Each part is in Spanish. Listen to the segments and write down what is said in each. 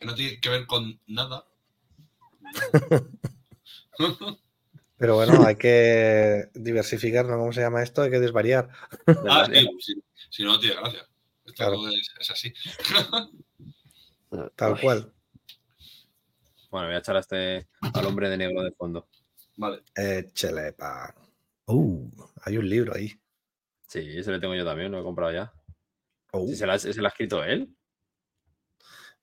que no tiene que ver con nada. Pero bueno, hay que diversificar, ¿no? ¿Cómo se llama esto? Hay que desvariar. ah, sí, sí, si no, no tiene gracia. Esto Claro. es, es así. Tal Ay. cual. Bueno, voy a echar a este al hombre de negro de fondo. Vale. Échale pa. Uh, hay un libro ahí. Sí, ese le tengo yo también, lo he comprado ya. ¿Sí, ¿Se lo ha, se lo ha escrito él?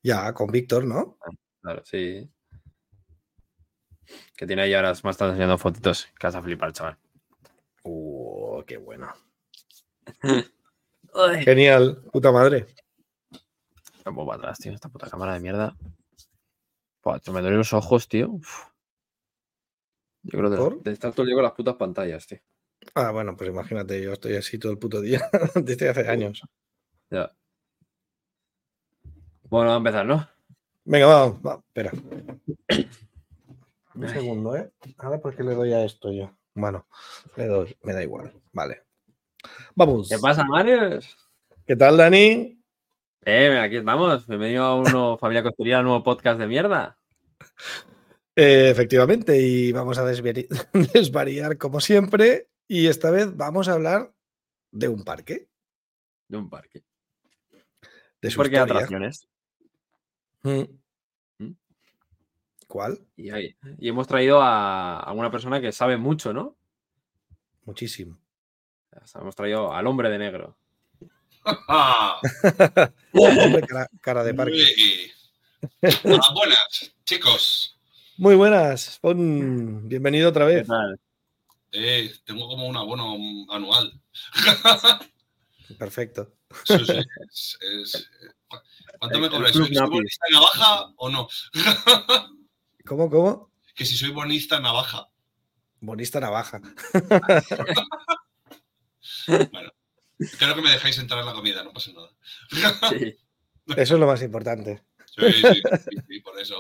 Ya, con Víctor, ¿no? Claro, sí. Que tiene ahí ahora, me están enseñando fotitos. Que vas a flipar, chaval. Uh, qué bueno. Genial, puta madre. Me pongo para atrás, tío. Esta puta cámara de mierda. Tío, me duelen los ojos, tío. Uf. Yo creo de, ¿Por? de estar todo el día con las putas pantallas, tío. Ah, bueno, pues imagínate, yo estoy así todo el puto día desde hace años. Ya. Bueno, va a empezar, ¿no? Venga, vamos, va, espera. Un segundo, ¿eh? A ver por qué le doy a esto yo. Bueno, le doy, me da igual. Vale. Vamos. ¿Qué pasa, Mario? ¿Qué tal, Dani? Eh, aquí estamos. Bienvenido a uno, Familia Costurera, nuevo podcast de mierda. Eh, efectivamente, y vamos a desvari- desvariar como siempre. Y esta vez vamos a hablar de un parque. De un parque. De Un parque de atracciones. Mm. ¿Mm? ¿Cuál? Y, ahí- y hemos traído a, a una persona que sabe mucho, ¿no? Muchísimo. O sea, hemos traído al hombre de negro. Hombre, cara, cara de parque. Ah, buenas, chicos. Muy buenas. Pon- Bienvenido otra ¿Qué vez. tal? Eh, tengo como un abono anual. Perfecto. Sí, sí, es- es- ¿Cuánto El- me cobráis? ¿Soy, bonista navaja o no? ¿Cómo, cómo? que si soy bonista navaja. Bonista navaja. Bueno, creo que me dejáis entrar en la comida, no pasa nada. Sí. Eso es lo más importante. Sí, sí, sí, sí, por eso.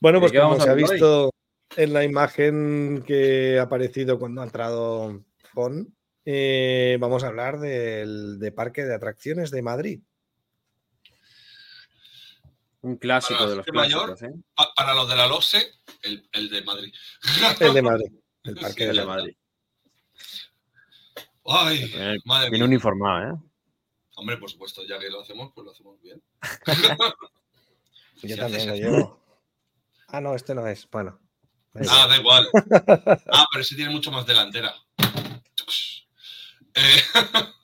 Bueno, ¿De pues como se ha hoy? visto en la imagen que ha aparecido cuando ha entrado Fon, eh, vamos a hablar del de Parque de Atracciones de Madrid. Un clásico Para de los mayor, clásicos, ¿eh? Pa- para los de la LOSE, el, el de Madrid. El de Madrid. El Parque Sí, de El de Madrid. Ay, Viene, madre mía. uniformado, ¿eh? Hombre, por supuesto, ya que lo hacemos, pues lo hacemos bien. Yo Si también lo llevo. Ah, no, este no es. Bueno. Ah, da igual. Ah, pero ese tiene mucho más delantera.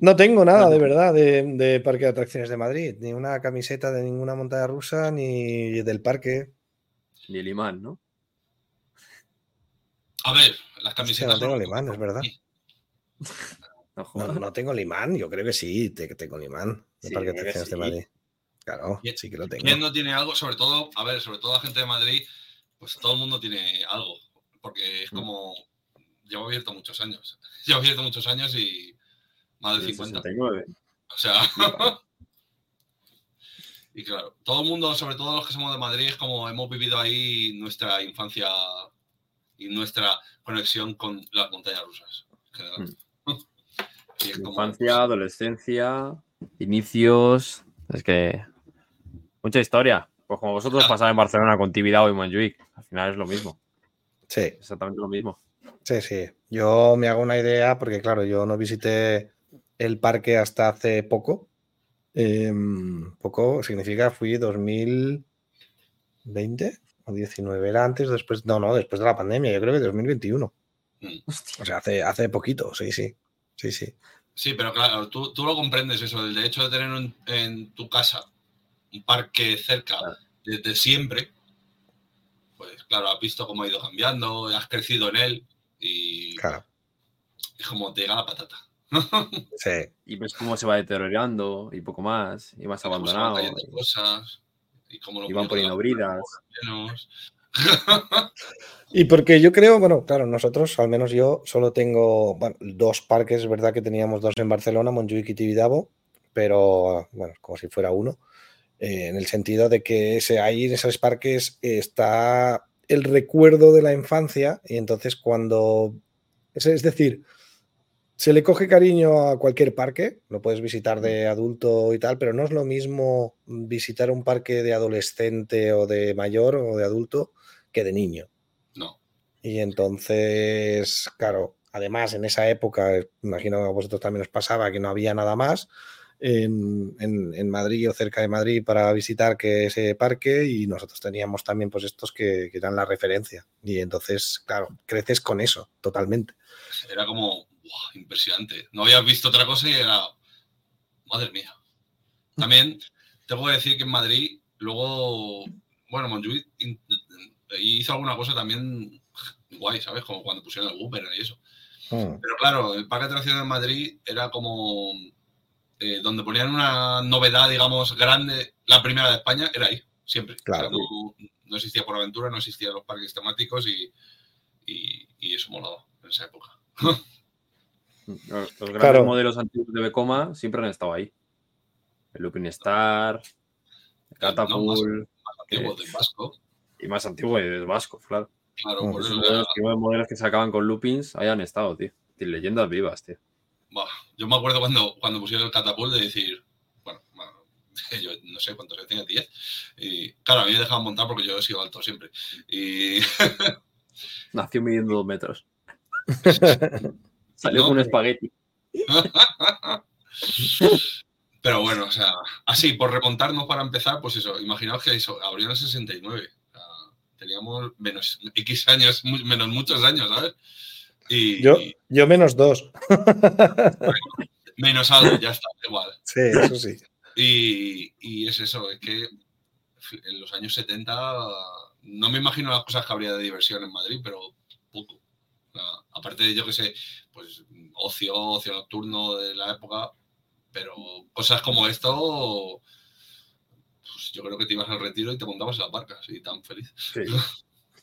No tengo nada de verdad de, de Parque de Atracciones de Madrid. Ni una camiseta de ninguna montaña rusa, ni del parque. Ni el imán, ¿no? a ver, las camisetas. no tengo el imán, es verdad. No No, tengo el imán, yo creo que sí, te- tengo el imán de Sí, Parque de Atracciones de sí. Madrid. Claro, ¿Quién- sí que lo tengo. ¿Quién no tiene algo? Sobre todo, a ver, sobre todo la gente de Madrid, pues todo el mundo tiene algo. Porque es Mm. como. Llevo abierto muchos años. Llevo abierto muchos años y más de Del 50. 69. O sea. y claro, todo el mundo, sobre todo los que somos de Madrid, es como hemos vivido ahí nuestra infancia y nuestra conexión con las montañas rusas. en general. Y es como, Infancia, adolescencia, inicios. Es que. Mucha historia. Pues como vosotros pasáis en Barcelona con Tibidabo y Montjuic. Al final es lo mismo. Sí, Exactamente lo mismo. Sí, sí. Yo me hago una idea porque, claro, yo no visité el parque hasta hace poco. Em, poco significa fui 2020 o 19. Era antes, después. No, no, después de la pandemia. Yo creo que 2021. mm. O sea, hace, hace poquito, sí, sí. Sí, sí. Sí, pero claro, tú, tú lo comprendes eso, el hecho de tener un- en tu casa un parque cerca desde siempre, pues claro, has visto cómo ha ido cambiando, has crecido en él y Claro. es como te llega la patata. Sí. Y ves cómo se va deteriorando y poco más. Y se van abandonado. cayendo cosas y cómo los Y van poniendo bridas. Y porque yo creo, bueno, claro, nosotros, al menos yo, solo tengo bueno, dos parques, es verdad que teníamos dos en Barcelona, Montjuic y Tibidabo, pero bueno, como si fuera uno, eh, en el sentido de que ese, ahí en esos parques está el recuerdo de la infancia y entonces cuando, es, es decir, se le coge cariño a cualquier parque, lo puedes visitar de adulto y tal, pero no es lo mismo visitar un parque de adolescente o de mayor o de adulto que de niño. No. Y entonces, claro, además en esa época, imagino que a vosotros también os pasaba que no había nada más en, en, Madrid o cerca de Madrid para visitar que ese parque y nosotros teníamos también pues estos que, que eran la referencia. Y entonces, claro, creces con eso totalmente. Era como, impresionante. No habías visto otra cosa y era, madre mía. También te puedo decir que en Madrid, luego, bueno, Montjuic hizo alguna cosa también guay, ¿sabes? Como cuando pusieron el Wooper y eso. Hmm. Pero claro, el parque de atracciones de Madrid era como eh, donde ponían una novedad, digamos, grande, la primera de España, era ahí, siempre. Claro. no, existía por aventura, no existían los parques temáticos y, y eso molaba en esa época. Los, grandes modelos antiguos de Becoma siempre han estado ahí. El Lupin Star, el Catapult. más, antiguo del Vasco. Y más antiguo del Vasco, claro. Claro, por eso. Los modelos que sacaban con Lupins ahí han estado, tío. leyendas vivas, tío. Yo me acuerdo cuando, cuando pusieron el Catapult de decir, bueno, yo no sé cuántos años tenía, 10. Y claro, a mí me dejaban montar porque yo he sido alto siempre. Y. Nació midiendo dos metros. Salió con un espagueti. Pero bueno, o sea, así, por remontarnos para empezar, pues eso, imaginaos que eso, abrió en el 69. teníamos menos X años, menos muchos años, ¿sabes? Y, yo, yo menos dos. menos algo, ya está, igual. Sí, eso sí. Y, y, es eso, es que en los años 70 no me imagino las cosas que habría de diversión en Madrid, pero poco. aparte de, yo que sé, pues ocio, ocio nocturno de la época, pero cosas como esto, pues yo creo que te ibas al retiro y te montabas en la barca, así tan feliz.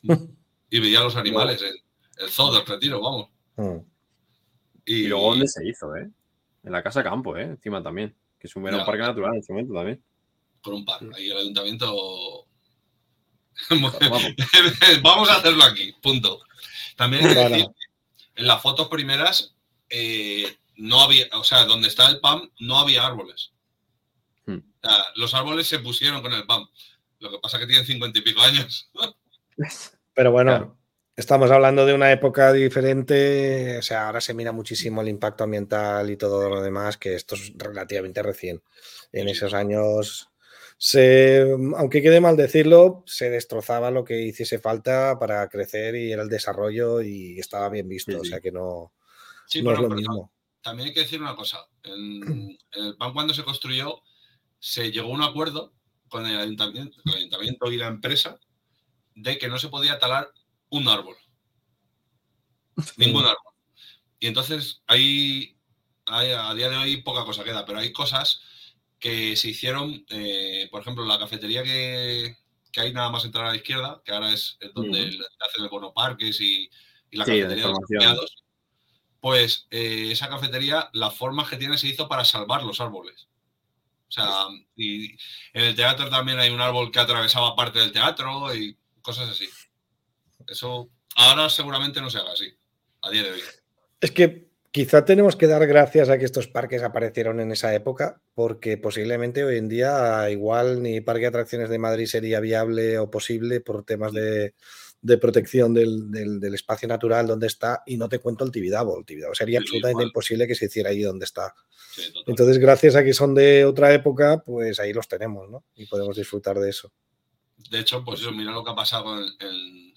y veías los animales, el, zoo del retiro, vamos. Mm. Y, luego dónde se hizo, ¿eh? En la casa campo, ¿eh? Encima también. Que es un, parque natural en ese momento también. Con un par. Ahí el ayuntamiento. Vamos a hacerlo aquí, punto. También hay que decir en las fotos primeras eh, no había, o sea, donde está el PAM no había árboles. Hmm. los árboles se pusieron con el PAM. Lo que pasa es que tienen cincuenta y pico años. Pero bueno, estamos hablando de una época diferente. O sea, ahora se mira muchísimo el impacto ambiental y todo lo demás, que esto es relativamente recién. En esos años se, aunque quede mal decirlo, se destrozaba lo que hiciese falta para crecer y era el desarrollo y estaba bien visto, o sea que no, es lo mismo. También hay que decir una cosa, en, el PAN cuando se construyó se llegó a un acuerdo con el ayuntamiento, el ayuntamiento y la empresa de que no se podía talar un árbol. Ningún árbol. Y entonces hay, hay, a día de hoy poca cosa queda, pero hay cosas que se hicieron, eh, por ejemplo, la cafetería que, hay nada más entrar a la izquierda, que ahora es donde hacen el bono parques y, la cafetería de los empleados, pues eh, esa cafetería, la forma que tiene se hizo para salvar los árboles. O sea, y en el teatro también hay un árbol que atravesaba parte del teatro y cosas así. Eso ahora seguramente no se haga así, a día de hoy. Es que Quizá tenemos que dar gracias a que estos parques aparecieron en esa época, porque posiblemente hoy en día igual ni Parque de Atracciones de Madrid sería viable o posible por temas de, protección del, espacio natural donde está, y no te cuento el Tibidabo. El Tibidabo sería absolutamente imposible que se hiciera ahí donde está. Entonces, gracias a que son de otra época, pues ahí los tenemos, ¿no? Y podemos disfrutar de eso. De hecho, pues eso, mira lo que ha pasado con el,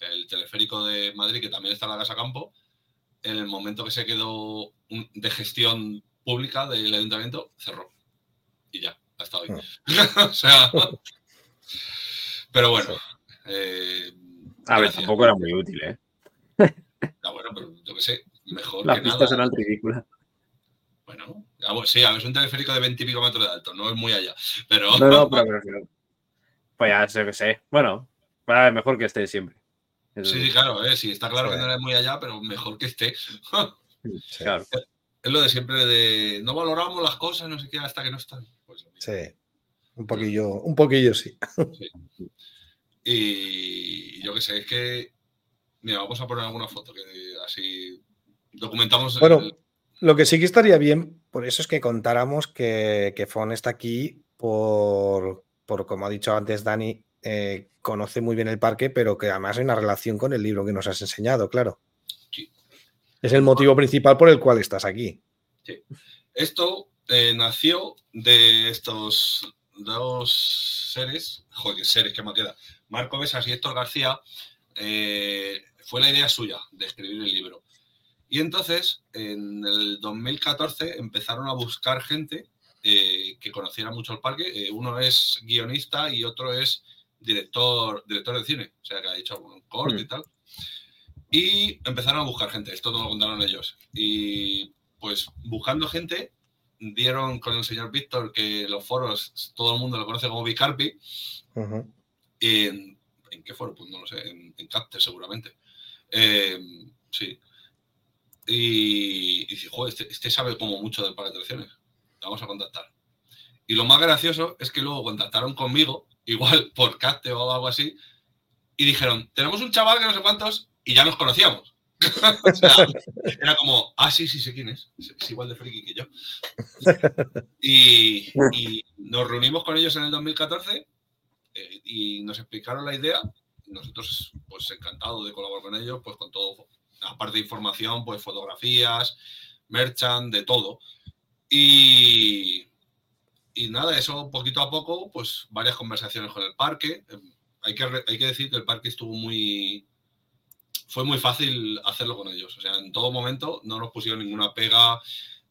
el teleférico de Madrid, que también está en la Casa Campo en el momento que se quedó de gestión pública del ayuntamiento, cerró. Y ya, hasta hoy. Ah. o sea. pero bueno. Eh, a ver, tampoco era muy útil, ¿eh? Ya, bueno, pero yo qué sé, mejor. Las pistas eran ridículas. Bueno, sí, a ver, es un teleférico de 20 y pico metros de alto, no es muy allá. Pero. No, no, pero, Pues ya sé que sé. Bueno, mejor que esté siempre. Sí, sí, claro, eh, sí, está claro que no es muy allá, pero mejor que esté. claro. Es lo de siempre de no valoramos las cosas, no sé qué, hasta que no están. Pues, sí, un poquillo, un poquillo sí. Y yo qué sé, es que, mira, vamos a poner alguna foto que así documentamos. Bueno, Lo que sí que estaría bien, por eso es que contáramos que, que Fon está aquí por, por, como ha dicho antes Dani, eh, conoce muy bien el parque, pero que además hay una relación con el libro que nos has enseñado, claro. Sí. Es el motivo principal por el cual estás aquí. Sí. Esto eh, nació de estos dos seres, joder, seres que me queda, Marco Besas y Héctor García, eh, fue la idea suya de escribir el libro. Y entonces, en el 2014, empezaron a buscar gente eh, que conociera mucho el parque. Eh, uno es guionista y otro es director, director de cine, o sea, que ha hecho un corte y Mm. tal. Y empezaron a buscar gente, esto no lo contaron ellos. Y pues buscando gente, dieron con el señor Víctor, que los foros todo el mundo lo conoce como Vicarpi, en, ¿en qué foro? Pues no lo sé, en, en Capter seguramente. Eh, sí. Y, y dice, joder, este, este sabe como mucho del parque de atracciones. Vamos a contactar. Y lo más gracioso es que luego contactaron conmigo, igual por Capter o algo así, y dijeron, tenemos un chaval que no sé cuántos, y ya nos conocíamos. era como, ah, sí, sí sé quién es. Es igual de friki que yo. Y, y nos reunimos con ellos en el 2014 eh, y nos explicaron la idea. Nosotros, pues encantados de colaborar con ellos, pues con todo, aparte de información, pues fotografías, merchant, de todo. Y, y nada, eso poquito a poco, pues varias conversaciones con el parque. Eh, Hay que, hay que decir que el parque estuvo muy... Fue muy fácil hacerlo con ellos. O sea, en todo momento no nos pusieron ninguna pega,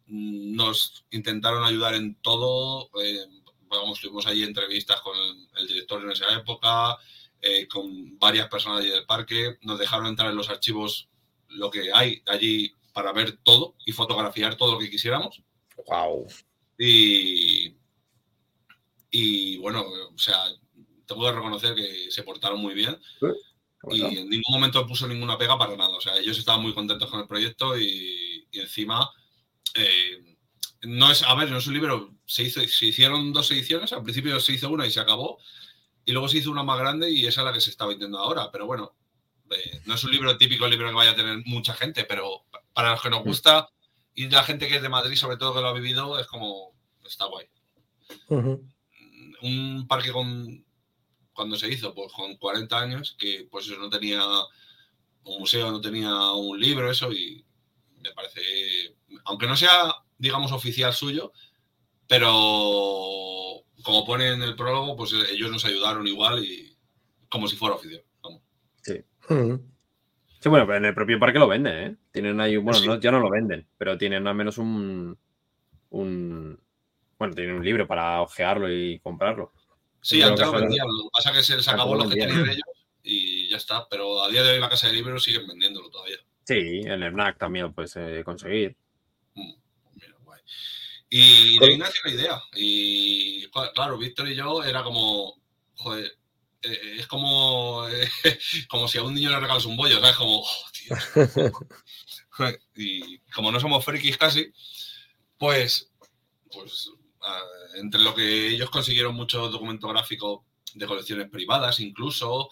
nos intentaron ayudar en todo. eh, vamos, tuvimos ahí entrevistas con el, el director en esa época, eh, con varias personas allí del parque. Nos dejaron entrar en los archivos lo que hay allí para ver todo y fotografiar todo lo que quisiéramos. Wow. Y, y bueno, o sea, tengo que reconocer que se portaron muy bien y Bueno, en ningún momento puso ninguna pega para nada. O sea, ellos estaban muy contentos con el proyecto y, y encima, eh, no es, a ver, no es un libro, se, hizo, se hicieron dos ediciones, al principio se hizo una y se acabó, y luego se hizo una más grande y esa es la que se está vendiendo ahora. Pero bueno, eh, no es un libro típico, libro que vaya a tener mucha gente, pero para los que nos gusta y la gente que es de Madrid, sobre todo que lo ha vivido, es como, está guay Ujú. Un parque con cuando se hizo, pues con 40 años, que pues eso no tenía un museo, no tenía un libro, eso, y me parece, aunque no sea, digamos, oficial suyo, pero como pone en el prólogo, pues ellos nos ayudaron igual y como si fuera oficial. vamos. Ujú. Sí, bueno, pero en el propio parque lo venden, ¿eh? Tienen ahí, bueno, Sí. no- ya no lo venden, pero tienen al menos un, un, bueno, tienen un libro para ojearlo y comprarlo. Sí, lo que- vendían, lo que pasa es que se les acabó lo que tenían ellos y ya está, pero a día de hoy en la casa de libros siguen vendiéndolo todavía. Sí, en el FNAC también lo puedes eh, conseguir. Mm, mira, guay. Y de nació la idea. Y cla- claro, Víctor y yo era como, joder, eh, es como, eh, como si a un niño le regalas un bollo, ¿sabes? Como, oh, tío. Y como no somos frikis casi, pues, pues entre lo que ellos consiguieron mucho documento gráfico de colecciones privadas, incluso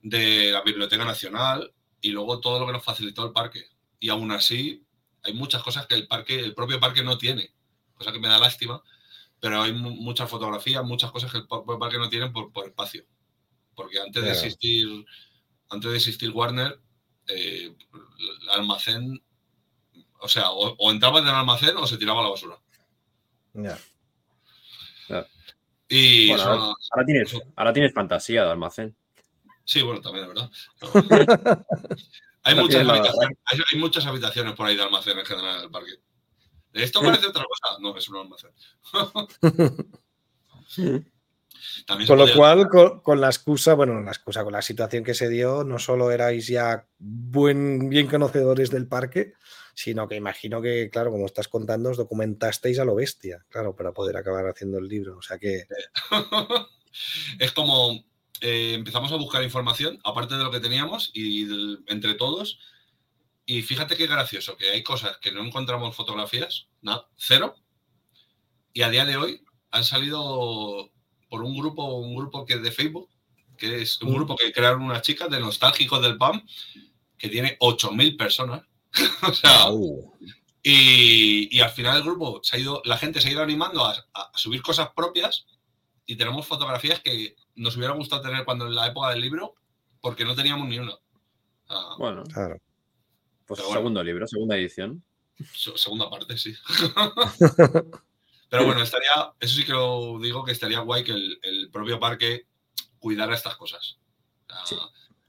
de la Biblioteca Nacional, y luego todo lo que nos facilitó el parque. Y aún así, hay muchas cosas que el parque, el propio parque no tiene, cosa que me da lástima, pero hay mu- muchas fotografías, muchas cosas que el propio parque no tiene por, por espacio. Porque antes de existir, antes de existir Warner, eh, el almacén, o sea, o, o entrabas en el almacén o se tiraba a la basura. Ya. Y Bueno, eso- Ahora tienes, ahora tienes fantasía de almacén. sí, bueno, también verdad. hay, muchas habitaciones, hay, hay muchas habitaciones por ahí de almacén en general en el parque. ¿Esto parece otra cosa? No, es un almacén. También Con lo cual, con, con la excusa, bueno, la excusa, con la situación que se dio, no solo erais ya buen, bien conocedores del parque, sino que imagino que, claro, como estás contando, os documentasteis a lo bestia, claro, para poder acabar haciendo el libro. O sea que, es como eh, empezamos a buscar información, aparte de lo que teníamos, y del- entre todos. Y fíjate qué gracioso, que hay cosas que no encontramos fotografías, nada, cero. Y a día de hoy han salido por un grupo, un grupo que es de Facebook, que es un Mm. grupo que crearon unas chicas de nostálgicos del PAM, que tiene 8.000 personas. o sea, Y, y al final el grupo se ha ido, la gente se ha ido animando a, a subir cosas propias y tenemos fotografías que nos hubiera gustado tener cuando en la época del libro, porque no teníamos ni una. Ah, Bueno, Claro. pues bueno. segundo libro, segunda edición. se- segunda parte, sí. Pero bueno, estaría, eso sí que lo digo, que estaría guay que el, el propio parque cuidara estas cosas. Ah, Sí.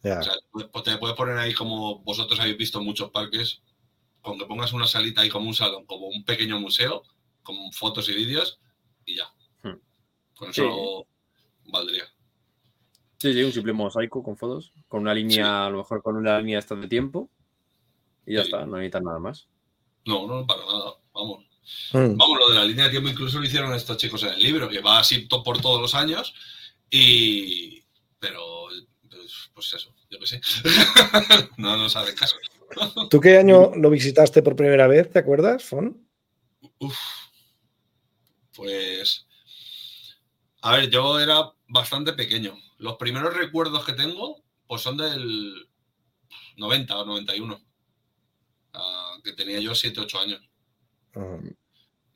O sea, pues te puedes poner ahí como vosotros habéis visto en muchos parques, con que pongas una salita ahí como un salón, como un pequeño museo, con fotos y vídeos, y ya. Hmm. Con eso valdría. Sí, sí, un simple mosaico con fotos, con una línea, a lo mejor con una línea esta de tiempo. Y ya Sí. está, no necesitan nada más. No, no, para nada. Vamos. Mm. Vamos, lo de la línea de tiempo incluso lo hicieron estos chicos en el libro, que va así por todos los años. Y. Pero. Pues, pues eso, yo qué sé. no nos hacen caso. ¿Tú qué año lo visitaste por primera vez? ¿Te acuerdas, Fon? Uf. Pues. A ver, yo era bastante pequeño. Los primeros recuerdos que tengo, pues son del 90 o 91. Ah, que tenía yo 7, 8 años. Ujú.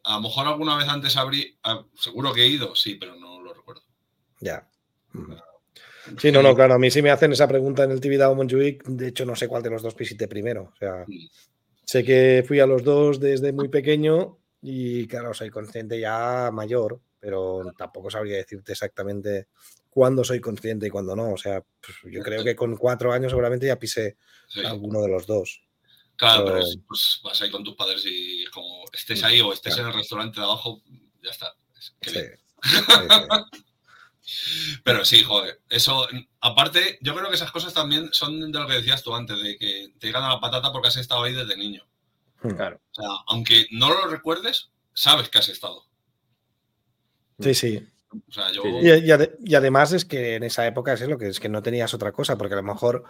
A lo mejor alguna vez antes abrí. ah, seguro que he ido, sí, pero no lo recuerdo. Ya. Ujú. Sí, no, no, claro. A mí sí me hacen esa pregunta en el Tibidabo Montjuic. De hecho, no sé cuál de los dos visité primero. O sea, Mm. sé que fui a los dos desde muy pequeño y, claro, soy consciente ya mayor, pero tampoco sabría decirte exactamente cuándo soy consciente y cuándo no. O sea, pues, yo creo que con cuatro años seguramente ya pisé Sí. alguno de los dos. Claro, Pero- pero es- pues vas ahí con tus padres y como estés ahí o estés Claro. en el restaurante de abajo, ya está. Es que. Sí, sí. Pero sí, joder, eso, aparte, yo creo que esas cosas también son de lo que decías tú antes, de que te llegan a la patata porque has estado ahí desde niño. Mm. Claro. O sea, aunque no lo recuerdes, sabes que has estado. Sí, sí. O sea, yo... Y, y ade- y además es que en esa época es lo que es que no tenías otra cosa, porque a lo mejor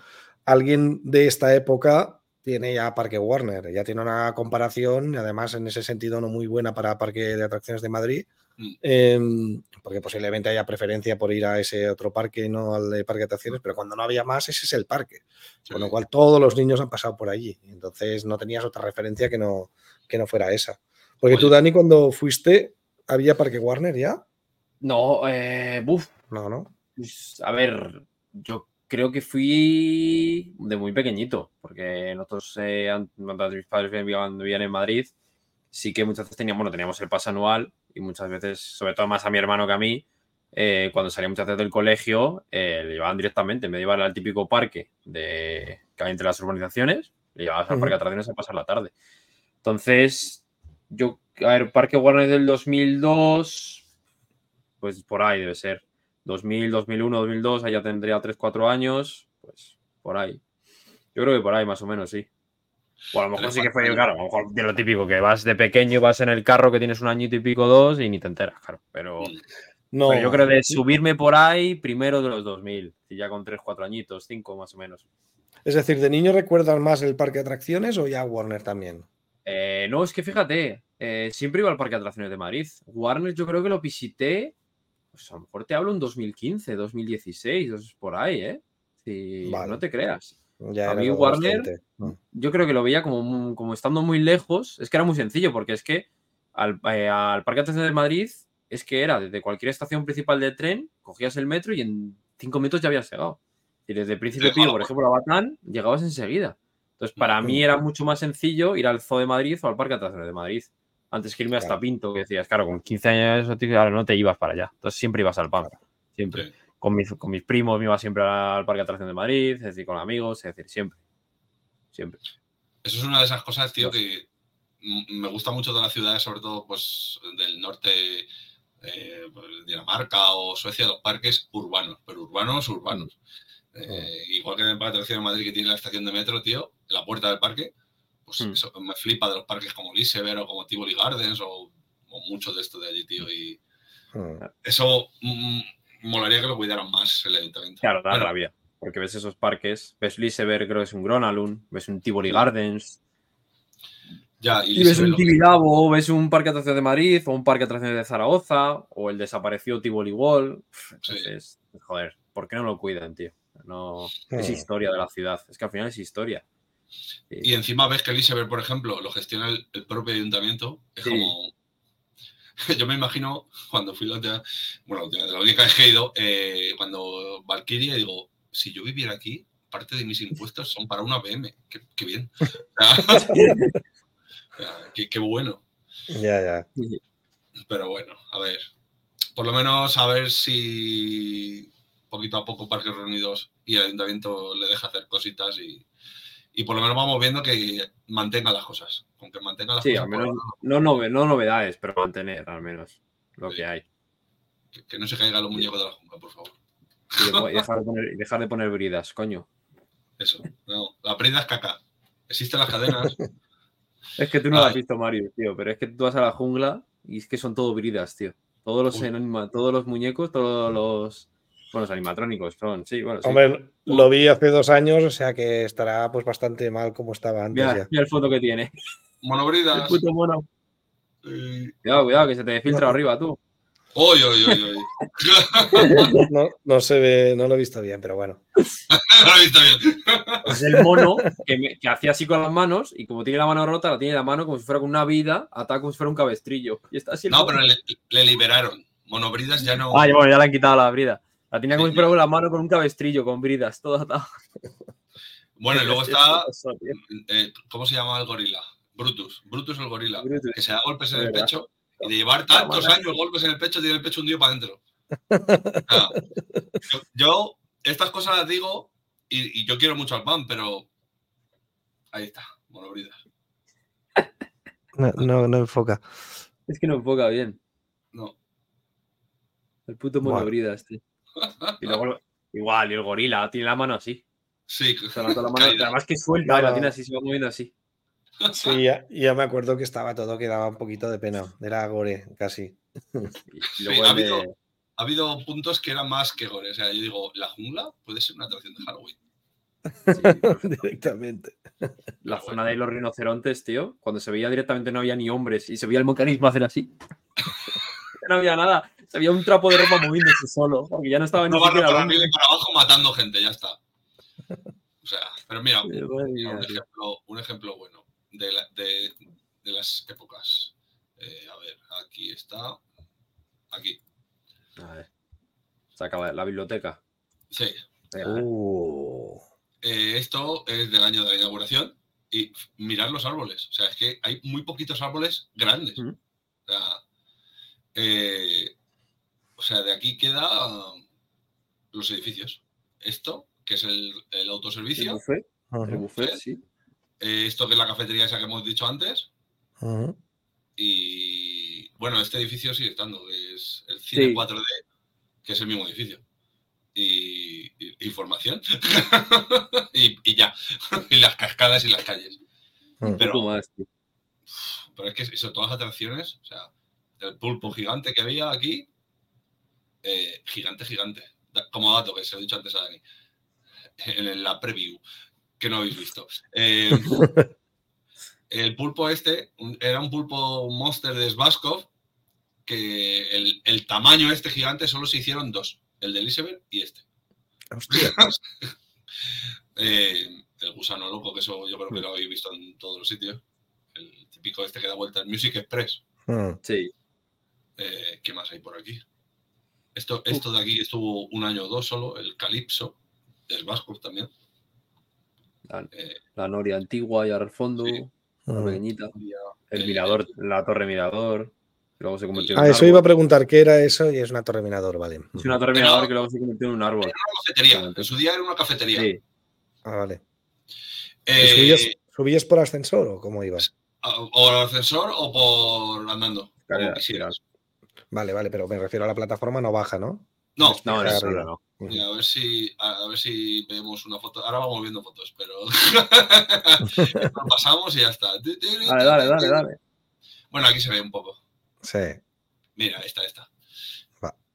alguien de esta época tiene ya Parque Warner, ya tiene una comparación, y además en ese sentido no muy buena para Parque de Atracciones de Madrid, Em, porque posiblemente haya preferencia por ir a ese otro parque y no al de Parque de Atracciones, pero cuando no había más, ese es el parque, con lo cual todos los niños han pasado por allí, entonces no tenías otra referencia que no, que no fuera esa. Porque tú. Dani, cuando fuiste, ¿había Parque Warner ya? No, eh, buf, No, no. pues, a ver, yo creo que fui de muy pequeñito, porque nosotros, eh, mis padres vivían en Madrid, sí que muchas veces teníamos, bueno, teníamos el pase anual y muchas veces, sobre todo más a mi hermano que a mí, eh, cuando salía muchas veces del colegio, eh, le llevaban directamente, de llevar al típico parque de, que hay entre las urbanizaciones, le llevabas al parque de atracciones a pasar la tarde. Entonces, yo, a ver, Parque Warner del 2002, pues por ahí debe ser. 2000, 2001, 2002, allá tendría 3, 4 años, pues por ahí. Yo creo que por ahí más o menos, sí. O a lo mejor sí que fue, claro, a lo mejor de lo típico, que vas de pequeño, vas en el carro que tienes un añito y pico, dos, y ni te enteras, claro. Pero, Mm. No, pero yo creo de subirme por ahí primero de los 2000, y ya con 3, 4 añitos, 5 más o menos. Es decir, ¿de niño recuerdas más el parque de atracciones o ya Warner también? Eh, no, es que fíjate, eh, siempre iba al Parque de Atracciones de Madrid. Warner yo creo que lo visité, pues a lo mejor te hablo en 2015, 2016, dos- por ahí, ¿eh? Si Vale. no te creas. Ya A mí Warner-. Mm. Yo creo que lo veía como, como estando muy lejos. Es que era muy sencillo, porque es que al, eh, al Parque de Atracciones de Madrid es que era desde cualquier estación principal de tren, cogías el metro y en cinco minutos ya habías llegado. Y desde Príncipe Pío, por ejemplo, a Batán, llegabas enseguida. Entonces, para mí Ujú. era mucho más sencillo ir al Zoo de Madrid o al Parque de Atracciones de Madrid. Antes que irme hasta Claro. Pinto, que decías, claro, con 15 años no te ibas para allá. Entonces siempre ibas al PAM. Siempre. Sí. Con, mis, con mis primos me iba siempre al Parque de Atracciones de Madrid, es decir, con amigos, es decir, siempre. Siempre. Eso es una de esas cosas, tío, que me gusta mucho de las ciudades, sobre todo pues del norte, eh, pues, Dinamarca o Suecia, los parques urbanos, pero urbanos, urbanos. Eh, igual que en el Parque de Atracciones de Madrid, que tiene la estación de metro, tío, la puerta del parque, pues Mm. eso me flipa de los parques como Liseberg o como Tivoli Gardens o, o muchos de estos de allí, tío. Y Mm. eso mm, molaría que lo cuidaran más el ayuntamiento. Claro, da Bueno, rabia. Porque ves esos parques, ves Liseberg, creo que es un Gronalun, ves un Tivoli. Gardens, Ya, y, y ves un Tibidabo, ves un parque de atracciones de Madrid, o un parque de atracciones de Zaragoza, o el desaparecido Tivoli Wall. Sí. Entonces, joder, ¿por qué no lo cuidan, tío? No, es historia de la ciudad. Es que al final es historia. Y encima ves que el iceberg, por ejemplo, lo gestiona el, el propio ayuntamiento. Es Sí. como. Yo me imagino cuando fui la última, bueno, la única vez que he ido, eh, cuando Valkyria, digo, si yo viviera aquí, parte de mis impuestos son para una PM. Qué, qué bien. Qué, qué bueno. Ya, ya. Pero bueno, a ver. Por lo menos a ver si poquito a poco Parques Reunidos y el Ayuntamiento le deja hacer cositas y, y por lo menos vamos viendo que mantenga las cosas. Con que mantenga las Sí, cosas, al por menos ahora, no, nove- no novedades, pero mantener al menos lo Sí. que hay. que, que no se caigan los muñecos de la junta, por favor. Y dejar de poner, y dejar de poner bridas, coño. Eso. No, la prenda es caca. Existen las cadenas. Es que tú no lo has visto, Mario, tío, pero es que tú vas a la jungla y es que son todo bridas, tío. Todos los, todos los muñecos, todos los. Bueno, los animatrónicos son, sí, bueno, sí. Hombre, lo vi hace dos años, o sea que estará pues bastante mal como estaba antes Mira, ya. mira el foto que tiene. El Monobridas. puto mono. eh, Cuidado, cuidado, que se te filtra arriba, tú. Uy, uy, uy, uy. No, no se ve, no lo he visto bien, pero bueno. No lo he visto bien. Es el mono que, me- que hacía así con las manos y como tiene la mano rota, la tiene en la mano como si fuera con una vida, ataca como si fuera un cabestrillo. Y está así. No, mono. pero le, le liberaron. Monobridas ya no. Ah, bueno, ya le han quitado la brida. La tenía como Sí, si fuera con la mano con un cabestrillo, con bridas, todo atado. Bueno, y luego está. Tío. eh, ¿Cómo se llama el gorila? Brutus. Brutus el gorila. Brutus. Que se da golpes en el pecho. Y de llevar tantos años golpes en el pecho, tiene el pecho hundido para adentro. Yo, yo estas cosas las digo y, y yo quiero mucho al pan, pero. Ahí está, monobridas. No, no, no enfoca. Es que no enfoca bien. No. El puto Bueno. monobridas, tío. Y luego, igual, y el gorila tiene la mano así. Sí, O sea, la, mano, además que suelta, y la tiene así, se va moviendo así. Sí, ya, ya me acuerdo que estaba todo que daba un poquito de pena. Era gore, casi. Y luego ha el de- habido- ha habido puntos que eran más que gore. O sea, yo digo, la jungla puede ser una atracción de Halloween. Directamente. la zona de los rinocerontes, tío, cuando se veía directamente no había ni hombres y se veía el mecanismo hacer así. no había nada. Se veía un trapo de ropa moviéndose solo, porque ya no estaba ni No para abajo matando gente, ya está. O sea, pero mira, un ejemplo, un ejemplo bueno de, la- de- de las épocas. Eh, a ver, aquí está. Aquí. A ver. Saca la, la biblioteca. Sí. Uh, Eh, esto es del año de la inauguración. Y mirar los árboles. O sea, es que hay muy poquitos árboles grandes. O sea, eh, o sea, de aquí queda los edificios. Esto, que es el, el ¿El autoservicio. buffet? El buffet, sí. eh, esto que es la cafetería esa que hemos dicho antes. Y bueno, este edificio sigue estando, que es el Cine Sí. 4D, que es el mismo edificio. Y, y- información. y, y ya. y las cascadas y las calles. Mm. Pero- más. Pero es que eso, todas las atracciones, o sea, el pulpo gigante que había aquí, eh, gigante, gigante. Como dato que se lo he dicho antes a Dani, en la preview, que no habéis visto. Eh, el pulpo este era un pulpo monster de Svaskov, que el, el tamaño este gigante solo se hicieron dos, el de Elizabeth y este. Hostia. Eh, el gusano loco, que eso yo creo que lo habéis visto en todos los sitios. El típico este que da vuelta en Music Express. Mm. Sí. Eh, ¿Qué más hay por aquí? Esto, esto de aquí estuvo un año o dos solo, el Calypso, del Vasco también. La, Eh, la noria antigua y al fondo, Sí. la pequeñita. El Eh, mirador, la torre mirador, que luego se convirtió en Ah, un eso árbol. iba a preguntar qué era eso y es una torre mirador, vale. Es una torre mirador que luego se convirtió en un árbol. Era una cafetería, en su día era una cafetería. Sí. Ah, vale. ¿Y Eh, subías, subías por ascensor o cómo ibas? o al ascensor o por andando, como Escalera, quisieras. Vale, vale, pero me refiero a la plataforma, no baja, ¿no? No, No, Arriba. no, arriba no. mira, a ver si a, a ver si vemos una foto. Ahora vamos viendo fotos, pero lo pasamos y ya está. Dale, dale, dale, dale. Bueno, aquí se ve un poco. Sí. Mira, esta, esta.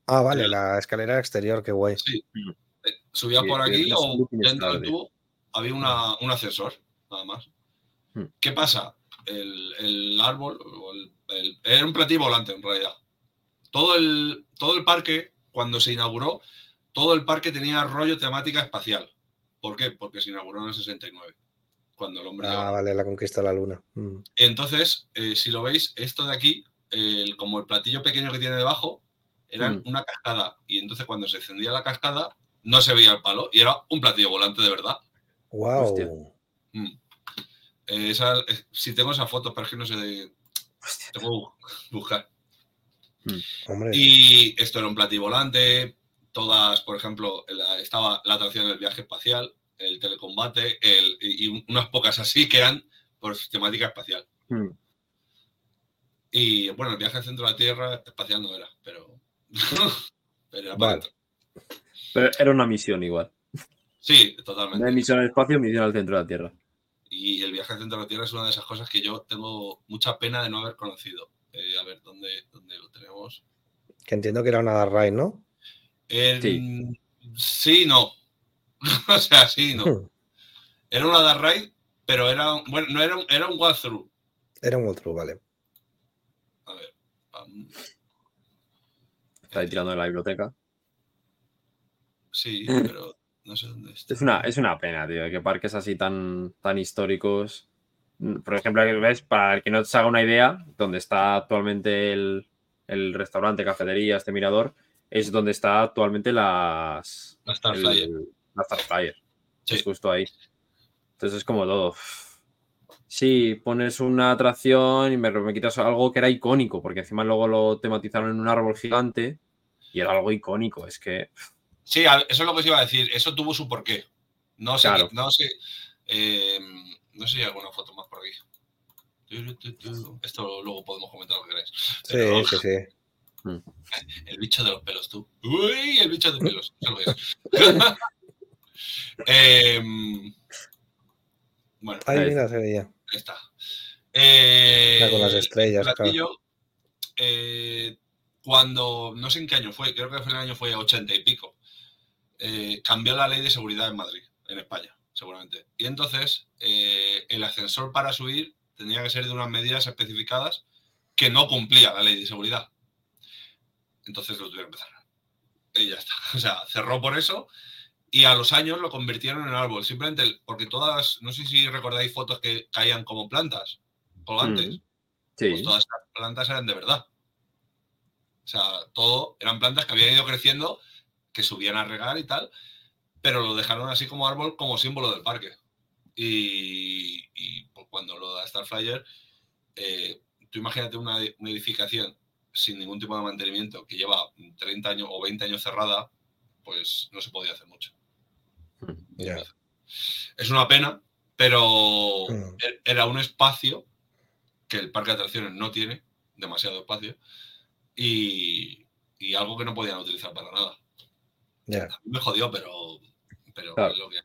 Ah, vale, Pero- la escalera exterior, qué guay. Eh, Subías Sí, por sí, aquí es o dentro del tubo había una- un ascensor, nada más. Hmm. ¿Qué pasa? El, el árbol, o el- el- era un platillo volante en realidad. Todo el, todo el parque, cuando se inauguró, todo el parque tenía rollo temática espacial. ¿Por qué? Porque se inauguró en el 69. cuando el hombre... Ah, llegó. vale, la conquista de la luna. Mm. Entonces, eh, si lo veis, esto de aquí, el- como el platillo pequeño que tiene debajo, era Mm. una cascada. Y entonces cuando se encendía la cascada, no se veía el palo y era un platillo volante de verdad. Wow. Mm. Eh, esa- eh, si tengo esa foto, pero es que no sé de... Hostia. Tengo que buscar. Hombre. Y esto era un platillo volante, todas, por ejemplo, la- estaba la atracción del viaje espacial, el telecombate, el, y unas pocas así que eran por temática espacial. Mm. Y bueno, el viaje al centro de la Tierra espacial no era, pero. pero era para Vale. Pero era una misión igual. Sí, Una totalmente. misión al espacio, misión al centro de la Tierra. Y el viaje al centro de la Tierra es una de esas cosas que yo tengo mucha pena de no haber conocido. Eh, a ver, ¿dónde, dónde lo tenemos? Que entiendo que era una Ride, ¿no? En- Sí. Sí, no. o sea, sí, no. Hmm. Era una Dark Ride, pero era. un- Bueno, no era un, era un walkthrough. Era un otro, vale. A ver. pam. Está ahí tirando de la biblioteca. Sí, pero no sé dónde está. Es una, es una pena, tío, que parques así tan, tan históricos. Por ejemplo, ¿ves? Para el que no se haga una idea, donde está actualmente el, el restaurante, cafetería, este mirador, es donde está actualmente las. La Star el- Flyer. La Star Flyer. Sí. Es justo ahí. Entonces es como todo. Sí, pones una atracción y me, me quitas algo que era icónico, porque encima luego lo tematizaron en un árbol gigante y era algo icónico. Es que. Sí, eso es lo que os iba a decir. Eso tuvo su porqué. No sé, Claro. no sé. eh, no sé si hay alguna foto más por aquí. Esto luego podemos comentar lo que queráis. Sí, Pero sí, sí. El bicho de los pelos, tú. Uy, el bicho de pelos. Eso lo es. Em, bueno, Ahí, mira, se veía. ahí está. Eh, con las estrellas, el platillo, eh, cuando, no sé en qué año fue, creo que fue el año fue 80 y pico, eh, cambió la ley de seguridad en Madrid, en España, seguramente. Y entonces eh, el ascensor para subir tenía que ser de unas medidas especificadas que no cumplía la ley de seguridad. Entonces lo tuvieron que cerrar. Y ya está. O sea, cerró por eso y a los años lo convirtieron en árbol. Simplemente porque todas, no sé si recordáis fotos que caían como plantas colgantes. Mm. Sí. Pues todas estas plantas eran de verdad. O sea, todo eran plantas que habían ido creciendo, que subían a regar y tal, pero lo dejaron así como árbol, como símbolo del parque. Y, y, pues, cuando lo da Starflyer, eh, tú imagínate una, una edificación sin ningún tipo de mantenimiento que lleva 30 años o 20 años cerrada, pues no se podía hacer mucho. Ya. Es una pena, pero Mm. er- era un espacio que el parque de atracciones no tiene, demasiado espacio, y, y algo que no podían utilizar para nada. A mí me jodió, pero, pero Claro. es lo que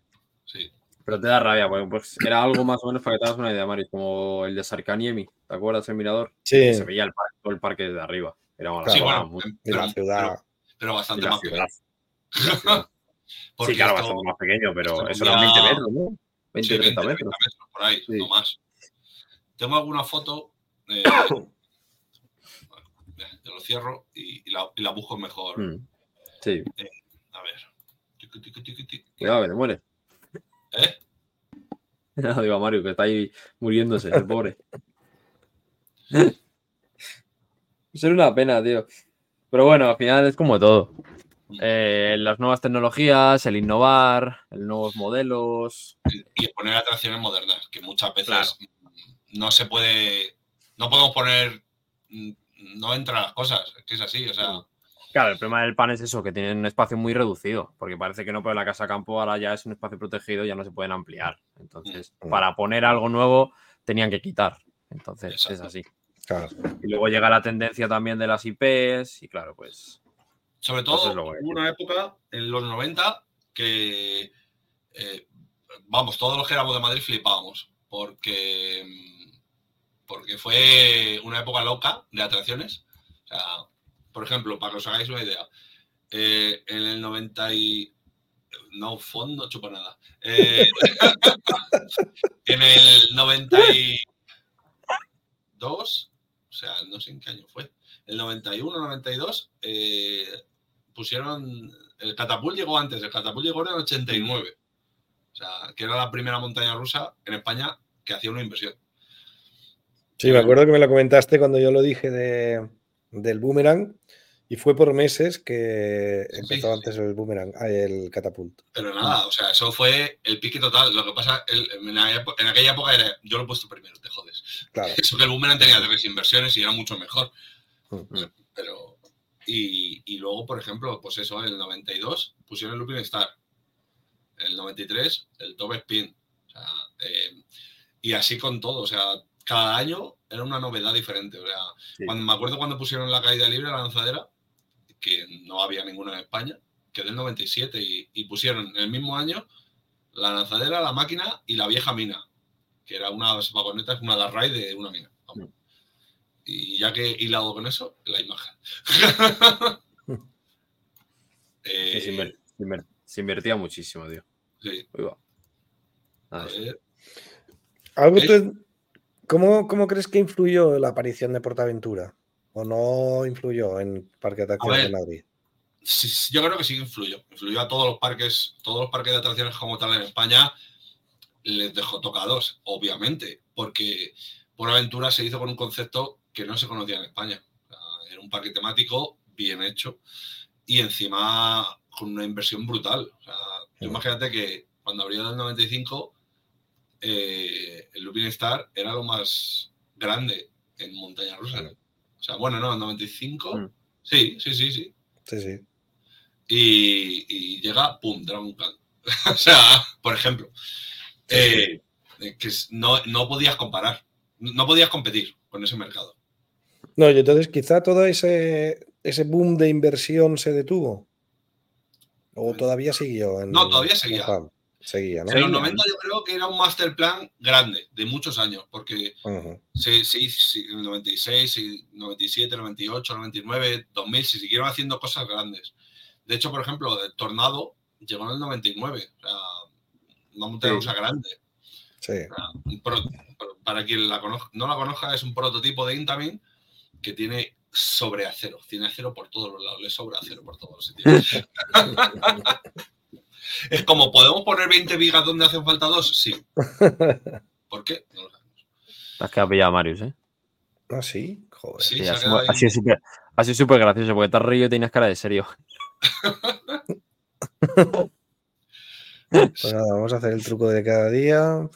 sí. Pero te da rabia, porque pues, era algo más o menos para que te hagas una idea, Mario, como el de Sarkaniemi, ¿te acuerdas el mirador? Sí, Que se veía el parque, todo el parque desde arriba. Era una Sí, locura, bueno, mucho. y la pero- ciudad. pero- bastante la más ciudad. pequeño. La Sí, claro, esto- bastante más pequeño, pero eso eran ya- 20 metros, ¿no? 20, sí, 30 20, metros. 30 metros, por ahí, Sí. no más. Tengo alguna foto, eh, te lo cierro y, y la, y la busco mejor. Mm. Sí, A ver. Cuidado que te mueres. ¿Eh? No, digo a Mario, que está ahí muriéndose, el pobre. Es una pena, tío. Pero bueno, al final es como todo. Eh, las nuevas tecnologías, el innovar, el nuevos modelos. y poner atracciones modernas, que muchas veces Claro. no se puede, no podemos poner, mm, no entran las cosas, es que es así, o sea, Claro, el problema del pan es eso, que tienen un espacio muy reducido, porque parece que no, pero la casa campo ahora ya es un espacio protegido, ya no se pueden ampliar. Entonces, Mm. para poner algo nuevo, tenían que quitar. Entonces, es así. Claro. Y luego llega la tendencia también de las IPs, y claro, pues. sobre Eso todo hubo una época en los 90 que, eh, vamos, todos los que éramos de Madrid flipábamos, porque, mm, porque fue una época loca de atracciones. O sea, por ejemplo, para que os hagáis una idea, eh, en el 90 y... No, fondo, chupa nada. Eh, en el 92, o sea, no sé en qué año fue, el 91, 92, eh, pusieron, el Catapult llegó antes, el Catapult llegó en el 89. O O sea, que era la primera montaña rusa en España que hacía una inversión. Sí, me acuerdo que me lo comentaste cuando yo lo dije de, del boomerang y fue por meses que empezó sí. antes el boomerang, ah, el catapult. Pero nada, o sea, eso fue el pique total. Lo que pasa, el- en, aquella época era, yo lo he puesto primero, te jodes. Claro. Eso que el Boomerang tenía tres inversiones y era mucho mejor. Mm. Pero, y, y luego, por ejemplo, pues eso, en el 92 pusieron el Looping Star. En el 93, el Top Spin. O sea, eh, y así con todo. O sea, cada año era una novedad diferente. O sea, Sí. cuando, me acuerdo cuando pusieron la caída libre, la lanzadera, que no había ninguna en España, que del 97, y, y pusieron en el mismo año la lanzadera, la máquina y la vieja mina, que era unas vagonetas, una Darray de una mina. vamos. Y ya que hilado con eso, la imagen. Eh, Sí, se, inver- se inver- se invertía muchísimo, tío. sí, Uy, va. a Nada, ver, ¿Algo ¿Eh? ¿Cómo, cómo crees que influyó la aparición de Portaventura? ¿O no influyó en Parque de Atracciones de. Madrid? sí, sí, yo creo que sí influyó. Influyó a todos los parques, todos los parques de atracciones como tal en España, les dejó tocados, obviamente, porque por aventura se hizo con un concepto que no se conocía en España. Era un parque temático bien hecho y encima con una inversión brutal. O sea, Mm. imagínate que cuando abrió en el 95, eh, el Looping Star era lo más grande en montaña rusa. Mm. O sea, bueno, no, en 95. Mm. Sí, sí, sí, sí. Sí, sí. Y, y llega, pum, Dragon Khan. o sea, por ejemplo, eh, eh, que no, no podías comparar, no podías competir con ese mercado. No, y entonces quizá todo ese, ese boom de inversión se detuvo. ¿O todavía siguió? En, No, todavía seguía. Seguía, ¿no? En los Seguía, 90 yo creo que era un master plan grande, de muchos años, porque Ujú. sí, sí, sí, en el 96, sí, 97, 98, 99, 2000, se siguieron haciendo cosas grandes. De hecho, por ejemplo, el Tornado llegó en el 99, o sea, una montaña grande. Sí. pro- para quien la conozca, no la conozca, es un prototipo de Intamin que tiene sobre acero. Tiene acero por todos los lados, le sobra acero por todos los sitios. es como, ¿podemos poner 20 vigas donde hacen falta dos? Sí. ¿Por qué? No lo sabemos. Te has quedado pillado, Marius, ¿eh? Ah, sí, joder. Sí, Sí, se ha sido- ha súper- ha sido súper gracioso porque te has reído y tenías cara de serio. Pues nada, vamos a hacer el truco de cada día.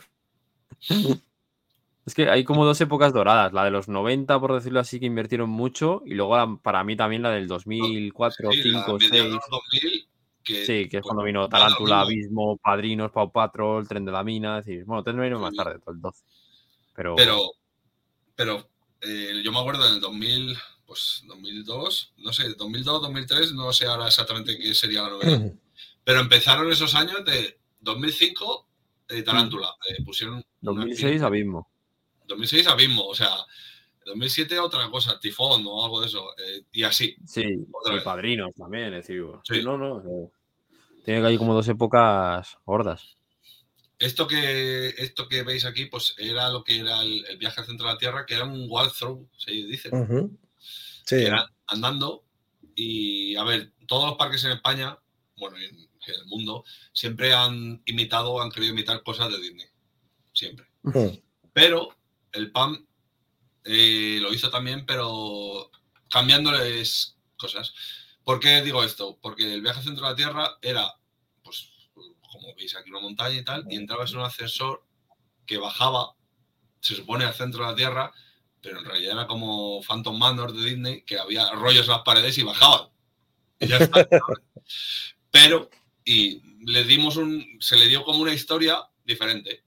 Es que hay como dos épocas doradas, la de los 90, por decirlo así, que invirtieron mucho, y luego la- para mí también la del 2004, Sí, la 5, mediados 6. de los 2000, que, Sí, que es pues, cuando vino Tarántula. Abismo, Padrinos, Pau Patrol, Tren de la Mina. Es decir, bueno, Tren de la Mina más tarde, todo el 12. Pero, Pero, pero eh, yo me acuerdo en el 2000, pues 2002, no sé, 2002, 2003, no sé ahora exactamente qué sería la novedad. Pero empezaron esos años de 2005, eh, Tarántula. eh, pusieron una 2006, Abismo. 2006 Abismo, o sea, 2007 otra cosa, Tifón o algo de eso, eh, y así. Sí, Otra y vez. Padrinos también, es decir, Sí. no, no. eh, Tiene que hay como dos épocas gordas. Esto que, esto que veis aquí, pues era lo que era el, el viaje al centro de la Tierra, que era un walkthrough, se dice, Ujú. Sí, que era andando. Y a ver, todos los parques en España, bueno, en, en el mundo, siempre han imitado, han querido imitar cosas de Disney. Siempre. Ujú. Pero el PAM eh, lo hizo también, pero cambiándoles cosas. ¿Por qué digo esto? Porque el viaje al centro de la Tierra era, pues, como veis aquí, una montaña y tal, y entrabas en un ascensor que bajaba, se supone, al centro de la Tierra, pero en realidad era como Phantom Manor de Disney, que había rollos en las paredes y bajaban. Y ya está. pero, y le dimos un, se le dio como una historia diferente.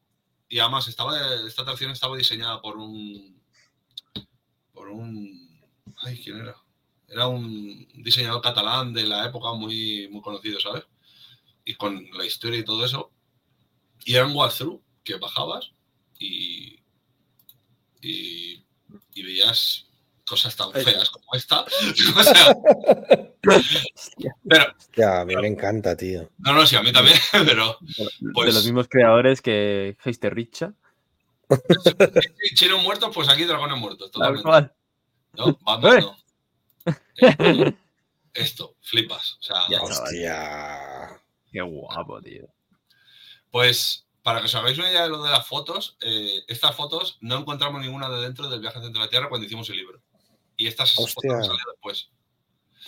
Y además estaba, esta atracción estaba diseñada por un, por un, ay, ¿quién era? Era un diseñador catalán de la época muy, muy conocido, ¿sabes? Y con la historia y todo eso. Y era un walkthrough que bajabas y, y, y veías cosas tan feas como esta. o sea, pero, ya, a mí me encanta, tío. no, no, sí, a mí también, pero De, Pues- de los mismos creadores que Heister Richa. Si chinos muertos, pues aquí dragones muertos. Tal Totalmente. ¿no? Batman ¡Eh! no. Esto, esto, flipas. O sea, Ya. Hostia. Qué guapo, tío. Pues para que os hagáis una idea de lo de las fotos, eh, estas fotos no encontramos ninguna de dentro del viaje al centro de la Tierra cuando hicimos el libro. Y estas Hostia. fotos salieron después.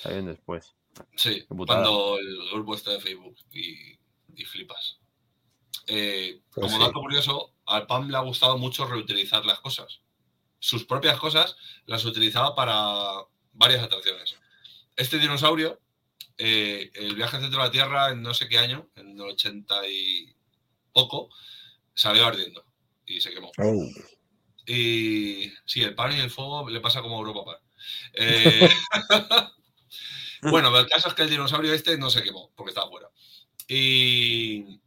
Salen después. Sí, cuando el grupo está de Facebook y, y flipas. Eh, Pues como sí. dato curioso, al PAM le ha gustado mucho reutilizar las cosas. Sus propias cosas las utilizaba para varias atracciones. Este dinosaurio, eh, el viaje al centro de la Tierra en no sé qué año, en el 80 y poco, salió ardiendo y se quemó. Oh, Y sí, el pan y el fuego le pasa como a Europa Park. Eh, bueno, el caso es que el dinosaurio este no se quemó porque estaba fuera. Y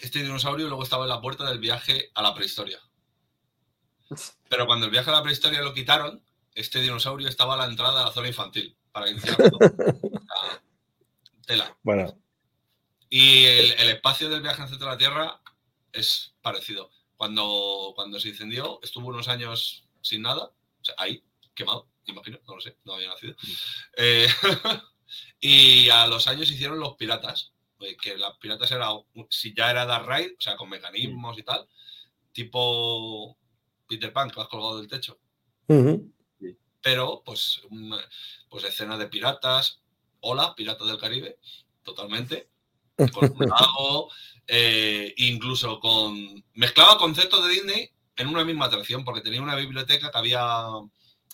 este dinosaurio luego estaba en la puerta del viaje a la prehistoria. Pero cuando el viaje a la prehistoria lo quitaron, este dinosaurio estaba a la entrada de la zona infantil para iniciar Tela. Bueno, Y el, el espacio del viaje al centro de la Tierra es parecido. Cuando, cuando se incendió, estuvo unos años sin nada, o sea, ahí, quemado, imagino, no lo sé, no había nacido. Eh, y a los años hicieron los piratas, que las piratas era, si ya era Dark Ride, o sea, con mecanismos y tal, tipo Peter Pan, que vas colgado del techo. Pero pues, una- pues escenas de piratas, hola, piratas del Caribe, totalmente, con un lago, eh, incluso con... Mezclaba conceptos de Disney en una misma atracción, porque tenía una biblioteca que había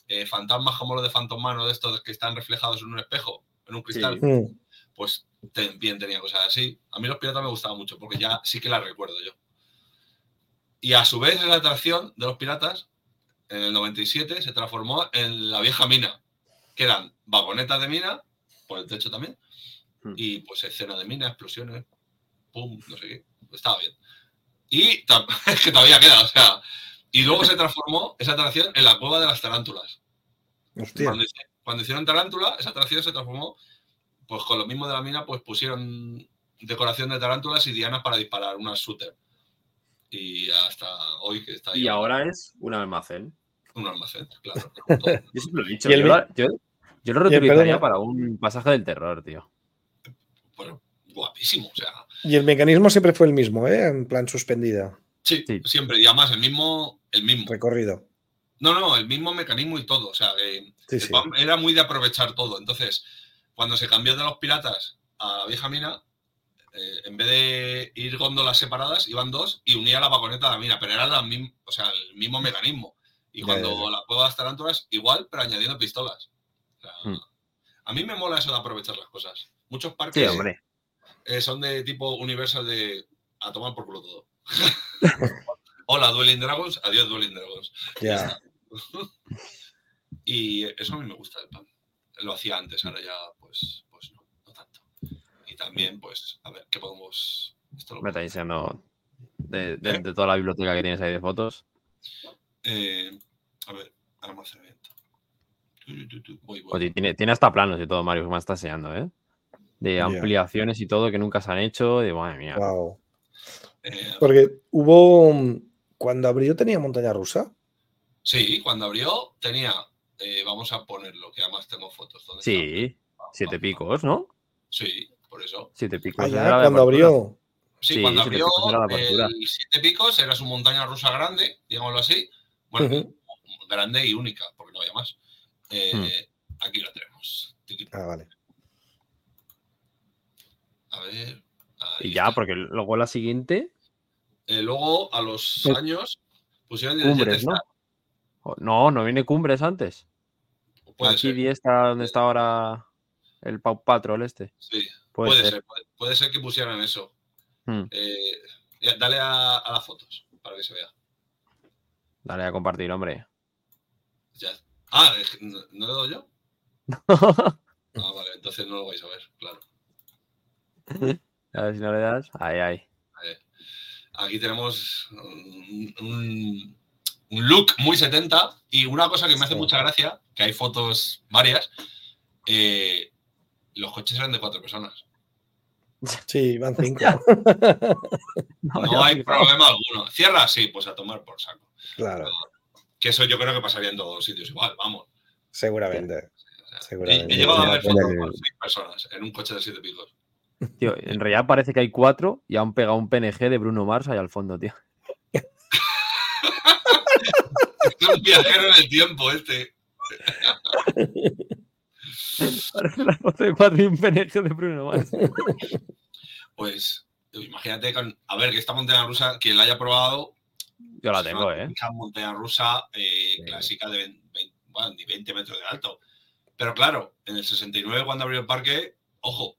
eh, fantasmas como los de Phantom Man o de estos que están reflejados en un espejo, en un cristal, Sí. Pues también tenía cosas así. A mí los piratas me gustaban mucho, porque ya sí que las recuerdo yo. Y a su vez la atracción de los piratas, en el 97, se transformó en la vieja mina, que eran vagonetas de mina, por el techo también, Hmm. y pues escena de mina, explosiones, pum, no sé qué, estaba bien. Y es que todavía queda, o sea, y luego se transformó esa atracción en la cueva de las tarántulas. Hostia. Cuando, cuando hicieron Tarántula, esa atracción se transformó, pues con lo mismo de la mina, pues pusieron decoración de tarántulas y dianas para disparar, una shooter. Y hasta hoy que está ahí Y ahora es un almacén. un almacén, claro. Yo siempre lo he dicho. Yo, lo, yo, lo reutilizaría para un pasaje del terror, tío. bueno, guapísimo, o sea, Y el mecanismo siempre fue el mismo, ¿eh? En plan suspendida, sí, Sí. siempre, y además el mismo, el mismo. recorrido. No, no, el mismo mecanismo y todo, o sea, que Sí, el sí. PAM era muy de aprovechar todo. Entonces, cuando se cambió de los piratas a la vieja mina, eh, en vez de ir góndolas separadas, iban dos y unía la vagoneta a la mina, pero era la o sea, el mismo mecanismo. Y cuando ya, ya. la cueva de las tarántulas, igual, pero añadiendo pistolas. O sea, Hmm. A mí me mola eso de aprovechar las cosas. Muchos Sí, parques hombre. eh, son de tipo Universal de a tomar por culo todo. Hola, Dueling Dragons, adiós, Dueling Dragons. Ya. Y eso a mí me gusta el pan. Lo hacía antes, ahora ya pues, pues no, no tanto. Y también, pues, a ver, ¿qué podemos...? Esto lo- Me está diciendo de, de- ¿Eh? de toda la biblioteca que tienes ahí de fotos. Eh, a ver, almacenamiento. Voy, voy. Oye, tiene, tiene hasta planos y todo, Mario, que me está enseñando, ¿eh? De ampliaciones y todo que nunca se han hecho. De madre mía. Wow. Eh, Porque hubo. Cuando abrió tenía montaña rusa. sí, cuando abrió tenía... eh, vamos a ponerlo, que además tengo fotos. ¿Dónde Sí, está? Siete picos, ¿no? Sí, por eso. Siete picos. Ah, era cuando abrió. Sí, Sí, cuando Siete abrió el Siete Picos era su montaña rusa grande, digámoslo así. Bueno, grande y única, porque no había más. Eh, Hmm. Aquí la tenemos. Ah, vale. A ver. Y ya, está. porque luego la siguiente, Eh, luego, a los Pues- años, pusieron cumbres, ¿no? Jetstar. O- No, no viene cumbres antes. Puede Aquí ser. di está donde está ahora el Pau Patrol este. Sí, Puede, puede, ser. ser. Puede, puede ser que pusieran eso. Hmm. Eh, ya, dale a, a las fotos para que se vea. Dale a compartir, hombre. Ya. Ah, ¿no, no le doy yo? Ah, vale, entonces no lo vais a ver, claro. a ver si no le das. Ahí, ahí. Aquí tenemos un, un- un look muy 70 y una cosa que me hace Sí. mucha gracia, que hay fotos varias, eh, los coches eran de cuatro personas. Sí, van cinco. No hay problema alguno. Cierra, sí, pues a tomar por saco. claro, Que eso yo creo que pasaría en todos los sitios igual, vamos. seguramente. O sea, he, Seguramente. he llegado a ver fotos con seis personas en un coche de siete picos. Tío, en realidad parece que hay cuatro y han pegado un PNG de Bruno Mars ahí al fondo, tío. Es un viajero en el tiempo este. Parece la foto de cuatro y un PNG de Bruno Mars. Pues imagínate, con, a ver, que esta montaña rusa, quien la haya probado, Yo la tengo, una ¿eh? típica montaña rusa eh, Sí. clásica de 20, bueno, ni 20 metros de alto. Pero claro, en el 69 cuando abrió el parque, ojo,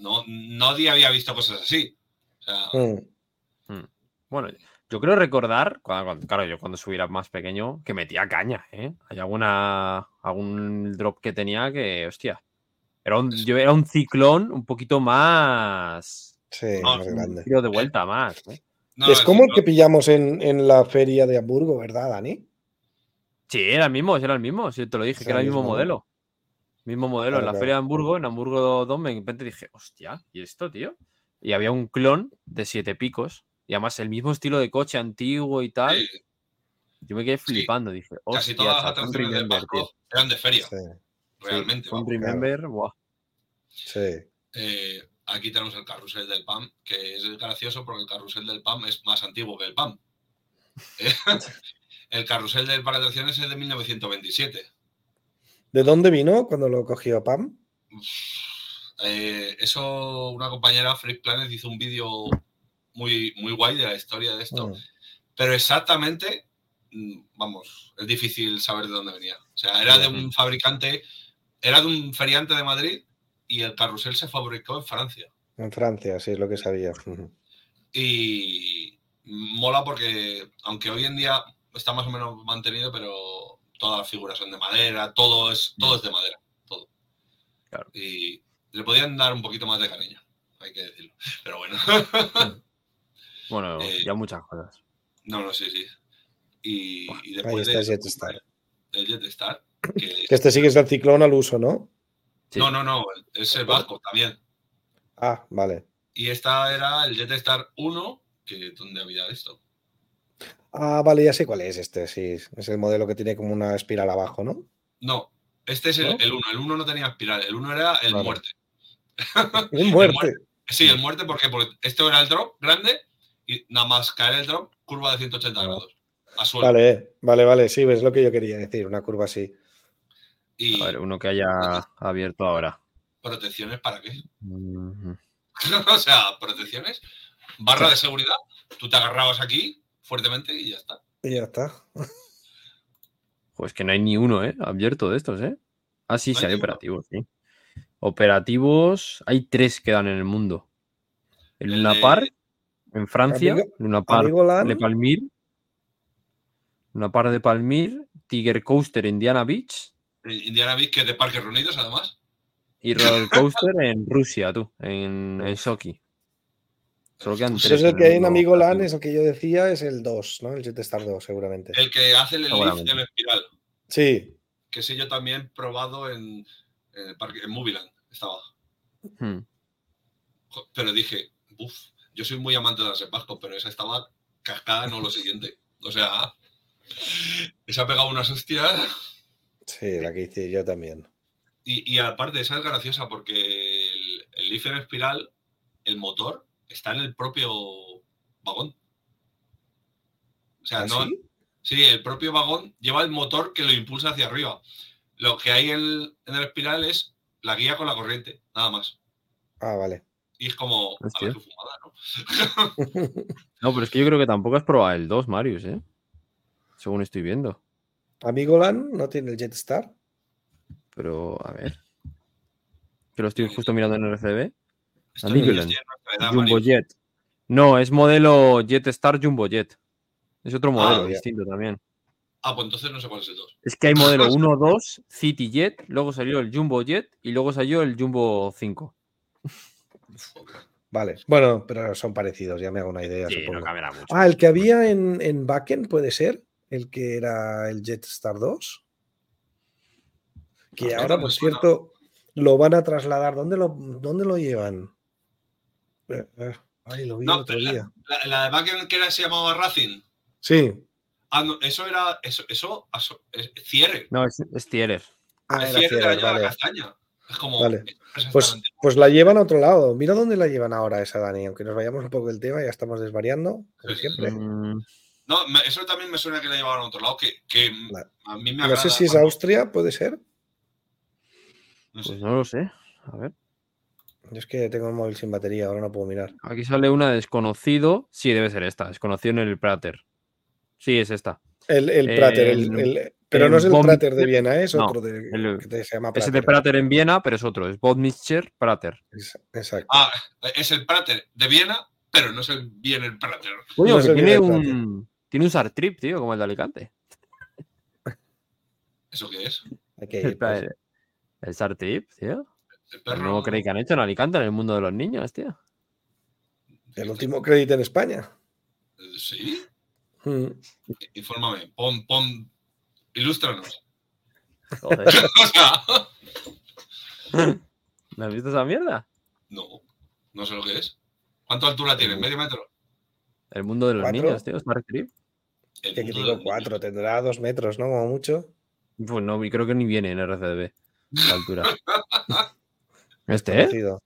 no, nadie había visto cosas así. O sea, Mm. Bueno, yo creo recordar, cuando, cuando- claro, yo cuando subí era más pequeño, que metía caña, ¿eh? Hay alguna, algún drop que tenía que, hostia, era un, yo era un ciclón un poquito más... Sí, No, más un grande. de vuelta más. ¿eh? no, es como el que pillamos en, en la feria de Hamburgo, ¿verdad, Dani? Sí, era el mismo, era el mismo, sí, te lo dije, Es que era el mismo modelo. Mismo modelo, en la claro. feria de Hamburgo, en Hamburgo Dome, de repente dije, hostia, ¿y esto, tío? Y había un clon de siete picos, y además el mismo estilo de coche antiguo y tal. sí, Yo me quedé flipando, dije, casi todas las atracciones barco eran de feria, Sí, realmente. Sí, un remember, buah. sí. Eh, aquí tenemos el carrusel del PAM, que es gracioso porque el carrusel del PAM es más antiguo que el PAM. Eh, el carrusel del parque de atracciones es de 1927. ¿De dónde vino cuando lo cogió Pam? Eh, eso, una compañera, Freak Planet, hizo un vídeo muy, muy guay de la historia de esto, Mm. pero exactamente, mm, vamos, es difícil saber de dónde venía. O sea, era de un fabricante, era de un feriante de Madrid y el carrusel se fabricó en Francia. En Francia, sí, es lo que sabía. Y mola porque, aunque hoy en día está más o menos mantenido, pero todas las figuras son de madera, todo es, todo es de madera, todo. Claro. Y le podían dar un poquito más de cariño, hay que decirlo. Pero bueno, Bueno, Eh, ya muchas cosas. no, no, sí, sí. Y, y Ahí después está de Jetstar. el Jetstar, que, Que este sí que es el ciclón al uso, ¿no? Sí. no, no, no, es el vasco también. Ah, vale. Y esta era el Jetstar 1, que ¿dónde había esto? Ah, vale, ya sé cuál es este, sí. Es el modelo que tiene como una espiral abajo, ¿no? No, este es el ¿No? 1. El 1 el uno no tenía espiral, el 1 era el Vale. muerte. Un muerte. Sí, el muerte, ¿por qué? Porque esto era el drop grande y nada más caer el drop, curva de 180 Ah. grados. A suelo. Vale, vale, vale, sí, es lo que yo quería decir, una curva así. Y A ver, uno que haya abierto ahora. protecciones, ¿para qué? O sea, protecciones, barra de seguridad, tú te agarrabas aquí fuertemente y ya está. Y ya está. Pues que no hay ni uno, ¿eh? Abierto de estos, ¿eh? Ah, sí, No sí, hay operativos, sí. Operativos, hay tres que dan en el mundo. El El de- Park, en Francia, Amigo- Luna Park de Palmir, Luna Park de Palmir, Tiger Coaster Indiana Beach Indiana Beach, que es de Parques Reunidos, además. y Roller Coaster en Rusia, tú, en, en Sochi. Solo Pues tres. es el que hay en Amigo Lan, es el que yo decía, es el 2, ¿no? El Jetstar 2, seguramente. El que hace el lift en espiral, Sí, que sí yo también probado en, en el parque, en Movieland, estaba. Hmm. Pero dije, uff, yo soy muy amante de las de Pasco, pero esa estaba cascada, no lo siguiente. O sea, esa ha pegado unas hostias. sí, la que hice yo también. Y, y aparte, esa es graciosa porque el, el en espiral, el motor, está en el propio vagón. O sea, ¿Ah, no. sí? Sí, el propio vagón lleva el motor que lo impulsa hacia arriba. Lo que hay en, en el espiral es la guía con la corriente, nada más. Ah, vale. Y es como, a ver qué fumada, ¿no? No, pero es que yo creo que tampoco has probado el 2, Marius, ¿eh? Según estoy viendo. Amigo Lan no tiene el Jetstar. Pero, a ver. Que lo estoy justo mirando en RCB. Ya es nuestra edad, Jumbo Mario. Jet. No, es modelo Jetstar Jumbo Jet. Es otro modelo ya. distinto también. Ah, pues entonces no sé cuál es el 2. Es que hay modelo 1, 2, City Jet, luego salió el Jumbo Jet y luego salió el Jumbo 5. Vale. Bueno, pero son parecidos, ya me hago una idea, Sí, supongo. no cambiará mucho. Ah, el que había en, en Backen puede ser, el que era el Jetstar 2. Que Ah, ahora, por cierto, lo van a trasladar. ¿Dónde lo, dónde lo llevan? Eh, eh, Ay, lo vi No, el otro pero la- día. La, la de Bakken que era, se llamaba Racing. Sí. Ah, no, eso era. Eso, eso, aso- es- cierre. No, es, es. Ah, cierre de la Cierre, llave vale. castaña. Es como. Vale. Pues, pues la llevan a otro lado. Mira dónde la llevan ahora esa Dani, aunque nos vayamos un poco del tema, ya estamos desvariando, como Sí. siempre. Mm, No, eso también me suena que la llevaban a otro lado, que, que Vale. a mí me No sé si es cuando- Austria, puede ser. no sé. Pues no lo sé. A ver. Yo es que tengo el móvil sin batería, ahora no puedo mirar. Aquí sale una desconocido. Sí, debe ser esta. Desconocido en el Prater. Sí, es esta. El, el Eh, Prater, el- el- pero no es el Prater de Viena, es no, otro de, el- que te- se llama Es Prater. de Prater en Viena, pero es otro. Es Bodmischer Prater. Es- Exacto. Ah, es el Prater de Viena, pero no es el bien el Prater. No es que tiene un. Tiene un Sartrip, tío, como el de Alicante. ¿Eso qué es? Que El, pues. el Sartrip, tío. El perro. nuevo creí que han hecho en Alicante, en el mundo de los niños, tío. El último crédito en España. Eh, Sí, Mm. infórmame. Pon, pon. Ilústranos. Joder. ¿No has visto esa mierda? no, no sé lo que es. ¿Cuánta altura tiene? ¿Medio metro? El mundo de los ¿Cuatro? niños, tío. El Que mundo de digo cuatro, tendrá dos metros, ¿no? Como mucho. Pues no, creo que ni viene en RCDB. La altura. ¿Este, eh?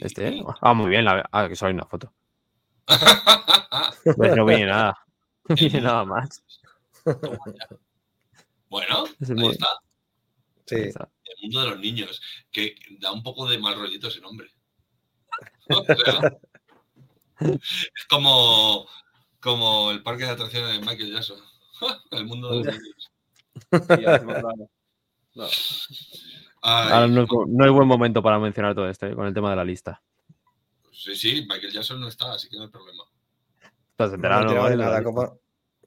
¿Este, eh? Ah, muy bien. La... Ah, que solo hay una foto. Pues no viene nada. No viene nada más. bueno, Es ahí muy- está. Sí. Ahí está. El mundo de los niños. Que da un poco de mal rollito ese nombre. O sea, es como, como el parque de atracciones de Michael Jackson. El mundo de los niños. Ay, Ahora no es, bu- no es buen momento para mencionar todo esto, eh, con el tema de la lista. Sí, sí, Michael Jackson no está, así que no hay problema. Estás No he enterado, ¿no? De la nada. Como,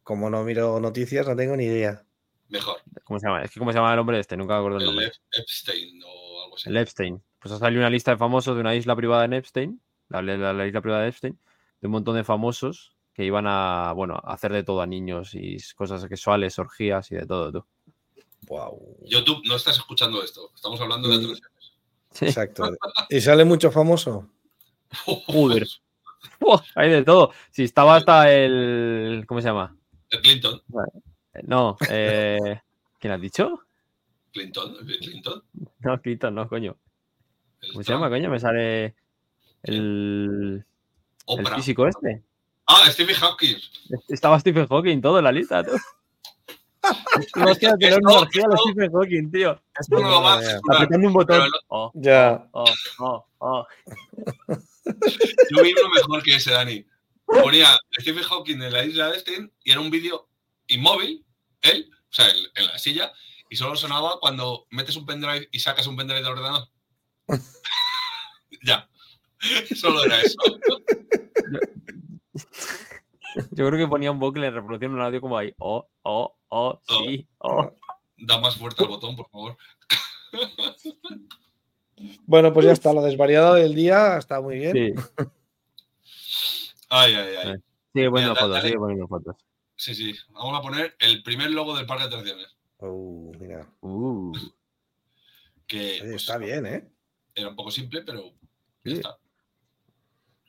como no miro noticias, no tengo ni idea. Mejor. ¿Cómo se llama? Es que ¿cómo se llama el hombre este? Nunca me acuerdo el El nombre. Ep- Epstein o algo así. El Epstein. Pues ha salido una lista de famosos de una isla privada en Epstein, la, la- la isla privada de Epstein, de un montón de famosos que iban a, bueno, a hacer de todo a niños y cosas sexuales, orgías y de todo, tú. Wow. YouTube, no estás escuchando esto. Estamos hablando de Mm. atracciones. Sí. Exacto. ¿Y sale mucho famoso? Joder. Buah, hay de todo. Si estaba hasta el. ¿Cómo se llama? El Clinton. No, eh, ¿quién has dicho? Clinton, Clinton. No, Clinton, no, coño. el ¿Cómo se llama, coño? Me sale el, físico este. Ah, Stephen Hawking. Estaba Stephen Hawking todo en la lista, tú. Esto- una orgía a esto- Stephen Hawking, tío. Esto no lo va a Madre mía. censurar. Apretando un botón. Pero Oh, Ya. oh, oh, oh. Yo vi uno mejor que ese, Dani. Ponía Stephen Hawking en la isla de Epstein y era un vídeo inmóvil, él, o sea, en, en la silla, y solo sonaba cuando metes un pendrive y sacas un pendrive del ordenador. ya. Solo era eso. Yo creo que ponía un bucle en reproducción un audio como ahí. Oh, oh, oh, sí, oh. Da más fuerte al botón, por favor. Bueno, pues ya está. Lo desvariado del día está muy bien. Sí, Ay, ay, ay. sigue poniendo Mira, fotos, dale. sigue poniendo fotos. Sí, sí. Vamos a poner el primer logo del parque de atracciones. Uh, mira. Uh, Que Oye, pues, está bien, ¿eh? era un poco simple, pero ya Sí. está.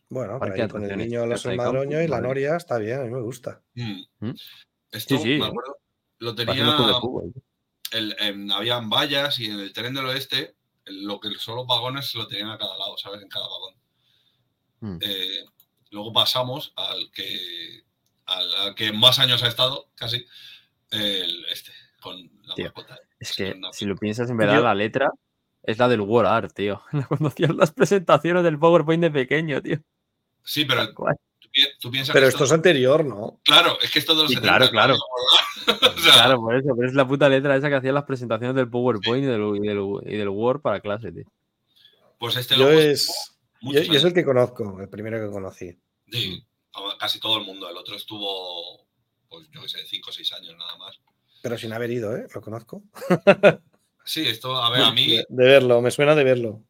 Bueno, ahí con el niño los Fiesta de madroño campo, y la noria está bien, a mí me gusta. Mm. ¿Mm? Esto, Sí, sí. me acuerdo, lo tenía. el- en- habían vallas y en el tren del oeste, lo que son los vagones lo tenían a cada lado, ¿sabes? En cada vagón. Mm. Eh, luego pasamos al que, al, al que más años ha estado, casi, el este, con la Tío, mascota. Es que una- si lo piensas en verdad, la letra es la del War Art, tío. Cuando hacían las presentaciones del PowerPoint de pequeño, tío. Sí, pero. Tú, piensas Pero que esto es anterior, ¿no? Claro, es que esto de los Sí, 70, claro, claro. o sea, Claro, por eso, pero es la puta letra esa que hacían las presentaciones del PowerPoint y, del, y, del, y del Word para clase, tío. Pues este Yo logo es, yo, yo es el que conozco, el primero que conocí. Sí, casi todo el mundo. El otro estuvo, pues yo qué sé, 5 o 6 años nada más. Pero sin haber ido, ¿eh? Lo conozco. Sí, esto, a ver, a mí, De, de verlo, me suena de verlo.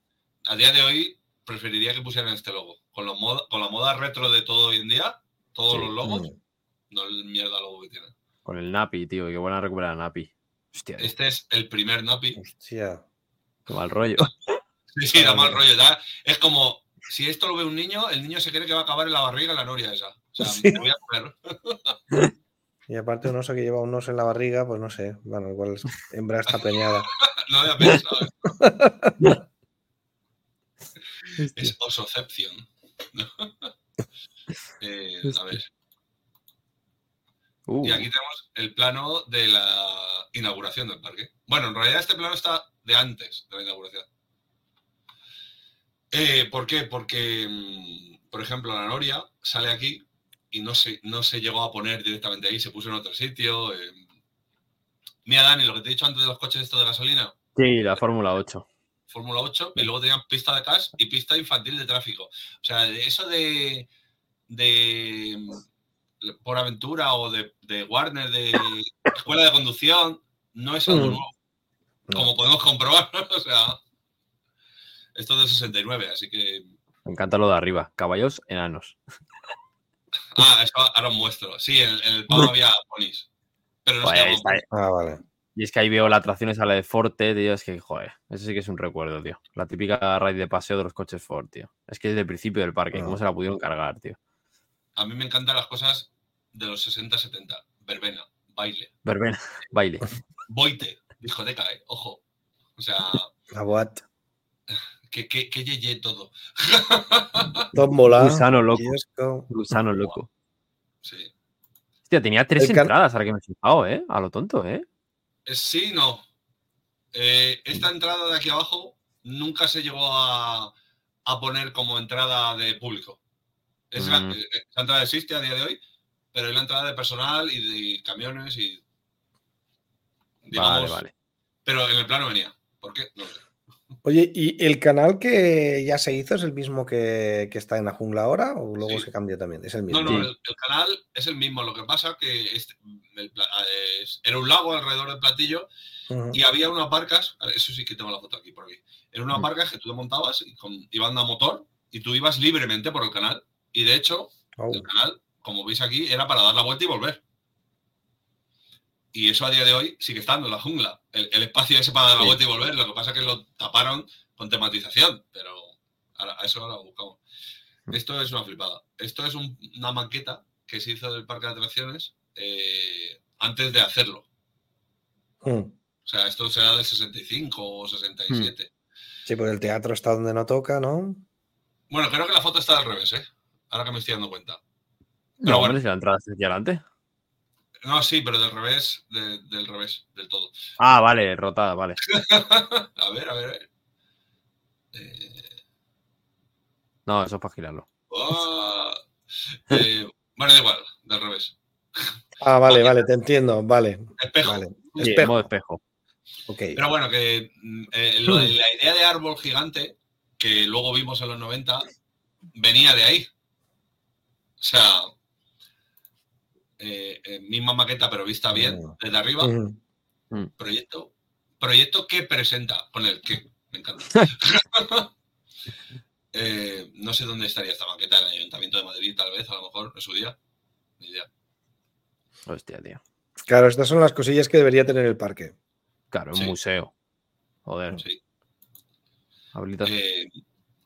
a día de hoy, preferiría que pusieran este logo. Con, los moda, con la moda retro de todo hoy en día, todos Sí. los logos, Mm. no el mierda logo que tienen. Con el Napi, tío, que buena recuperar a Napi. Hostia, tío, Este es el primer Napi. Hostia. qué mal rollo. Sí, sí, da mal rollo. da- es como, si esto lo ve un niño, el niño se cree que va a acabar en la barriga la noria esa. O sea, Sí. me voy a comer. Y aparte un oso que lleva un oso en la barriga, pues no sé. Bueno, igual es hembra está preñada. No había pensado. Es osocepción. Eh, a ver. Uh, Y aquí tenemos el plano de la inauguración del parque. Bueno, en realidad este plano está de antes de la inauguración. Eh, ¿Por qué? Porque, mm, por ejemplo, la Noria sale aquí y no se, no se llegó a poner directamente ahí, se puso en otro sitio. eh. Mira, Dani, lo que te he dicho antes de los coches estos de gasolina, Sí, la Fórmula 8. Fórmula 8, y luego tenían pista de cash y pista infantil de tráfico. O sea, eso de, de por aventura o de, de Warner, de escuela de conducción, no es algo Mm. nuevo, como podemos comprobar. o sea, esto es del 69, así que. Me encanta lo de arriba. Caballos enanos. Ah, eso ahora os muestro. Sí, en, en el pavo había ponis. Pero no se está- Ah, vale. Y es que ahí veo la atracción esa la de Forte, tío. Es que, joder, eso sí que es un recuerdo, tío. La típica raid de paseo de los coches Ford, tío. Es que desde el principio del parque. ¿cómo se la pudieron cargar, tío? A mí me encantan las cosas de los 60-70. Verbena, baile, Verbena, baile. boite, discoteca, eh, ojo. O sea, La boat. que, que, que yeye todo. Tómbola. Gusano loco. Gusano loco. Sí. Hostia, tenía tres entradas, ahora que me he fijado, ¿eh? A lo tonto, ¿eh? Eh, Sí, no. Eh, esta entrada de aquí abajo nunca se llegó a, a poner como entrada de público. Esa, Mm. eh, esa entrada existe a día de hoy, pero es la entrada de personal y de camiones y. Vale, digamos, vale. Pero en el plano venía. ¿Por qué? No sé. Oye, ¿y el canal que ya se hizo es el mismo que, que está en la jungla ahora o luego Sí. se cambió también? Es el No, mismo. no, Sí. el, el canal es el mismo. Lo que pasa que este- el es- era un lago alrededor del platillo y había unas barcas. Eso sí que tengo la foto aquí por aquí. Era unas Mm. barcas que tú te montabas y con, iban a motor y tú ibas libremente por el canal. Y de hecho, Oh, el canal, como veis aquí, era para dar la vuelta y volver. Y eso a día de hoy sigue estando en la jungla. El, el espacio ese para dar la Sí. vuelta y volver. Lo que pasa es que lo taparon con tematización, pero ahora, a eso ahora lo buscamos. Mm. Esto es una flipada. Esto es un- una maqueta que se hizo del parque de atracciones eh, antes de hacerlo. Mm. O sea, esto será del 65 o 67. Sí, porque el teatro está donde no toca, ¿no? Bueno, creo que la foto está al revés, ¿eh? Ahora que me estoy dando cuenta. No, bueno. si la entrada hacia adelante. No, sí, pero del revés, de- del revés, del todo. Ah, vale, rotada, vale. a ver, a ver, a ver. Eh, No, eso es para girarlo. ah, eh, bueno, da igual, del revés. Ah, vale, vale, te entiendo. Vale, Espejo. vale. Sí, Espejo. espejo. Pero bueno, que mm, eh, lo de la idea de árbol gigante, que luego vimos en los 90, venía de ahí. O sea, eh, eh, misma maqueta, pero vista bien, Mm. desde arriba. Ujú. Proyecto. Proyecto que presenta, con el que. Me encanta. Eh, no sé dónde estaría esta maqueta, en el Ayuntamiento de Madrid, tal vez, a lo mejor, en su día. Ni idea. Hostia, tío. Claro, estas son las cosillas que debería tener el parque. Claro, un Sí. museo. Joder, Sí. habilitas. Eh,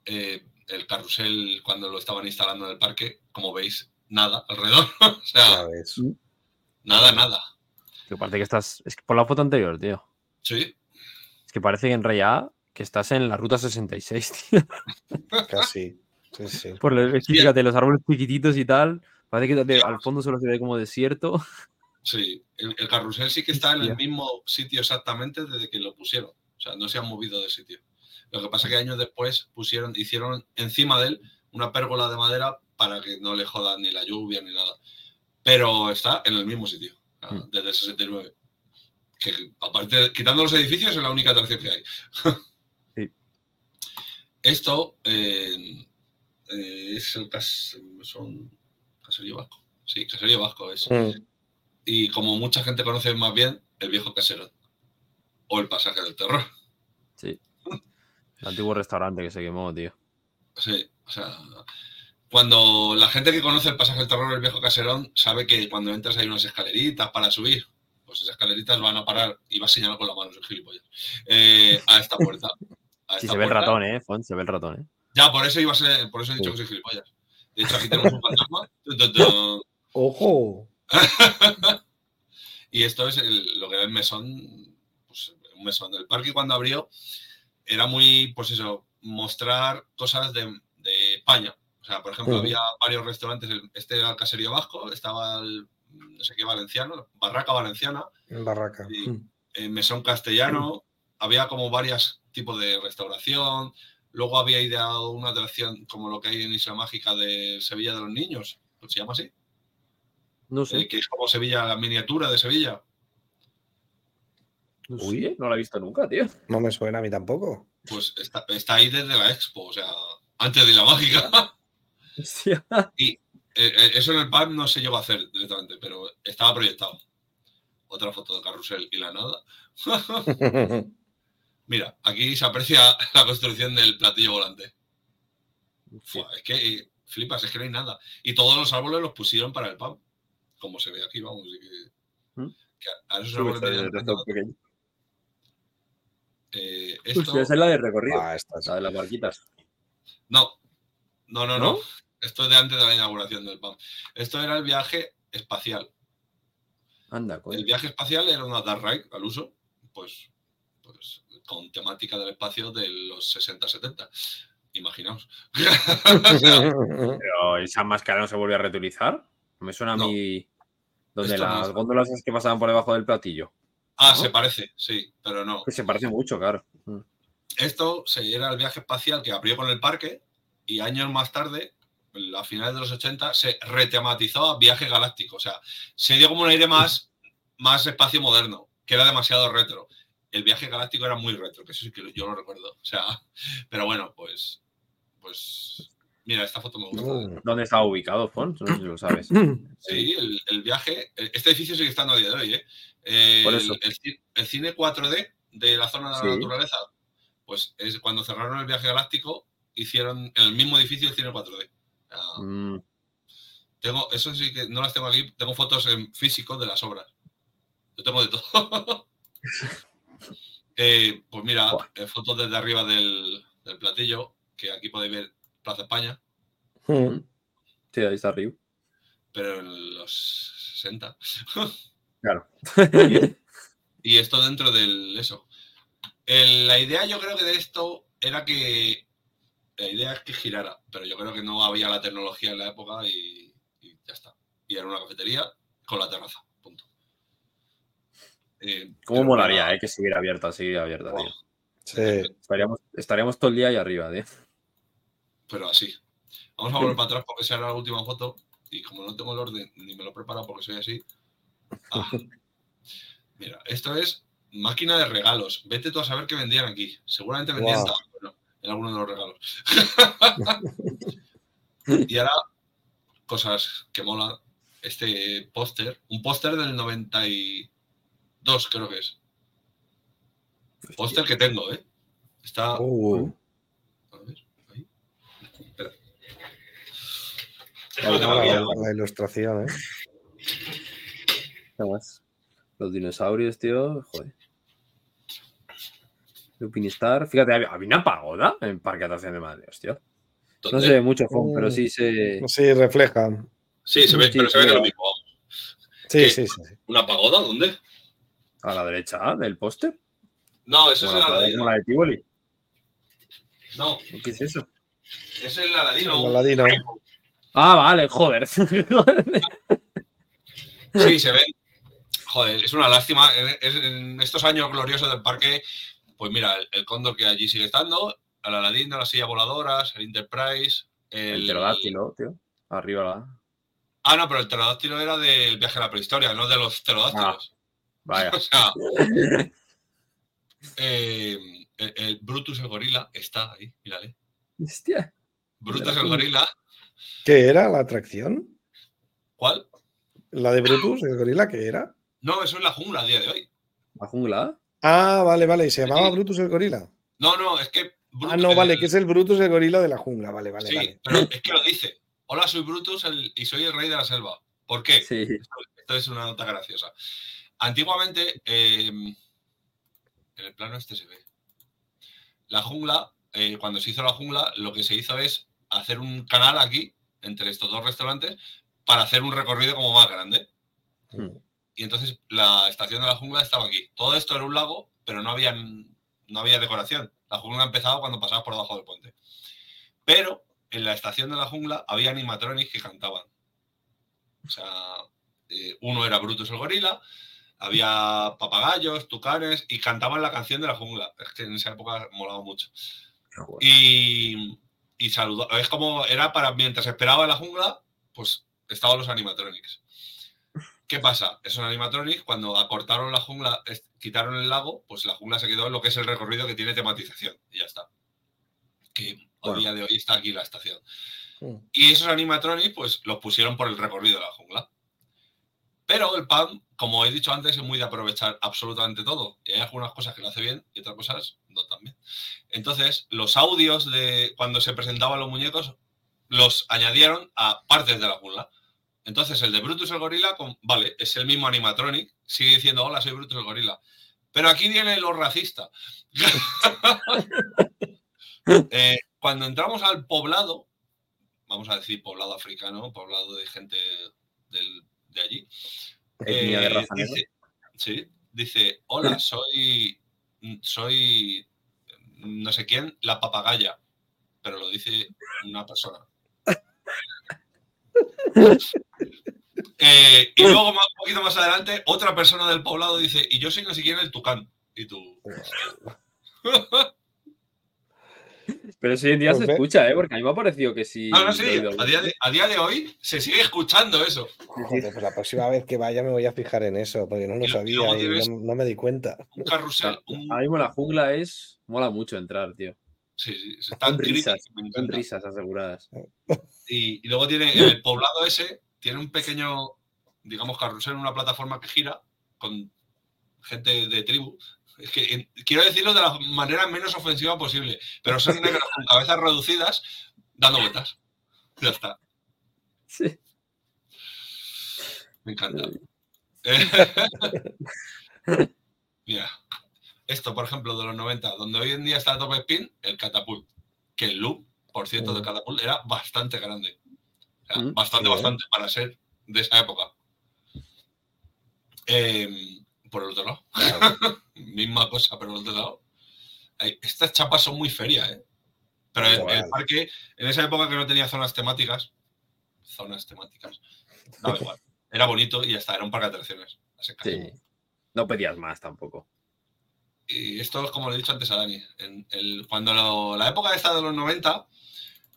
eh, el carrusel, cuando lo estaban instalando en el parque, como veis, nada alrededor. o sea, nada, nada. Que parece que estás. Es que por la foto anterior, tío. Sí, Es que parece que en realidad que estás en la ruta 66, tío. Casi. Sí, sí. Por lo- es que Bien. fíjate, los árboles chiquititos y tal. Parece que de- al fondo solo se ve como desierto. sí. El, el carrusel sí que está en el mismo sitio exactamente desde que lo pusieron. O sea, no se han movido de sitio. Lo que pasa es que años después pusieron, hicieron encima de él una pérgola de madera para que no le joda ni la lluvia ni nada. Pero está en el mismo sitio, o sea, Mm. desde el 69. Que aparte, quitando los edificios, es la única atracción que hay. Sí. Esto eh, eh, es el cas son caserío vasco. Sí, caserío vasco es. Mm. Y como mucha gente conoce más bien, el viejo casero. O el pasaje del terror. Sí. El antiguo restaurante que se quemó, tío. Sí, o sea, cuando la gente que conoce el pasaje del terror, el viejo caserón, sabe que cuando entras hay unas escaleritas para subir. Pues esas escaleritas van a parar, y va a señalar con la mano, soy gilipollas, eh, a esta puerta. A Sí, se ve el ratón, eh, Fon, se ve el ratón, eh. Ya, por eso iba a ser, por eso he dicho que soy gilipollas. De hecho, aquí tenemos un fantasma. Ojo. Y esto es el- lo que era el mesón, pues, un mesón. El parque cuando abrió era muy, pues eso, mostrar cosas de, de España. O sea, por ejemplo, había varios restaurantes. Este era el Caserío Vasco, estaba el, no sé qué, valenciano, Barraca Valenciana, En Barraca. Sí. Mm. el Mesón Castellano. Había como varios tipos de restauración. Luego había ideado una atracción como lo que hay en Isla Mágica de Sevilla de los Niños. ¿Se llama así? No Eh, sé. que es como Sevilla, la miniatura de Sevilla. No, Uy. sé, no la he visto nunca, tío. No me suena a mí tampoco. Pues está, está ahí desde la expo, o sea, antes de Isla Mágica. Hostia. Eh, eh, eso en el pub no se llegó a hacer directamente, pero estaba proyectado. Otra foto de carrusel y la nada. Mira, aquí se aprecia la construcción del platillo volante. Fua, es que eh, flipas, es que no hay nada. Y todos los árboles los pusieron para el pub. Como se ve aquí, vamos. y que, ¿Mm? que a esos Sí, árboles tenían. Eh, esto, esa es la de recorrido. Ah, esta es- La de las barquitas. No, no, no, no, ¿No? Esto es de antes de la inauguración del PAM. Esto era el viaje espacial. Anda, coño. El viaje espacial era una dark ride al uso, pues, pues con temática del espacio de los 60-70. Imaginaos. Pero esa máscara no se vuelve a reutilizar. No me suena a No. mí. Donde Esto no las es- góndolas esas que pasaban por debajo del platillo. ah, ¿No? se parece, sí, pero no. Que se parece mucho, claro. Esto se- era el viaje espacial que abrió con el parque y años más tarde, a finales de los 80, se retematizó a viaje galáctico. O sea, se dio como un aire más, más espacio moderno, que era demasiado retro. El viaje galáctico era muy retro, que eso sí que yo lo recuerdo. O sea, pero bueno, pues, pues, mira, esta foto me gusta. Mm. ¿Dónde estaba ubicado, Fons? No sé si lo sabes. Sí, el, el viaje, este edificio sigue estando a día de hoy, ¿eh? El, Por eso. el el cine 4D de la zona de la Sí. naturaleza, pues es cuando cerraron el viaje galáctico, hicieron en el mismo edificio el cine 4D. Sea, Mm, Tengo, eso sí que no las tengo aquí, tengo fotos en físico de las obras. Yo tengo de todo. Eh, pues mira, eh, fotos desde arriba del, del platillo, que aquí podéis ver Plaza España, Mm. Sí, ahí está arriba. pero en los 60. Claro. Y esto dentro del eso. El- la idea yo creo que de esto era que la idea es que girara, pero yo creo que no había la tecnología en la época y, y ya está. Y era una cafetería con la terraza. Punto. Eh, ¿Cómo molaría, eh? Que siguiera abierta, siguiera abierta, tío. Sí. Estaríamos, estaríamos todo el día ahí arriba, tío. Pero así. Vamos a volver para atrás porque será la última foto. Y como no tengo el orden ni me lo preparo porque soy así. ah. Mira, esto es máquina de regalos. Vete tú a saber qué vendían aquí. Seguramente vendían tabaco, ¿no? En alguno de los regalos. y ahora, cosas que molan. Este póster, un póster del 92, creo que es. Póster que tengo, ¿eh? Está. Uh, A ver, ahí. Espera. Tengo la, ilustración, ¿eh? ¿Qué más? Los dinosaurios, tío. Joder. Lupinistar. Fíjate, había, una pagoda en Parque de Atracción de Madrid, hostia. No se ve mucho, Fon, pero sí se. Sí, refleja. Sí, se ve, Sí, pero se ve sí, que lo mismo. Sí, ¿Qué? sí, sí. sí. ¿Una pagoda? ¿Dónde? A la derecha ¿ah? del póster. No, eso es el Aladino. la de Tivoli. No, ¿Qué es eso? es el Aladino. El Aladino. Ah, vale, joder. Sí, se ve. Joder, es una lástima. En estos años gloriosos del parque, pues mira, el, el cóndor que allí sigue estando, el Aladino, las sillas voladoras, el Enterprise. El, El pterodáctilo, tío. Arriba la. Ah, no, pero el pterodáctilo era del viaje a la prehistoria, no de los pterodáctilos. Vaya. O sea, eh, el, el Brutus el gorila está ahí, mírale. Hostia. Brutus el gorila, ¿Qué era la atracción? ¿cuál? ¿La de Brutus, el gorila, qué era? No, eso es la jungla a día de hoy. La jungla. Ah, vale, vale. ¿Y se llamaba Sí. Brutus el gorila? No, no, es que. Ah, no, vale, el- que es el Brutus el gorila de la jungla. Vale, vale, sí, vale. pero es que lo dice. Hola, soy Brutus el- y soy el rey de la selva. ¿Por qué? Sí. Esto es una nota graciosa. Antiguamente, eh, en el plano este se ve. La jungla, eh, cuando se hizo la jungla, lo que se hizo es hacer un canal aquí, entre estos dos restaurantes, para hacer un recorrido como más grande. Mm. Y entonces la estación de la jungla estaba aquí. Todo esto era un lago, pero no había, no había decoración. La jungla empezaba cuando pasabas por debajo del puente. Pero en la estación de la jungla había animatronics que cantaban. O sea, eh, uno era Brutus el gorila, había papagayos, tucanes y cantaban la canción de la jungla. Es que en esa época molaba mucho. Y, y saludó. Es como era para mientras esperaba la jungla, pues estaban los animatronics. ¿Qué pasa? Esos animatronics, cuando acortaron la jungla, quitaron el lago, pues la jungla se quedó en lo que es el recorrido que tiene tematización. Y ya está. Que a día de hoy está aquí la estación. Y esos animatronics, pues los pusieron por el recorrido de la jungla. Pero el PAN, como he dicho antes, es muy de aprovechar absolutamente todo. Y hay algunas cosas que lo hace bien y otras cosas no tan bien. Entonces, los audios de cuando se presentaban los muñecos los añadieron a partes de la jungla. Entonces, el de Brutus el gorila, vale, es el mismo animatronic, sigue diciendo, hola, soy Brutus el gorila. Pero aquí viene lo racista. Eh, cuando entramos al poblado, vamos a decir poblado africano, poblado de gente de allí, eh, dice, sí, dice, hola, soy, soy no sé quién, la papagaya, pero lo dice una persona. Eh, y luego, un poquito más adelante, otra persona del poblado dice, y yo soy no sé quién el tucán. Y tú. Pero si hoy en día se escucha, ¿eh? Porque a mí me ha parecido que sí. No, no, sí. A día, de, hoy se sigue escuchando eso. pues la próxima vez que vaya me voy a fijar en eso, porque no lo sabía y, no, me di cuenta. Un carrusel. Ahora mismo la jungla es. Mola mucho entrar, tío. Sí, sí. Están risas, están risas aseguradas. Y, luego tiene el poblado ese, tiene un pequeño, digamos, carrusel en una plataforma que gira con gente de tribu es que quiero decirlo de la manera menos ofensiva posible, pero son negros con cabezas reducidas dando vueltas. Ya está. Sí. Me encanta. Mira, esto, por ejemplo, de los 90, donde hoy en día está top spin, el catapult. Que el loop, por cierto, del catapult era bastante grande. Mm, bastante, bastante para ser de esa época. Eh, por el otro lado. Misma cosa, pero por el otro lado. Estas chapas son muy ferias, ¿eh? Pero el, parque, en esa época que no tenía zonas temáticas, zonas temáticas, igual. Era bonito y ya está, era un parque de atracciones. Sí. No pedías más tampoco. Y esto es como le he dicho antes a Dani. Cuando la época esta de los 90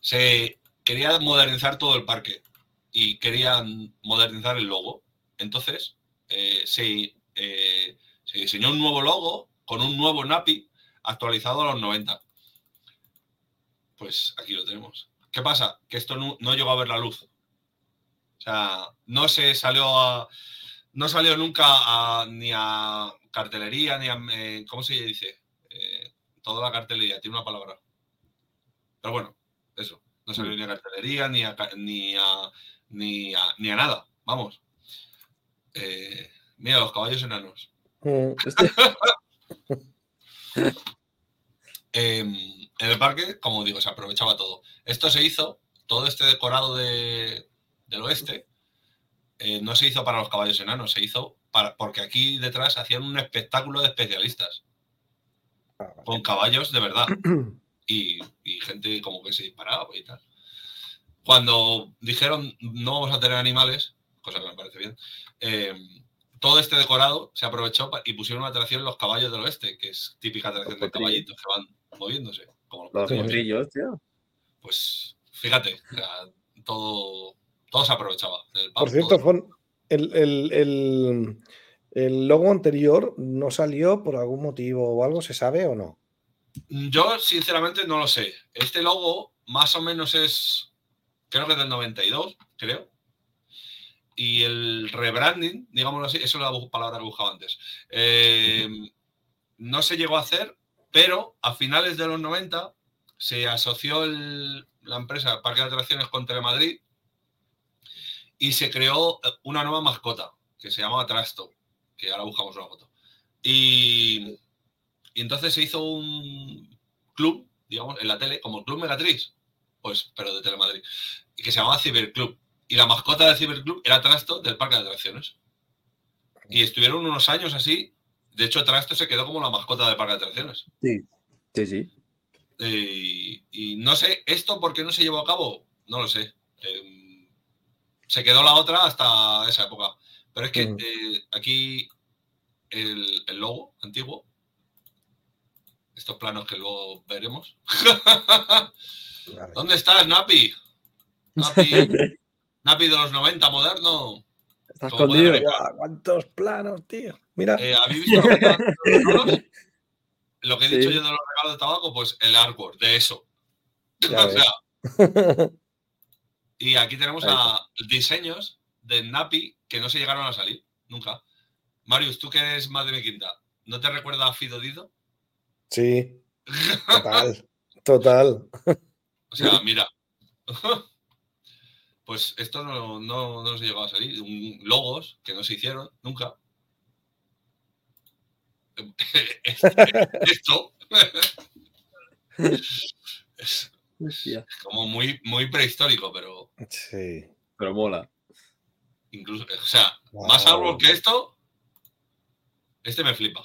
se quería modernizar todo el parque y querían modernizar el logo. Entonces eh, se eh, se diseñó un nuevo logo con un nuevo NAPI actualizado a los 90. Pues aquí lo tenemos. ¿Qué pasa? Que esto no, llegó a ver la luz. O sea, no se salió a, no salió nunca ni a cartelería, ni a, eh, ¿cómo se dice? Eh, toda la cartelería, tiene una palabra. Pero bueno, eso. No salió mm. ni a cartelería, ni a, ni a, ni a, ni a nada. Vamos. Eh, Mira, los caballos enanos. Mm, este- em, en el parque, como digo, se aprovechaba todo. Esto se hizo, todo este decorado del oeste, eh, no se hizo para los caballos enanos, se hizo para, porque aquí detrás hacían un espectáculo de especialistas. Ah, con caballos de verdad. Y, gente como que se disparaba y tal. Cuando dijeron no vamos a tener animales, cosa que me parece bien, eh, todo este decorado se aprovechó y pusieron una atracción en los caballos del oeste, que es típica atracción de caballitos que van moviéndose. Como los, potrillos, tío. Pues fíjate, todo, todo se aprovechaba. Por cierto, el, el, logo anterior no salió por algún motivo o algo, ¿se sabe o no? Yo, sinceramente, no lo sé. Este logo más o menos es, creo que es del 92, creo y el rebranding, digámoslo así, eso es la palabra que buscaba antes, eh, no se llegó a hacer, pero a finales de los 90 se asoció la empresa Parque de Atracciones con Telemadrid y se creó una nueva mascota que se llamaba Trasto, que ahora buscamos una foto. Y, y entonces se hizo un club, digamos, en la tele, como el Club Megatriz, pues, pero de Telemadrid, que se llamaba Ciberclub y la mascota del Ciberclub era Trasto del parque de atracciones. Y estuvieron unos años así. De hecho, tras esto se quedó como la mascota del parque de atracciones. Sí, sí, sí. Eh, y no sé, ¿esto por qué no se llevó a cabo? No lo sé. Eh, se quedó la otra hasta esa época. Pero es que Mm. eh, aquí el, el logo antiguo, estos planos que luego veremos. ¿Dónde está Snappy? Snappy, Snappy de los 90 moderno. Está escondido. Guau, ¿Cuántos planos, tío? Mira. Eh, ¿Habéis visto los regalos? lo que he Sí. dicho yo de los regalos de tabaco? Pues el artwork de eso. O sea, y aquí tenemos a diseños de Napi que no se llegaron a salir nunca. Marius, tú que eres más de mi quinta, ¿no te recuerda a Fido Dido? Sí, total. Total. O sea, mira. Pues esto no, no, no nos llegó a salir. Un- logos que no se hicieron nunca. esto es Hostia, como muy, muy prehistórico, pero Sí. Pero mola. incluso, o sea, más árbol que esto, este me flipa.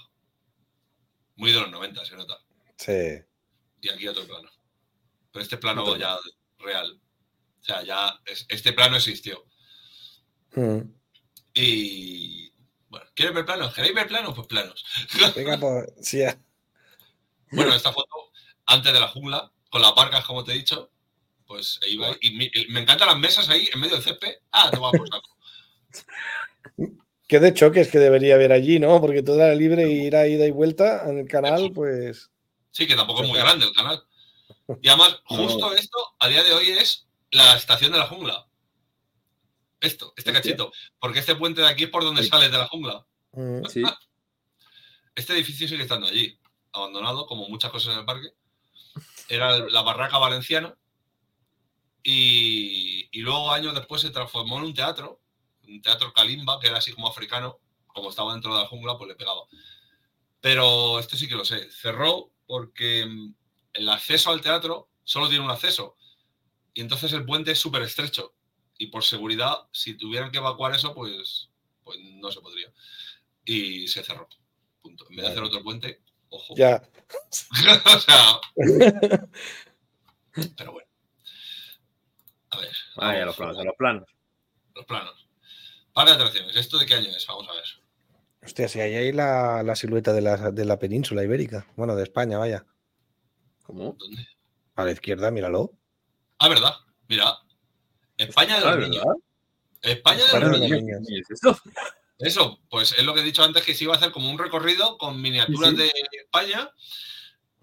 Muy de los 90, se nota. Sí. Y aquí otro plano. Pero este plano ya real. O sea, ya es- este plano existió. Mm. Y bueno, ¿quieres ver planos? ¿Queréis ver planos? Pues planos. Venga, pues. Sí, ya. Bueno, esta foto antes de la jungla, con las barcas, como te he dicho, pues ahí va. Y me encantan las mesas ahí en medio del césped. Ah, te va por saco. Qué de choques que debería haber allí, ¿no? Porque todo era libre y ir a ida y vuelta en el canal, pues. Sí, que tampoco es muy grande el canal. Y además, No. justo esto, a día de hoy, es la estación de la jungla. Esto, este cachito. Porque este puente de aquí es por donde Sí. sales de la jungla. mm, Sí. Este edificio sigue estando allí, abandonado, como muchas cosas en el parque. Era la barraca valenciana. Y, y luego, años después, se transformó en un teatro, un teatro Kalimba, que era así como africano, como estaba dentro de la jungla, pues le pegaba. Pero esto sí que lo sé. Cerró porque mm, el acceso al teatro solo tiene un acceso. Y entonces el puente es súper estrecho. Y por seguridad, si tuvieran que evacuar eso, pues, pues no se podría. Y se cerró. Punto. En vez de hacer otro puente, ojo. Ya. o sea. Pero bueno. A ver. Vaya, vamos los planos, a los planos. los planos. Par de atracciones. ¿Esto de qué año es? Vamos a ver. Hostia, si hay ahí la, la silueta de la, de la península ibérica. Bueno, de España, vaya. ¿Cómo? ¿Dónde? A la izquierda, míralo. Ah, verdad. Mira. España de Ah, los niños. ¿verdad? España de España los niños. niños. ¿Qué es esto? Eso, pues es lo que he dicho antes, que se iba a hacer como un recorrido con miniaturas Sí, sí. de España.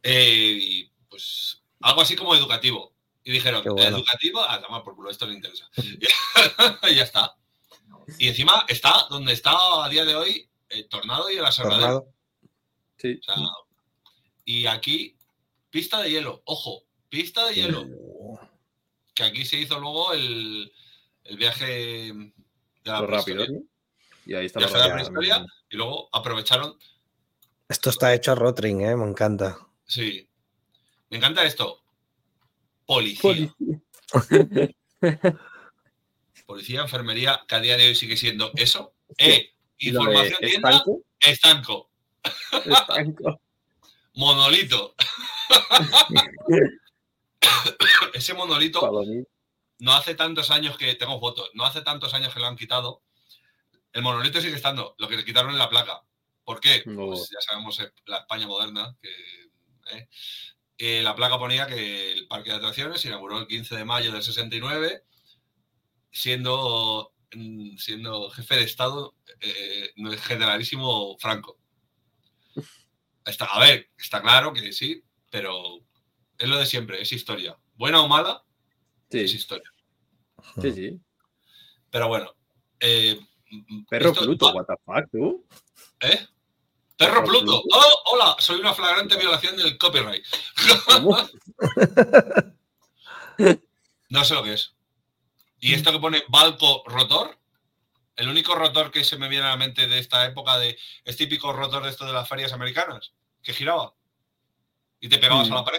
eh, y pues algo así como educativo. Y dijeron, bueno. educativo, ah, toma por culo, esto no interesa. y ya está. Y encima está donde está a día de hoy el Tornado y el Aserradero. Tornado. Sí. O sea, y aquí, pista de hielo, ojo, pista de hielo. Que aquí se hizo luego el, el viaje de la Lo rápido. ¿no? Y ahí está Ya rápido. prehistoria y luego aprovecharon. Esto está hecho a Rotring, ¿eh? Me encanta. Sí. Me encanta esto. Policía. Policía, enfermería, que a día de hoy sigue siendo eso. Eh, Y lo de información tienda, estanco, estanco. estanco. Monolito. Ese monolito no hace tantos años que tengo fotos, no hace tantos años que lo han quitado. El monolito sigue estando, lo que le quitaron en la placa. ¿Por qué? No. Pues ya sabemos eh, la España moderna, que eh, eh, la placa ponía que el parque de atracciones se inauguró el 15 de mayo del 69, siendo, mm, siendo jefe de Estado eh, generalísimo Franco. Está, a ver, está claro que sí, pero es lo de siempre, es historia. Buena o mala, es Sí, historia. sí, sí. Pero bueno. eh, Perro esto- Pluto, ah, what the fuck, tú. ¿eh? Perro Perro Pluto. Pluto. Oh, hola, soy una flagrante violación del copyright. No sé lo que es. Y esto que pone Balco Rotor, el único rotor que se me viene a la mente de esta época de es típico rotor de esto de las ferias americanas, que giraba y te pegabas Mm. a la pared.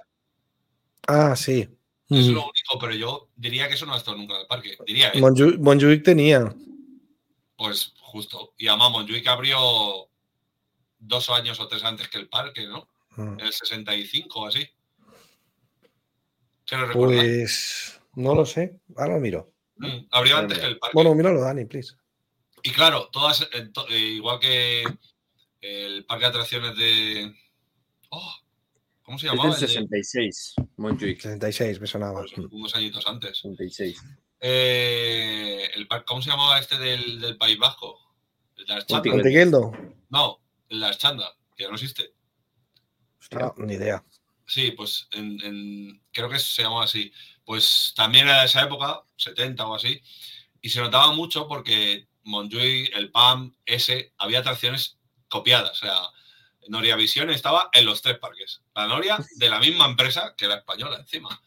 Ah, sí. Es Mm. lo único, pero yo diría que eso no ha estado nunca en el parque. Diría, ¿eh? Montjuic tenía. Pues justo. Y además Montjuic abrió dos años o tres antes que el parque, ¿no? Mm. En el 65 o así. ¿Qué lo? Pues no lo sé. Ahora lo miro. Mm, abrió antes que el parque. Bueno, míralo, Dani, please. Y claro, todas, eh, igual que el parque de atracciones de. Oh, ¿Cómo se Es llamaba? del El de- 66, Montjuic. 66, me sonaba. pues, unos añitos antes. 66. Eh, el ¿Cómo se llamaba este del, del País Vasco? El de Archanda. No, el de Archanda, que ya no existe. Hostia. Ah, ni idea. Sí, pues en, en- creo que se llamaba así. Pues también era de esa época, 70 o así, y se notaba mucho porque Montjuic, el PAM, ese, había atracciones copiadas. O sea, Noria Visión estaba en los tres parques. La Noria de la misma empresa que la española encima.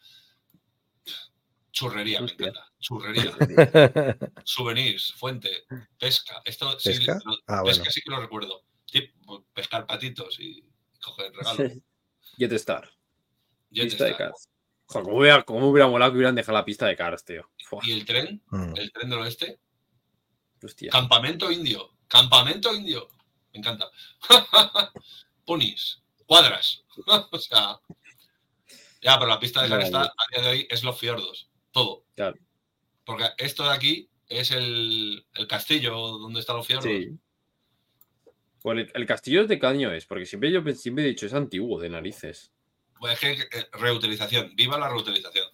Churrería, me encanta. Churrería. Souvenirs, fuente, pesca. Esto sí, ¿Pesca? lo- Ah, pesca bueno. sí que lo recuerdo. Sí, pues, pescar patitos y coger regalos. Jetstar. Jet Pista de Star. cars. Joder, ¿cómo, hubiera, cómo hubiera molado que hubieran dejado la pista de cars, tío? Fua, Y el tren, Mm. el tren del oeste, hostia. campamento indio, campamento indio. Me encanta. Punis, cuadras. o sea, ya, pero la pista de Maravilla. Caresta a día de hoy es los fiordos, todo. Claro. Porque esto de aquí es el, el castillo donde están los fiordos. Sí. Bueno, el, el castillo de qué año es, porque siempre yo siempre he dicho es antiguo de narices. Pues es que eh, reutilización, viva la reutilización.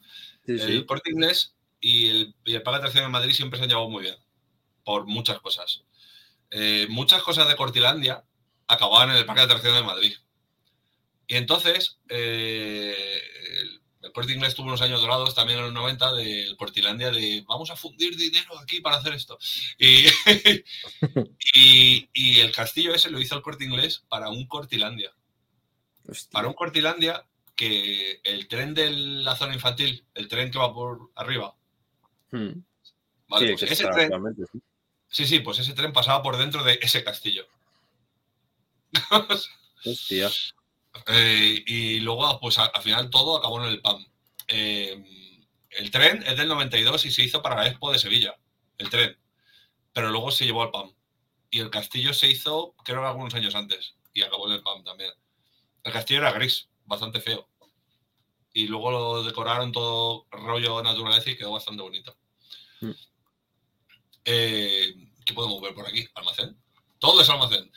Sí, El sí. inglés y el, y el Parque de Atracciones en Madrid siempre se han llevado muy bien, por muchas cosas. Eh, muchas cosas de Cortilandia acababan en el Parque de Atracciones de Madrid. Y entonces, eh, corte inglés tuvo unos años dorados también en los 90 del Cortilandia de vamos a fundir dinero aquí para hacer esto. Y, y, y el castillo ese lo hizo el corte inglés para un Cortilandia. Hostia. Para un Cortilandia que el tren de la zona infantil, el tren que va por arriba, Hmm. ¿vale? Sí, Pues ese tren, sí, sí, pues ese tren pasaba por dentro de ese castillo. Hostia. Eh, y luego, pues al final todo acabó en el PAM. Eh, el tren es del 92 y se hizo para la Expo de Sevilla, el tren. Pero luego se llevó al PAM. Y el castillo se hizo, creo que algunos años antes, y acabó en el PAM también. El castillo era gris, bastante feo. Y luego lo decoraron todo rollo naturaleza y quedó bastante bonito. Mm. Eh, ¿Qué podemos ver por aquí? Almacén. Todo es almacén.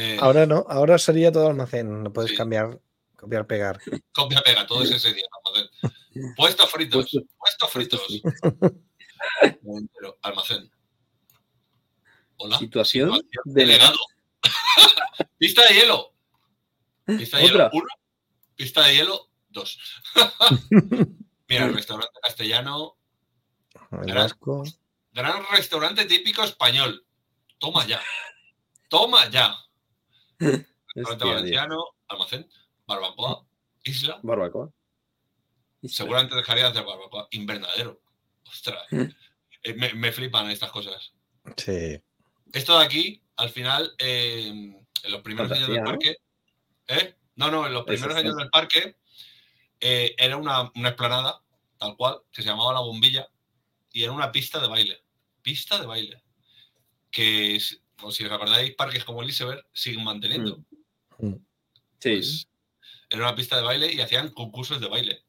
Eh, Ahora no, ahora sería todo almacén. No puedes Sí. cambiar, copiar, pegar. Copia pega, todo es ese día. Almacén. Puestos fritos. Puestos fritos. Pero, almacén. Hola. Situación Situación delegado. delegado. Pista de hielo. Pista de hielo Otra. 1. Pista de hielo 2. Mira, el restaurante castellano. El Gran-. Gran restaurante típico español. Toma ya. Toma ya. Restaurante valenciano, almacén, barbacoa, isla. Barbacoa. Seguramente dejaría de hacer barbacoa. Invernadero. Ostras. Eh, Me, me flipan estas cosas. Sí. Esto de aquí, al final, eh, en los primeros años del parque. ¿eh? No, no, en los primeros sí. años del parque eh, era una, una explanada, tal cual, que se llamaba La Bombilla, y era una pista de baile. Pista de baile. Que, si- o si os acordáis, parques como el Iceberg siguen manteniendo. Mm. Sí. Pues, era una pista de baile y hacían concursos de baile.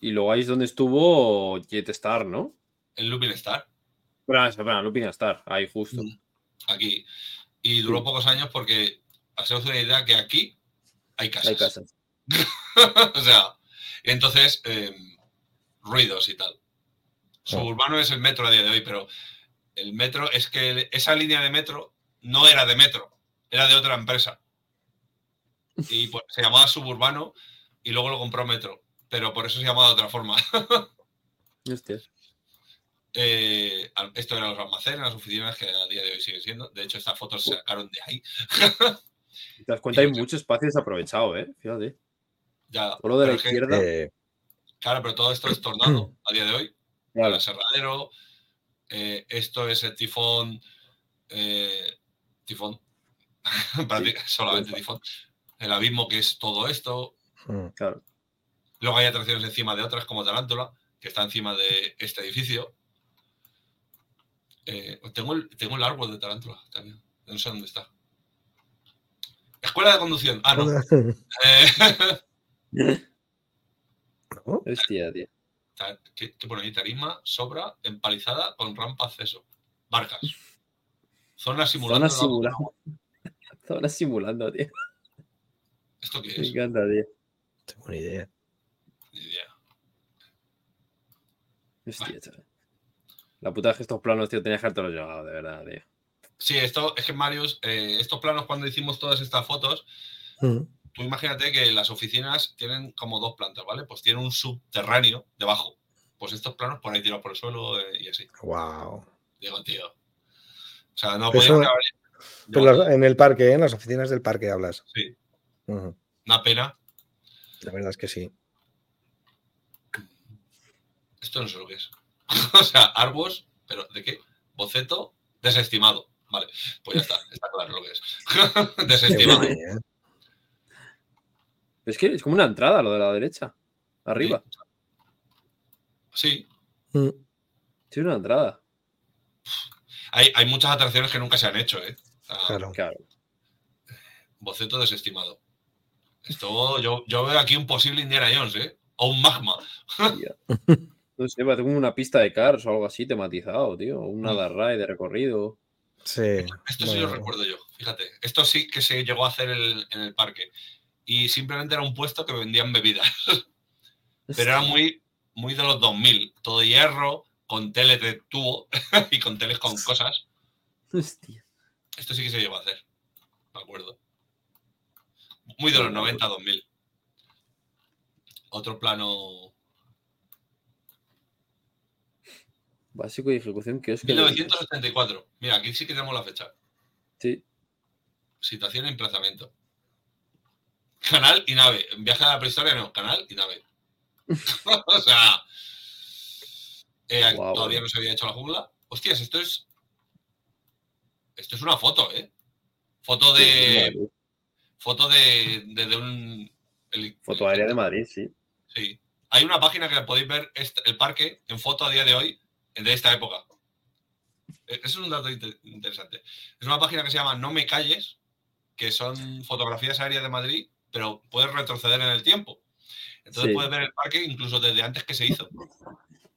Y luego ahí es donde estuvo Jetstar, ¿no? En Lupin Star. Espera, espera, Lupin Star, ahí justo. Mm. aquí. Y duró Sí. pocos años porque hacemos una idea que aquí hay casas. Hay casas. o sea, entonces, eh, ruidos y tal. Suburbano es el metro a día de hoy, pero el metro es que esa línea de metro no era de metro, era de otra empresa. Y pues, se llamaba Suburbano y luego lo compró Metro, pero por eso se llamaba de otra forma. Hostia. Eh, esto eran los almacenes, las oficinas que a día de hoy siguen siendo. De hecho, estas fotos se sacaron de ahí. Te das cuenta, hay mucho espacio desaprovechado, ¿eh? Fíjate. Ya, Todo lo de la que- izquierda. Eh, claro, pero todo esto es tornado a día de hoy. Claro. el aserradero. Eh, esto es el tifón. eh, tifón. Solamente tifón. El abismo que es todo esto. mm, Claro. Luego hay atracciones encima de otras como Tarántula, que está encima de este edificio. Eh, tengo, el, tengo el árbol de tarántula también. No sé dónde está. Escuela de conducción. Ah, no. Eh, ¿No? Hostia, tío. ¿Qué, qué pone ahí? Tarisma, sobra, empalizada con rampa acceso. Barcas. Zona simulando. Zona la- simulando. Zona simulando, tío. ¿Esto qué Me es? encanta, tío. tengo ni idea. Ni idea. Hostia, chaval. La puta es que estos planos, tío, tenías que haberte los llevado, de verdad, tío. Sí, esto es que Marius, eh, estos planos cuando hicimos todas estas fotos, Mm. Tú imagínate que las oficinas tienen como dos plantas, ¿vale? Pues tienen un subterráneo debajo. Pues estos planos por ahí tirados por el suelo eh, y así. Wow. Digo, tío. O sea, no podían haber. Pero en el parque, ¿eh? en las oficinas del parque hablas. Sí, una pena. La verdad es que sí. Esto no sé lo que es. o sea, Arbos, pero ¿de qué? Boceto desestimado. Vale, pues ya está, está claro lo que es. Qué desestimado. guay, ¿eh? Es que es como una entrada, lo de la derecha. Arriba. Sí, Mm. Sí, una entrada. hay, hay muchas atracciones que nunca se han hecho, ¿eh? Claro. Claro. Boceto desestimado. Esto, yo, yo veo aquí un posible Indiana Jones, ¿eh? O un magma. No sé, parece como una pista de cars o algo así tematizado, tío. Una Mm. dark ride de recorrido. Sí. Esto sí lo recuerdo yo, fíjate. Esto sí que se llegó a hacer el- en el parque. Y simplemente era un puesto que vendían bebidas. Pero era muy, muy de los 2000. Todo hierro, con tele de tubo y con teles con cosas. Hostia. Esto sí que se llegó a hacer. Me acuerdo. Muy de los Sí, 90, 2000. Otro plano. Básico de ejecución que es que. 1974. Mira, aquí sí que tenemos la fecha. Sí. Situación y emplazamiento. Canal y nave. Viaje a la prehistoria no, canal y nave. o sea. eh, todavía no se había hecho la jungla. Hostias, esto es. Esto es una foto, ¿eh? Foto de. Foto de, de, de un. heli- Foto aérea de Madrid, sí. Sí. Hay una página que podéis ver el parque en foto a día de hoy, de esta época. Eso es un dato inte- interesante. Es una página que se llama No me calles, que son fotografías aéreas de Madrid, pero puedes retroceder en el tiempo. Entonces Sí. puedes ver el parque incluso desde antes que se hizo.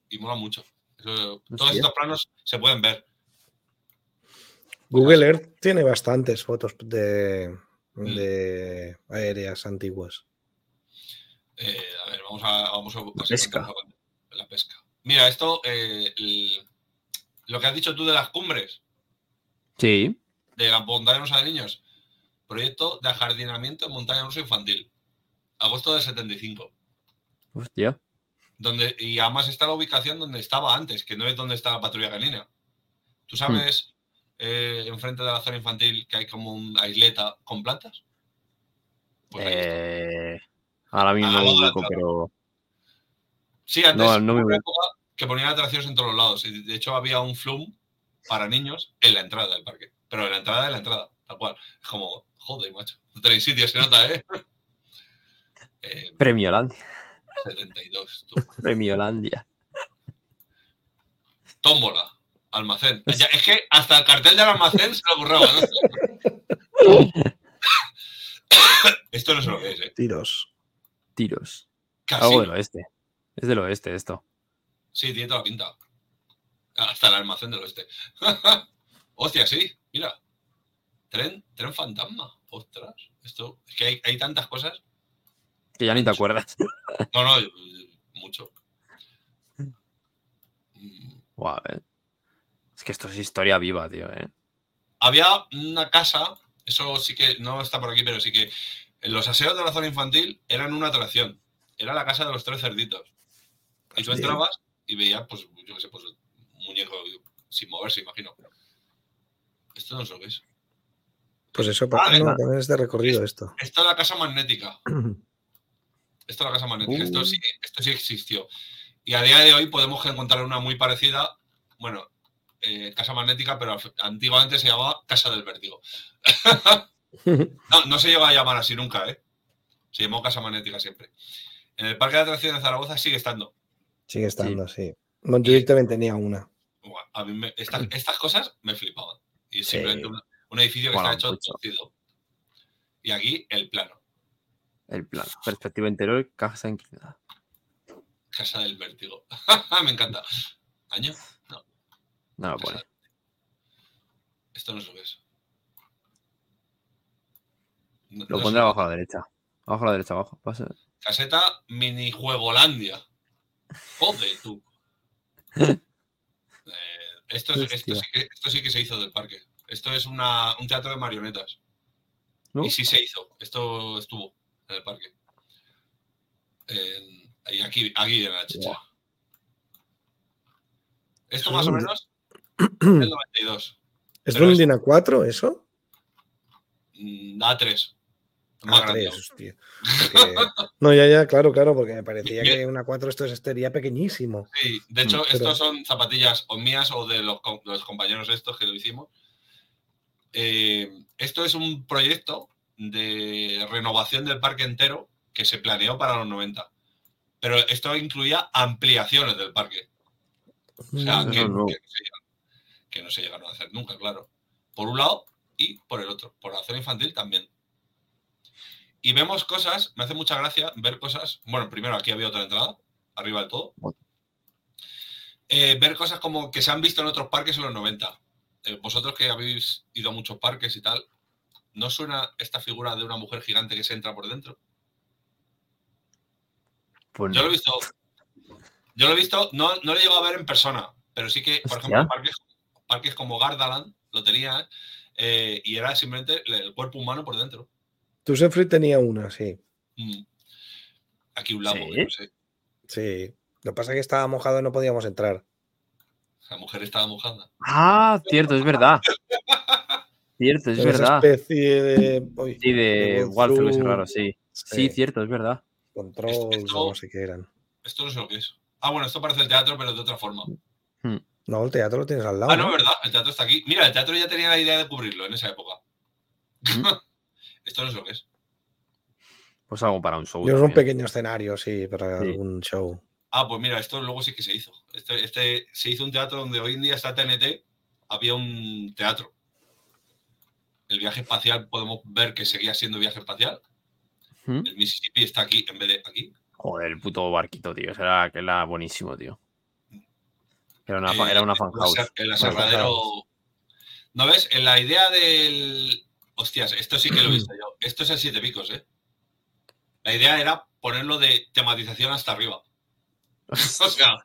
Y mola mucho. Eso- todos estos planos se pueden ver. Google Earth tiene bastantes fotos de, Mm. de aéreas antiguas. Eh, a ver, vamos a, vamos a, La pesca. La pesca. Mira, esto, eh, el- lo que has dicho tú de las cumbres, Sí. de la rusa de niños. Proyecto de ajardinamiento en montaña rusa infantil. Agosto del 75. Hostia. Donde, y además está la ubicación donde estaba antes, que no es donde está la patrulla canina. ¿Tú sabes, eh, enfrente de la zona infantil, que hay como una isleta con plantas? Pues. Eh, ahora mismo Ah, otra. pero. Sí, antes no, no me que ponían atracciones en todos los lados. De hecho había un flum para niños en la entrada del parque. Pero en la entrada de la entrada, tal cual. Es como, joder, macho. No tenéis sitio, se nota, ¿eh? eh Premio Landia. 72. tú. Premio Landia. Tómbola. Almacén. Ya, es que hasta el cartel del almacén se lo ocurrió. ¿no? Esto no sé lo que es, ¿eh? Tiros. Tiros. Casi. Algo del oeste. Es del oeste esto. Sí, tiene toda la pinta. Hasta el almacén del oeste. Hostia, sí, mira. Tren, tren fantasma. Ostras. Esto, es que hay, hay tantas cosas. Que ya ni te acuerdas. No, no, mucho. Mm, Guau, eh. Es que esto es historia viva, tío, eh. Había una casa, eso sí que no está por aquí, pero sí que los aseos de la zona infantil eran una atracción. Era la casa de los tres cerditos. Y tú entrabas y veías, pues, yo qué sé, pues un muñeco sin moverse, imagino. Esto no sé lo que es. Pues eso, Ah, no, venga. también es de recorrido esto. Esto es la casa magnética. Esto es la casa magnética. Esto, Uh. sí, esto sí existió. Y a día de hoy podemos encontrar una muy parecida. Bueno, eh, casa magnética, pero antiguamente se llamaba Casa del Vértigo. No, no se llegó a llamar así nunca, ¿eh? Se llamó Casa Magnética siempre. En el Parque de Atracciones de Zaragoza sigue estando. Sigue estando así. Montjuic también tenía una. A mí me- esta- estas cosas me flipaban. Y Sí. simplemente un, edificio que Mola está hecho torcido. Y aquí el plano. El plan. Perspectiva interior, casa inclinada. Casa del vértigo. me encanta. ¿Año? No. No lo pone. Esto no es lo que es. No- Lo no pondré abajo a la derecha. Abajo a la derecha, abajo. Pasa. Caseta minijuegolandia. Joder, tú. Eh, esto, es- esto, Hostia. sí que, esto sí que se hizo del parque. Esto es una- un teatro de marionetas. ¿No? Y sí se hizo. Esto estuvo en el parque. En- y aquí, aquí viene la chicha. Buah. Esto más es o menos el 92. ¿Es de un es- DINA 4 eso? Mm, A3. Más Ah, grande. tres, hostia. Porque- No, ya, ya, claro, claro, porque me parecía que una 4 esto sería pequeñísimo. Sí, de hecho, Mm, pero- estos son zapatillas o mías o de los, com- los compañeros estos que lo hicimos. Eh, esto es un proyecto de renovación del parque entero que se planeó para los 90. Pero esto incluía ampliaciones del parque. O sea, Mm, que, no. que no se llegaron, que no se llegaron a hacer nunca, claro. Por un lado y por el otro. Por la zona infantil también. Y vemos cosas, me hace mucha gracia ver cosas. Bueno, primero aquí había otra entrada, arriba del todo. Eh, ver cosas como que se han visto en otros parques en los 90. Eh, vosotros que habéis ido a muchos parques y tal, ¿no suena esta figura de una mujer gigante que se entra por dentro? Pues Yo lo he visto. Yo lo he visto, no, no lo he llegado a ver en persona, pero sí que, por Hostia. ejemplo, parques, parques como Gardaland lo tenía eh, y era simplemente el cuerpo humano por dentro. Tu Sefri tenía una, sí. Mm. Aquí un lago, ¿Sí? no sé. Sí. Lo que pasa es que estaba mojado y no podíamos entrar. La mujer estaba mojada. Ah, cierto, es verdad. Cierto, es esa verdad. especie de. uy, Sí, de Walkthrough ese raro, sí. Sí, sí, cierto, es verdad. Controls Esto- o no sé qué eran. Esto no sé lo que es. Ah, bueno, esto parece el teatro, pero de otra forma. No, el teatro lo tienes al lado. Ah, no, ¿no? verdad, el teatro está aquí. Mira, el teatro ya tenía la idea de cubrirlo en esa época. Mm. esto no sé lo que es. Pues algo para un show. Yo es un pequeño escenario, sí, para Sí. algún show. Ah, pues mira, esto luego sí que se hizo. Este, este se hizo un teatro donde hoy en día está TNT, había un teatro. El viaje espacial podemos ver que seguía siendo viaje espacial. ¿Mm? El Mississippi está aquí en vez de aquí. Joder, el puto barquito, tío. Ese era, que era buenísimo, tío. Era una, Eh, era una fan house. El aserradero. ¿No ves? En la idea del. Hostias, esto sí que lo he visto yo. Esto es el siete picos, ¿eh? La idea era ponerlo de tematización hasta arriba. O sea.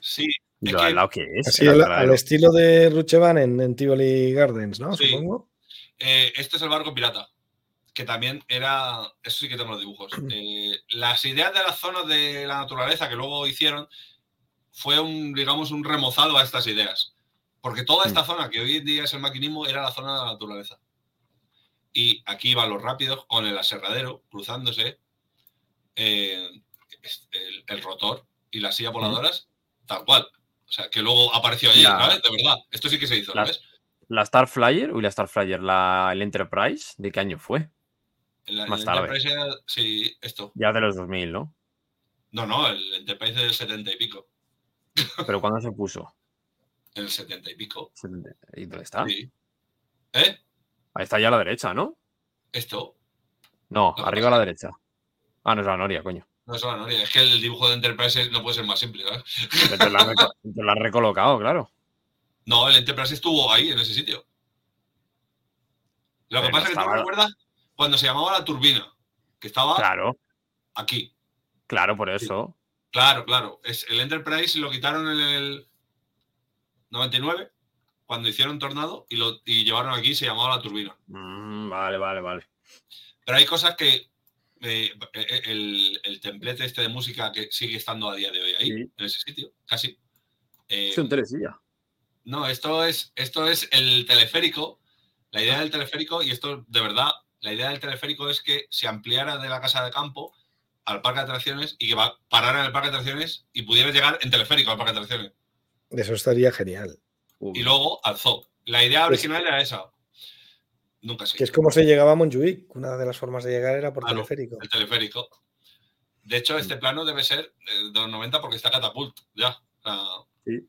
Sí, ¿Y es lo que- al lado que es? Así El al, aserradero. al estilo de Ruchevan en, en Tivoli Gardens, ¿no? Sí. Supongo. Eh, este es el barco pirata, que también era, eso sí que tengo los dibujos. Eh, las ideas de las zonas de la naturaleza que luego hicieron fue un, digamos, un remozado a estas ideas. Porque toda esta zona que hoy en día es el maquinismo era la zona de la naturaleza. Y aquí iban los rápidos con el aserradero cruzándose, eh, el, el rotor y las sillas voladoras, tal cual. O sea, que luego apareció allí, La- ¿sabes? De verdad. Esto sí que se hizo, La- ¿sabes? La Starflyer, uy, la Starflyer, la, el Enterprise, ¿de qué año fue? El- más el tarde. Enterprise era- sí, esto. Ya de los 2000, ¿no? No, no, el Enterprise del 70 y pico. Pero ¿cuándo se puso? El 70 y pico. ¿Y dónde está? Sí. ¿Eh? Ahí está ya a la derecha, ¿no? Esto. No, No, arriba a la derecha. Ah, no es la Noria, coño. No es la Noria. Es que el dibujo de Enterprise no puede ser más simple, entonces la han recolocado, claro. No, el Enterprise estuvo ahí, en ese sitio. Lo que Pero pasa es que tú estaba- recuerdas cuando se llamaba la turbina, que estaba Claro, aquí. claro, por eso. Claro, claro. Es, el Enterprise lo quitaron en el 99, cuando hicieron Tornado, y, lo, y llevaron aquí, se llamaba la turbina. Mm, vale, vale, vale. Pero hay cosas que. Eh, eh, el, el templete este de música que sigue estando a día de hoy ahí, Sí. en ese sitio, casi. Eh, Es un telesilla. no, esto es, esto es el teleférico. La idea del teleférico, y esto de verdad, la idea del teleférico es que se ampliara de la casa de campo al parque de atracciones y que va parara en el parque de atracciones y pudiera llegar en teleférico al parque de atracciones. Eso estaría genial. Y luego al zoo. La idea Pues- original era esa. Nunca se Que es como se llegaba a Montjuic. Una de las formas de llegar era por teleférico. el teleférico. De hecho, este plano debe ser eh, de los 90 porque está catapult, ya. Sí.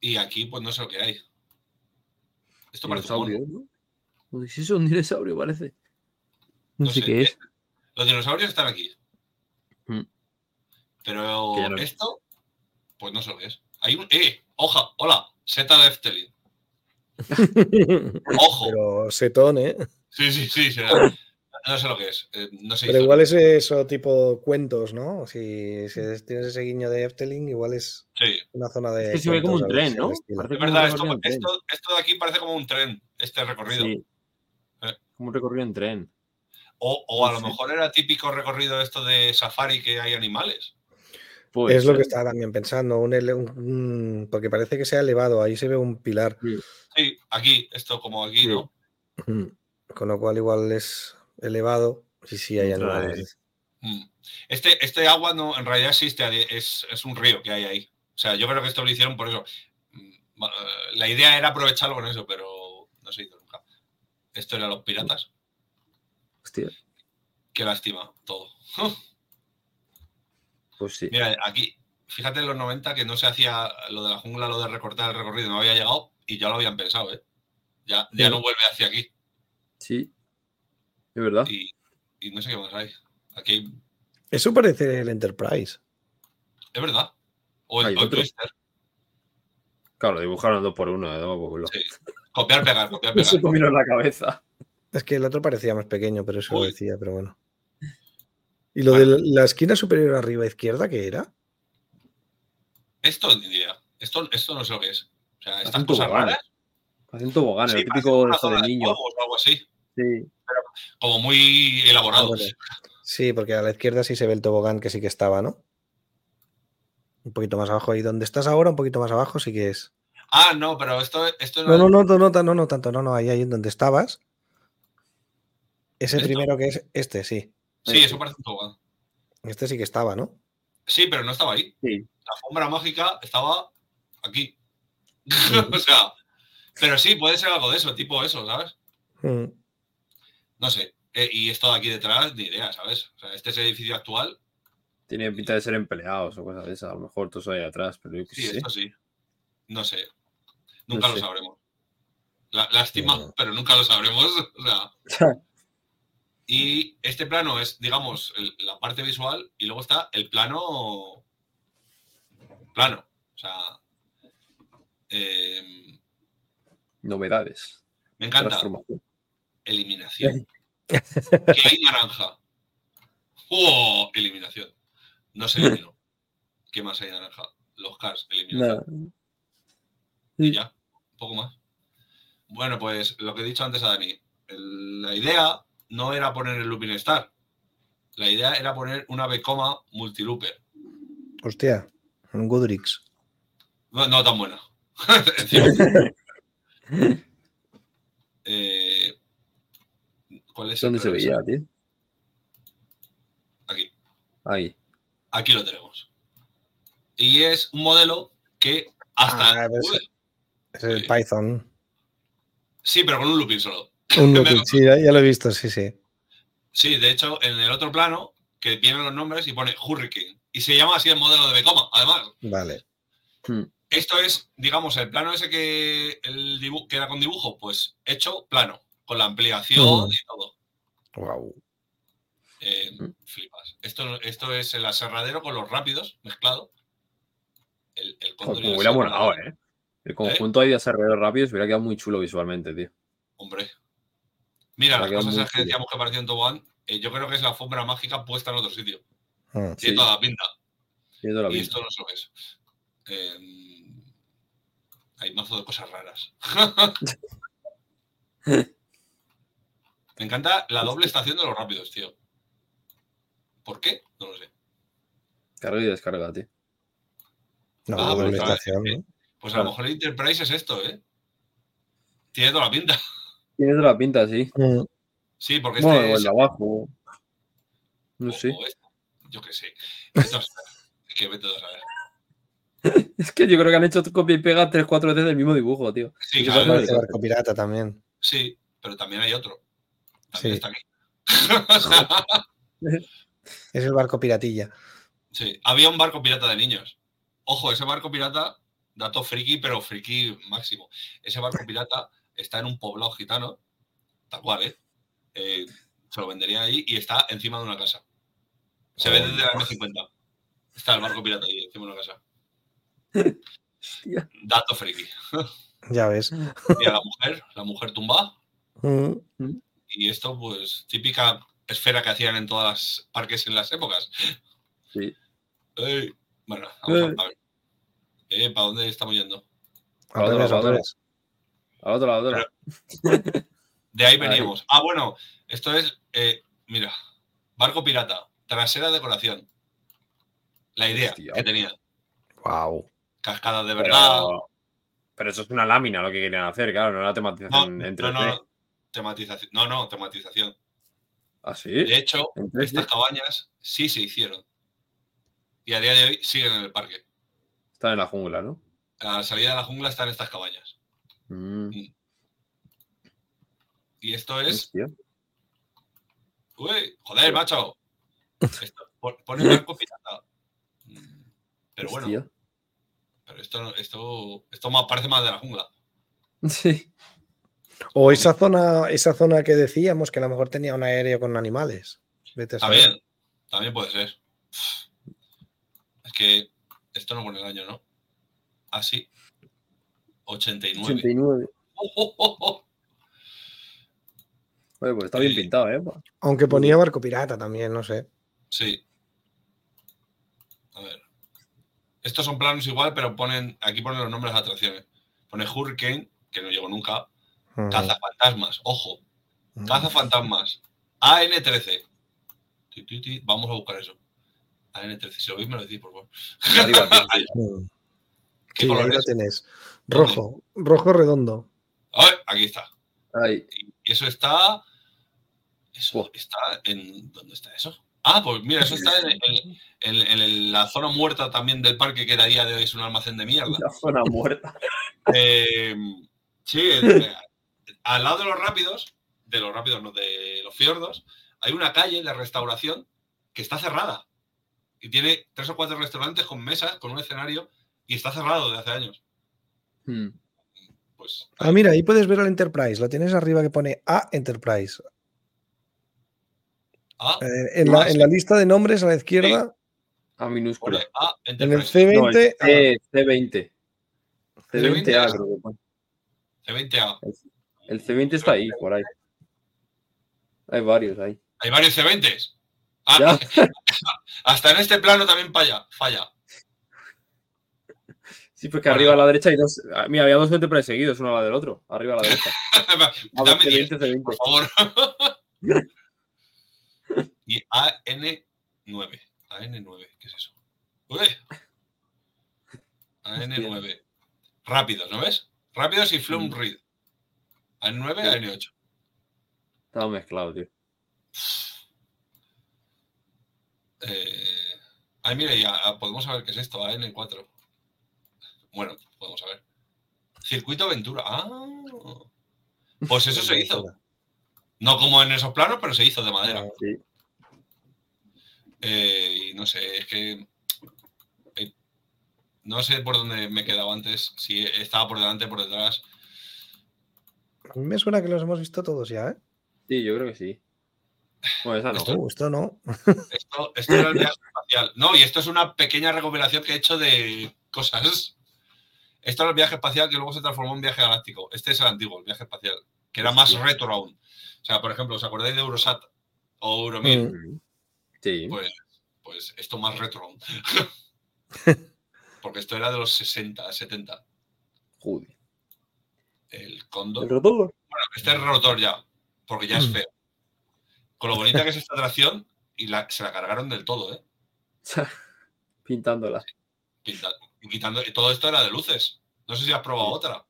Y aquí, pues no sé lo que hay. Esto parece un Dinosaurio, mono. ¿no? Es un dinosaurio, parece. No, No sé qué es. Los dinosaurios están aquí. Mm. Pero esto, pues no sé lo que es. Hay un. ¡Eh! ¡Hoja! ¡Hola! Seta de Efteling. ¡Ojo! Pero setón, ¿eh? Sí, sí, sí. sí. No sé lo que es. eh, no sé. Pero igual es eso tipo cuentos, ¿no? Si, si tienes ese guiño de Efteling, igual es Sí. una zona de. Es que se ve como un tren, ¿no? Es verdad, esto, de aquí parece como un tren, este recorrido. Sí. Eh. Como un recorrido en tren. O, o a lo mejor era típico recorrido esto de safari que hay animales. Puede Es lo que estaba también pensando, un, ele- un- un- porque parece que sea elevado, ahí se ve un pilar, Sí, aquí, esto como aquí, Sí. ¿no? Con lo cual igual es elevado, sí, sí, hay animales. Mm. Este, este agua no, en realidad existe, es, es un río que hay ahí. O sea, yo creo que esto lo hicieron por eso. Mm, eh, La idea era aprovecharlo con eso, pero no se hizo nunca. Esto era los piratas. Hostia. Qué lástima, todo. Pues sí. Mira, aquí, fíjate en los 90 que no se hacía lo de la jungla, lo de recortar el recorrido, no había llegado y ya lo habían pensado, ¿eh? Ya, ya Sí. no vuelve hacia aquí. Sí. Es verdad. Y, y no sé qué más hay. Aquí hay- Eso parece el Enterprise. es verdad. O el, o. Twister. Claro, dibujaron dos por uno, de culo. Sí. Copiar, pegar, copiar, pegar. se comieron la cabeza. Es que el otro parecía más pequeño, pero eso lo decía, pero bueno. ¿Y lo de la esquina superior arriba izquierda qué era? Esto ni idea. Esto, esto no sé lo que es. O sea, estas un cosas tobogán. raras. Hace un tobogán, sí, el típico de esto de zona de niño. o algo así. Sí. Como muy elaborado. Ah, vale. Sí, porque a la izquierda sí se ve el tobogán que sí que estaba, ¿no? Un poquito más abajo, ahí donde estás ahora, un poquito más abajo sí que es. Ah, no, pero esto, esto No, no, no, no, no, no, no tanto, no, no, ahí, ahí donde estabas. Ese ¿Esto? primero que es este, sí. Sí, eso parece un tobogán. Este sí que estaba, ¿no? Sí, pero no estaba ahí. Sí. La alfombra mágica estaba aquí. o sea, pero sí, puede ser algo de eso, tipo eso, ¿sabes? Mm. No sé. Eh, y esto de aquí detrás, ni idea, ¿sabes? O sea, este es el edificio actual. Tiene pinta de ser empleados o cosas de esas. A lo mejor todo eso ahí atrás, pero yo qué Sí, sé. esto sí. No sé. Nunca No lo sé. sabremos. Lástima, No. pero nunca lo sabremos. O sea, y este plano es, digamos, el- la parte visual y luego está el plano. Plano. O sea. eh, Novedades. me encanta. Eliminación. que hay naranja. ¡Oh! Eliminación. No se eliminó. ¿Qué más hay naranja? Los cars, eliminación. Y ya, un poco más. Bueno, pues lo que he dicho antes a Dani. el- la idea no era poner el Looping Star. La idea era poner una Becoma multilooper. Hostia, un Goodrix. No, no tan buena. Eh, ¿Cuál es el ¿Dónde se veía, tío? Aquí. Ahí. Aquí lo tenemos. Y es un modelo que hasta. Ah. Uy, Es el. Python. sí, pero con un looping solo. Un sí, ya, ya lo he visto, sí, sí. Sí, de hecho, en el otro plano, que vienen los nombres y pone Hurricane. Y se llama así el modelo de Becoma, además. Vale. Hmm. Esto es, digamos, el plano ese que, el dibu- que era con dibujo, pues hecho plano, con la ampliación Mm. y todo. Wow. Eh, Mm. Flipas. Esto, esto es el aserradero con los rápidos mezclado. El, Como hubiera molado, ¿eh? El conjunto ahí de aserradores rápidos hubiera quedado muy chulo visualmente, tío. Hombre. Mira, las cosas esas que decíamos que parecía un tobogán, eh, yo creo que es la alfombra mágica puesta en otro sitio. Mm. Tiene Sí. toda la pinta. Tiene toda la Y pinta. esto no se lo es. Eh, hay mazo de cosas raras. Me encanta la doble estación de los rápidos, tío. ¿Por qué? No lo sé. Carga y descarga, tío. No, Ah, doble pues, estación. ¿no? Pues a Claro. lo mejor el Enterprise es esto, ¿eh? Tiene toda la pinta. Tiene toda la pinta, sí. Mm. Sí, porque este Bueno, o el es. de abajo. No o- sé. o este. Yo qué sé. Saber. Es que vete a saber. Es que yo creo que han hecho copia y pega 3-4 veces del mismo dibujo, tío. Sí, claro. Parece barco pirata también. sí, pero también hay otro. También Sí. está aquí. Es el barco piratilla. Sí, había un barco pirata de niños. Ojo, ese barco pirata dato friki, pero friki máximo. Ese barco pirata está en un poblado gitano, tal cual, ¿eh? Eh, se lo venderían ahí y está encima de una casa. Se ve desde los años 50. Está el barco pirata ahí encima de una casa. Hostia. Dato friki. Ya ves. Y a la mujer, la mujer tumba. Mm. Y esto, pues, típica esfera que hacían en todas las parques en las épocas. Sí. Bueno, vamos a, Eh. a ver. Eh, ¿Para dónde estamos yendo? Lado, al Al otro lado, al otro lado. De ahí Ahí. veníamos. Ah, bueno, esto es, eh, mira, barco pirata, trasera decoración. La idea Hostia. que tenía. Wow. Cascadas de verdad. Pero, pero eso es una lámina lo que querían hacer, claro, no la No, tematización no, 3D. no, no, tematización. No, no, tematización. ¿Ah, sí? De hecho, ¿En 3D? estas cabañas sí se hicieron. Y a día de hoy siguen en el parque. Está en la jungla, ¿no? A la salida de la jungla están estas cabañas. Mm, Y esto es. hostia. Uy, joder, macho. Esto, pon- pone pirata. Mm, Pero bueno, Hostia. pero esto, esto, esto más, parece más de la jungla. Sí. O esa zona, esa zona que decíamos que a lo mejor tenía un aéreo con animales. Vete a saber. También, también puede ser. Es que esto no pone el año, ¿no? Así. 89. 89. Oh, oh, oh, oh. Oye, pues está bien Sí. pintado, ¿eh? Aunque ponía barco pirata también, no sé. Sí. A ver. Estos son planos igual, pero ponen aquí ponen los nombres de atracciones. Pone Hurricane, que no llegó nunca. Mm. Cazafantasmas, ojo. Mm. Cazafantasmas. AN13. Ti, ti, ti. Vamos a buscar eso. AN13. Si lo veis, me lo decís, por favor. Arriba. ¿Qué Sí, color ahí lo tenés. Rojo, rojo redondo. Ay, aquí está. Ahí. Y eso está. Eso está en. ¿Dónde está eso? Ah, pues mira, eso está en, en- en- en la zona muerta también del parque, que a día de hoy es un almacén de mierda. La zona muerta. Eh, sí, eh, al lado de los rápidos, de los rápidos, no, de los fiordos, hay una calle de restauración que está cerrada. Y tiene tres o cuatro restaurantes con mesas, con un escenario, y está cerrado desde hace años. Mm. Pues Ah, mira, ahí puedes ver al Enterprise. Lo tienes arriba que pone A Enterprise. A, Eh, en, la, Ah, en la lista de nombres a la izquierda, A minúscula. A en el Enterprise. No, el C20. C, C20. C20A, C20A. creo que pone. C20A. El C20 está ahí, por ahí. Hay varios ahí. Hay varios C20s. Ah, hasta en este plano también falla. falla. Sí, porque arriba a la derecha hay dos. ah, Mira, había dos Enterprise seguidos, uno al lado del otro. Arriba a la derecha. A Dame 10, C20, C20. por favor. y AN9. AN9, ¿qué es eso? Uy. AN9. Rápidos, ¿no ves? Rápidos y Flum Mm. Read. AN9, Sí. AN8. Estaba mezclado, tío. Eh, ay, mira, ya podemos saber qué es esto, AN4. Bueno, podemos saber. Circuito Aventura. Ah. Pues eso se hizo. No como en esos planos, pero se hizo de madera. Sí. Eh, y no sé, es que. eh, no sé por dónde me he quedado antes. Si estaba por delante, por detrás. A mí me suena que los hemos visto todos ya, ¿eh? Sí, yo creo que sí. Bueno, esa no. Esto- Uh, esto no. Esto, esto era el viaje espacial. No, y esto es una pequeña recopilación que he hecho de cosas. Esto era el viaje espacial que luego se transformó en viaje galáctico. Este es el antiguo, el viaje espacial, que era más retro aún. O sea, por ejemplo, ¿os acordáis de Eurosat o Euromil? Mm. Sí. Pues, pues esto más retro aún. Porque esto era de los 60, 70. Joder. El Cóndor. El rotor. Bueno, este es rotor ya, porque ya es feo. Con lo bonita que es esta atracción, y la- se la cargaron del todo, ¿eh? Pintándola. Pinta- y quitando, y todo esto era de luces. No sé si has probado Sí. otra.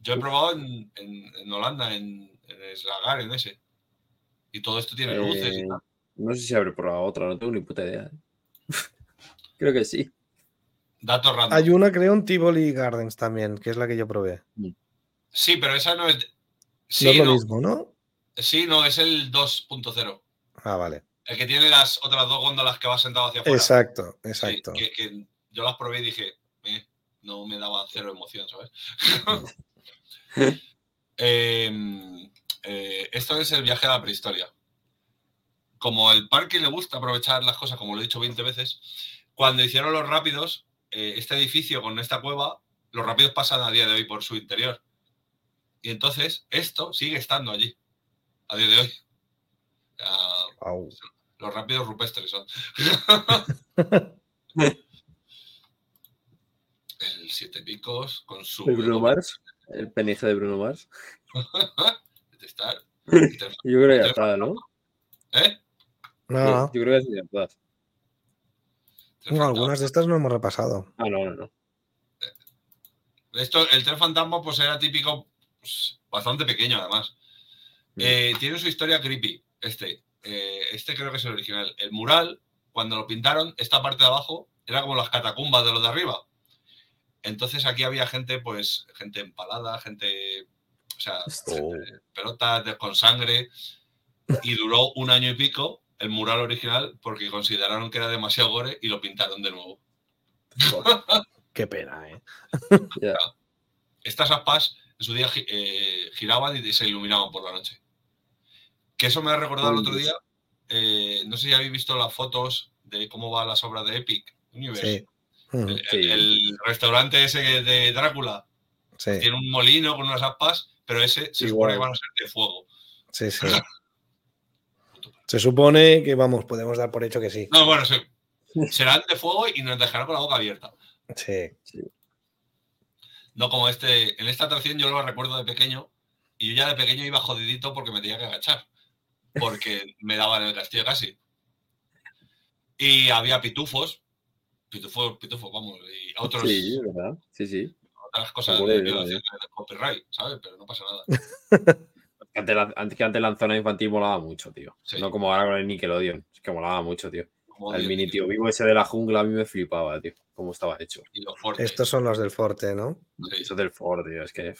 Yo he probado en, en- en Holanda, en, en Slagar, en ese. Y todo esto tiene luces y Eh, tal. no sé si habré probado otra, no tengo ni puta idea. creo que sí. Datos random. Hay una, creo, en Tivoli Gardens también, que es la que yo probé. Sí, pero esa no es. no es lo no, mismo, ¿no? sí, no, es el 2.0. Ah, vale. El que tiene las otras dos góndolas que va sentado hacia afuera. Exacto, Sí, exacto. que, que yo las probé y dije, eh, no me daba cero emoción, ¿sabes? Em, eh, esto es el viaje a la prehistoria. Como el parque le gusta aprovechar las cosas, como lo he dicho 20 veces, cuando hicieron los rápidos, eh, este edificio con esta cueva, los rápidos pasan a día de hoy por su interior. Y entonces esto sigue estando allí, a día de hoy. Au. Los rápidos rupestres son. el siete picos con su. El Bruno Mars. El penizo de Bruno Mars. Detestar. Yo creo que ya está, ¿no? ¿Eh? No, Yo creo que ya está. no, algunas de estas no hemos repasado. Ah, no, no, no. Esto, el tren fantasma, pues era típico, pues, bastante pequeño además. Mm. Eh, tiene su historia creepy. Este, Eh, este creo que es el original. El mural, cuando lo pintaron, esta parte de abajo era como las catacumbas de los de arriba. Entonces aquí había gente, pues, gente empalada, gente, o sea, Oh. gente- pelotas de- con sangre. Y duró un año y pico el mural original porque consideraron que era demasiado gore y lo pintaron de nuevo. Qué pena, ¿eh? Estas aspas en su día eh, giraban y se iluminaban por la noche. Que eso me ha recordado el otro día. eh, no sé si habéis visto las fotos de cómo van las obras de Epic Universe. Sí. El, Sí. el restaurante ese de Drácula Sí, tiene un molino con unas aspas, pero ese se supone que van a ser de fuego. sí, sí. Se supone que, vamos, podemos dar por hecho que sí. No, bueno, sí. serán de fuego y nos dejarán con la boca abierta. Sí. No como este. En esta atracción yo lo recuerdo de pequeño y yo ya de pequeño iba jodidito porque me tenía que agachar. Porque me daban el castillo casi. Y había pitufos. Pitufos, pitufos, vamos. Y otros, Sí, ¿verdad? Sí, sí. otras cosas de violación de copyright, ¿sabes? Pero no pasa nada. Antes, la, antes que antes la zona infantil molaba mucho, tío. Sí. No como ahora con el Nickelodeon. Es que molaba mucho, tío. Como el mini tío. tío vivo ese de la jungla a mí me flipaba, tío. Cómo estaba hecho. Y los fortes. Estos son los del Forte, ¿no? Sí. Eso del Ford, tío. Es que.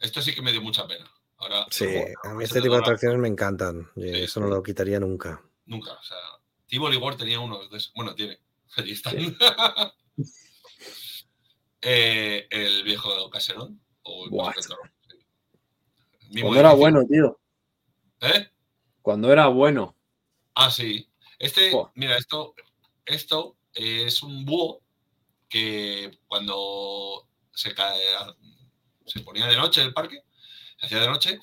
Esto sí que me dio mucha pena. Ahora, Sí, a mí este te tipo de atracciones me encantan. Sí, eso no lo quitaría nunca. Nunca. O sea, Tivoli World tenía uno de esos. Bueno, tiene. Allí están. Eh, el viejo caserón. O el sí. Cuando era bueno, tío. ¿Eh? Cuando era bueno. Ah, sí. Este, Buah. mira, esto, esto es un búho que cuando se, cae, se ponía de noche el parque, hacía de noche,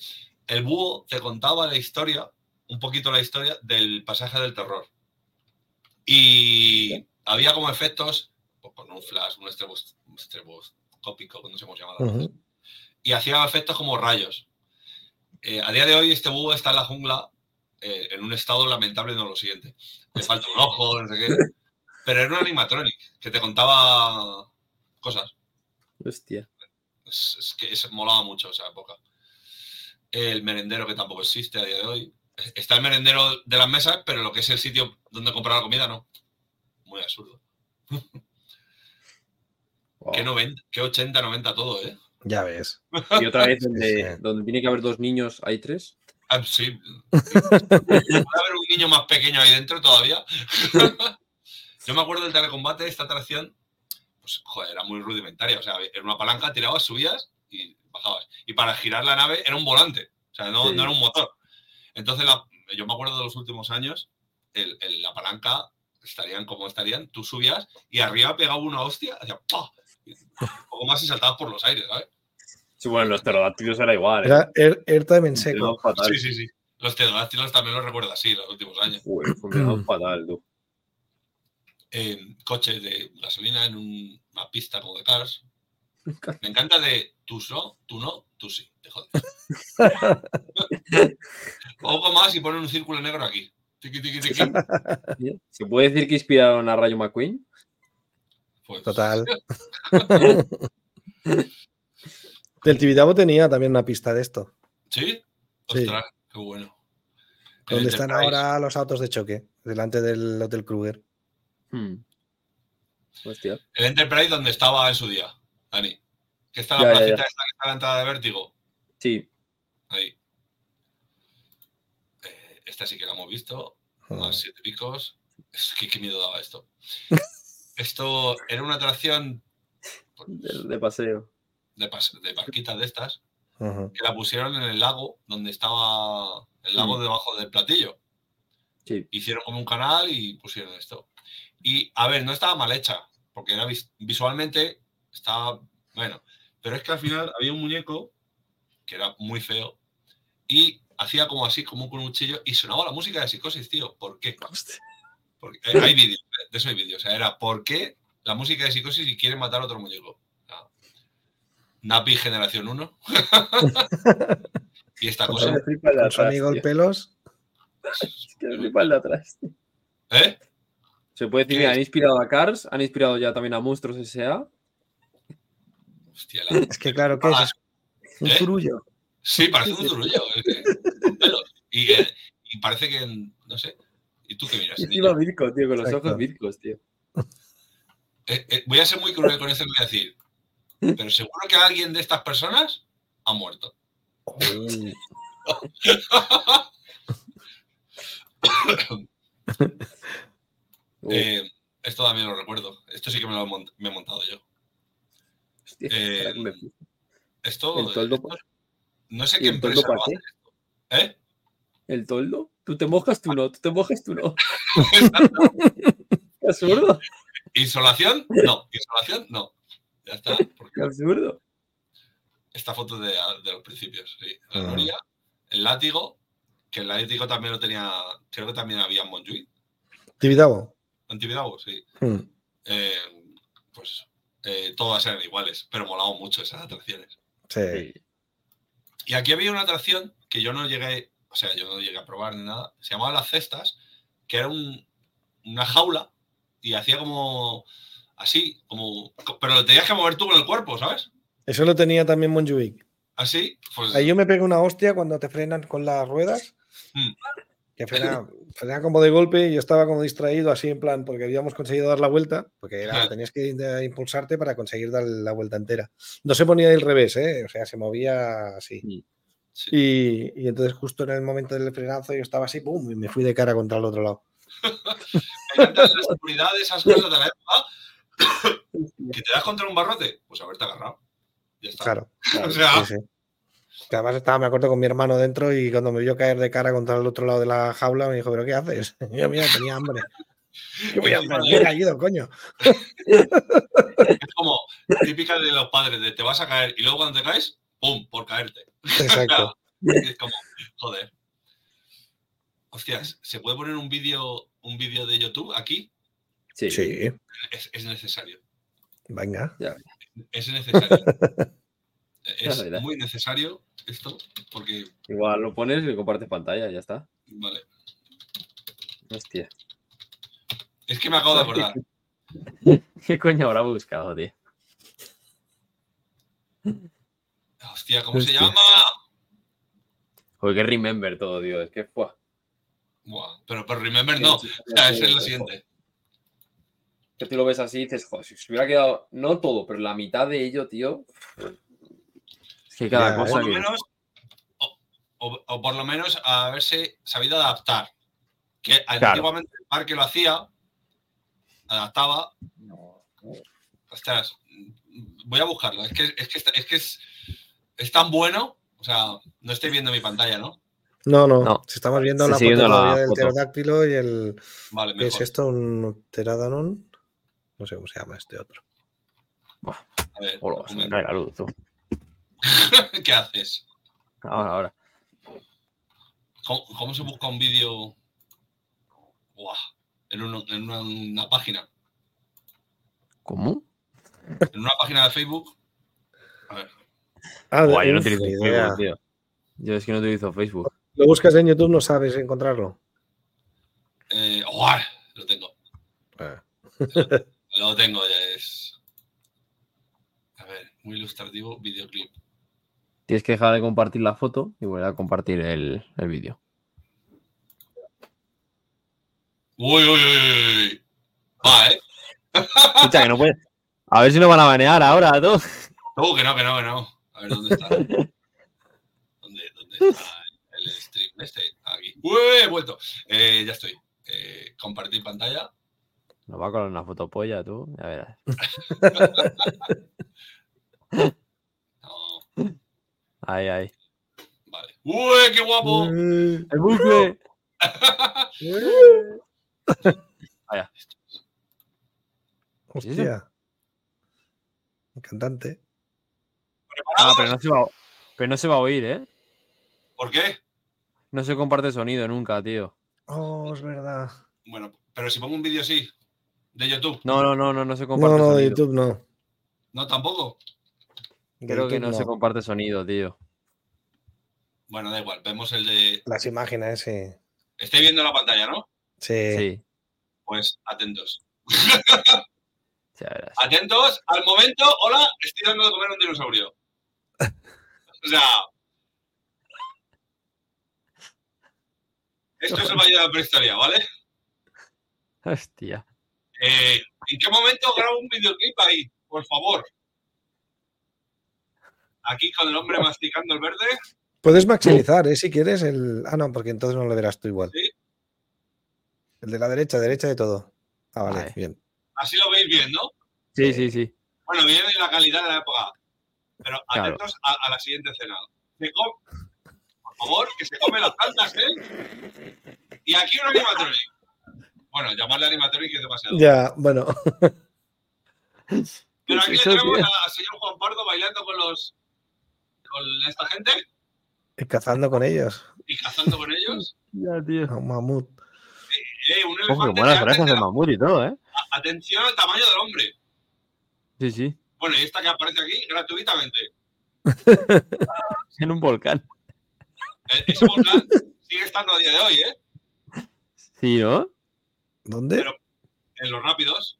el búho te contaba la historia, un poquito la historia del pasaje del terror. Y había como efectos, pues, con un flash, un estroboscópico, no sé cómo se llama Ujú. y hacía efectos como rayos. Eh, a día de hoy este búho está en la jungla eh, en un estado lamentable, no lo siguiente. Le falta un ojo, no sé qué. Pero era un animatronic que te contaba cosas. Hostia. Es, es que es, molaba mucho esa época. El merendero que tampoco existe a día de hoy. Está el merendero de las mesas, pero lo que es el sitio donde comprar la comida no. Muy absurdo. Wow. Qué, 90, qué 80, 90 todo, ¿eh? Ya ves. Y otra vez, donde, sí. donde tiene que haber dos niños, hay tres. Ah, sí. ¿Puede haber un niño más pequeño ahí dentro todavía? Yo me acuerdo del telecombate, esta atracción, pues, joder, era muy rudimentaria. O sea, era una palanca, tirabas, subías y bajabas. Y para girar la nave era un volante. O sea, no, Sí. no era un motor. Entonces, la- yo me acuerdo de los últimos años, el- el- la palanca estarían como estarían, tú subías y arriba pegaba una hostia, hacía ¡pah! Y Un poco más y saltabas por los aires, ¿sabes? Sí, bueno, los pterodáctilos era igual. ¿eh? Era Air Time en seco. Sí, sí, sí. Los pterodáctilos también los recuerdo así, los últimos años. Joder, funcionaban fatal, tú. en coches de gasolina en un- una pista como de Cars. Me encanta de tú no, tú no, tú sí, te jodes. Poco más y ponen un círculo negro aquí. Tiqui, tiqui, tiqui. ¿Se puede decir que inspiraron a Rayo McQueen? Pues, Total. Del Tibidabo tenía también una pista de esto. ¿Sí? Sí. Ostras, qué bueno. El Donde están ahora los autos de choque, delante del Hotel Kruger. Hmm. Hostia. El Enterprise donde estaba en su día, Dani. Que está la ya, placita ya. esta que está la entrada de vértigo. Sí. Ahí. Eh, esta sí que la hemos visto. Ah. Más siete picos. Es que qué miedo daba esto. Esto era una atracción pues, De, de paseo. de, pas- de barquitas de estas, que la pusieron en el lago donde estaba el lago Mm. debajo del platillo. Sí. Hicieron como un canal y pusieron esto. Y a ver, no estaba mal hecha, porque era vis- visualmente estaba bueno, pero es que al final había un muñeco que era muy feo y hacía como así, como con un cuchillo y sonaba la música de psicosis, tío. ¿Por qué? Porque, eh, hay vídeos, eh, de eso hay vídeos. O sea, era ¿por qué la música de psicosis y quieren matar a otro muñeco? Napi generación 1. y esta cosa. Me flipa el de Con su atrás, amigo el tío. pelos. Es que flipa el de atrás. tío. ¿Eh? Se puede decir ¿Qué que es? han inspirado a Cars, han inspirado ya también a Monstruos S.A. Hostia, la- Es que claro, ¿qué es Ah, eso? Un ¿eh? zurullo. Sí, parece un zurullo. es y, eh, y parece que, no sé. ¿Y tú qué miras? Y encima tío, con los Exacto. ojos Vircos, tío. Eh, eh, voy a ser muy cruel con esto que voy a decir. Pero seguro que alguien de estas personas ha muerto. Eh, esto también lo recuerdo. Esto sí que me lo he mont- me he montado yo. Hostia, eh, flipa. Esto, el toldo, no sé ¿Y qué el toldo empresa hace. ¿Eh? ¿El toldo? Tú te mojas, tú no. Tú te mojas, tú no. Qué absurdo. ¿Insolación? No. ¿Insolación? No. Ya está. Porque Qué absurdo. esta foto de, de los principios. Sí. La gloria, el látigo, que el látigo también lo tenía, creo que también había en Montjuic. Tibidabo. Antibidabo, sí. Hmm. Eh, pues eh, todas eran iguales, pero molaban mucho esas atracciones. Sí. Y aquí había una atracción que yo no llegué, o sea, yo no llegué a probar ni nada. Se llamaba Las Cestas, que era un- una jaula y hacía como así, como. Pero lo tenías que mover tú con el cuerpo, ¿sabes? Eso lo tenía también Monjuic. Así, pues. Ahí yo me pego una hostia cuando te frenan con las ruedas. Mm. Que frena, frena como de golpe y yo estaba como distraído así en plan porque habíamos conseguido dar la vuelta, porque era- tenías que impulsarte para conseguir dar la vuelta entera. No se ponía del revés, ¿eh? o sea, se movía así. sí. Y, y entonces justo en el momento del frenazo yo estaba así, ¡pum! y me fui de cara contra el otro lado. Me la seguridad de esas cosas de la época. que te das contra un barrote, pues haberte agarrado. Ya está. Claro. O sea, sí. Que además estaba, me acuerdo, con mi hermano dentro y cuando me vio caer de cara contra el otro lado de la jaula me dijo, ¿pero qué haces? Y yo, mira, tenía hambre. ¿Qué voy a hacer? Me he caído, coño. es como típica de los padres, de te vas a caer y luego cuando te caes, ¡pum! por caerte. Exacto. Es como, joder. Hostias, ¿se puede poner un vídeo un vídeo de YouTube aquí? Sí. Sí, Es, es necesario. venga. Es necesario. es verás. muy necesario esto, porque, Igual lo pones y compartes pantalla, ya está. vale. Hostia. Es que me acabo de acordar. ¿Qué coño habrá buscado, tío? Hostia, ¿cómo se llama? Joder, que remember todo, tío. Es que fue. Buah, pero, pero remember no. O sea, ese es lo siguiente. Que tú lo ves así y dices, joder, si se hubiera quedado, no todo, pero la mitad de ello, tío. Es que cada Ya, O cosa por lo menos, o, o- o por lo menos haberse sabido adaptar. Que antiguamente el parque lo hacía, adaptaba. Ostras, voy a buscarlo. Es que es, que, es, que es, es tan bueno. O sea, no estoy viendo mi pantalla, ¿no? No, no, No. Si estamos viendo la sigue foto la del pterodáctilo y el. Vale, ¿Qué es esto? ¿Un pterodanon? No sé cómo se llama este otro. A ver, la luz, tú. ¿Qué haces? Ahora, ahora. ¿Cómo, cómo se busca un vídeo en, uno- en una, una página? ¿Cómo? En una página de Facebook. A ver, Ah, Buah, yo no utilizo ni idea. Facebook, tío. Yo es que no utilizo Facebook. Lo buscas en YouTube, no sabes encontrarlo. eh, ¡buah! lo tengo. Ah. Lo tengo, ya es. A ver, muy ilustrativo, videoclip. Tienes que dejar de compartir la foto y volver a compartir el, el vídeo. Uy, uy, uy, uy. Va, ¿eh? Escucha, que no puedes. A ver si nos van a banear ahora, tú. No, que no, que no, que no. A ver, ¿dónde está? ¿Dónde, dónde está el stream este? Aquí. ¡Uy! He vuelto. Eh, ya estoy. Eh, compartir pantalla. Nos va a colar una fotopolla, tú. Ya verás. No, Ahí, ahí. vale. ¡Uy, qué guapo! Eh, ¡El bucle! Hostia. Un cantante. Ah, pero no se va, pero no se va a oír, ¿eh? ¿Por qué? No se comparte sonido nunca, tío. Oh, es verdad. Bueno, pero si pongo un vídeo así, de YouTube, No, no, no, no, no se No, comparte no, de sonido. YouTube no. no tampoco. Creo que no, se comparte sonido, tío. Bueno, da igual, vemos el de. Las imágenes, sí. Estáis viendo la pantalla, ¿no? Sí. Sí, Pues atentos. Atentos al momento. Hola, estoy dando de comer a un dinosaurio. O sea. Esto es el Valle de la Prehistoria, ¿vale? Hostia. Eh, ¿En qué momento grabo un videoclip ahí? Por favor. Aquí con el hombre masticando el verde. Puedes maximizar, ¿eh? Si quieres el. Ah, no, porque entonces no lo verás tú igual. Sí. El de la derecha, derecha de todo. Ah, vale, Vale. bien. Así lo veis bien, ¿no? Sí, sí, sí. Bueno, viene la calidad de la época. Pero Claro. atentos a, a la siguiente escena. Se Por favor, que se come las plantas, ¿eh? Y aquí un animatronic. Bueno, llamarle animatronic es demasiado. Ya, bueno. Pero aquí tenemos al señor Juan Pardo bailando con los. Con esta gente Y cazando con ellos. y cazando con ellos. Ya, tío. A un mamut. Eh, un Ojo, que elefante. buenas de orejas de mamut y todo, ¿eh? Atención al tamaño del hombre. Sí, sí. Bueno, y esta que aparece aquí gratuitamente. En un volcán. Eh, Ese volcán sigue estando a día de hoy, ¿eh? Sí, ¿no? ¿Dónde? Pero- En los rápidos.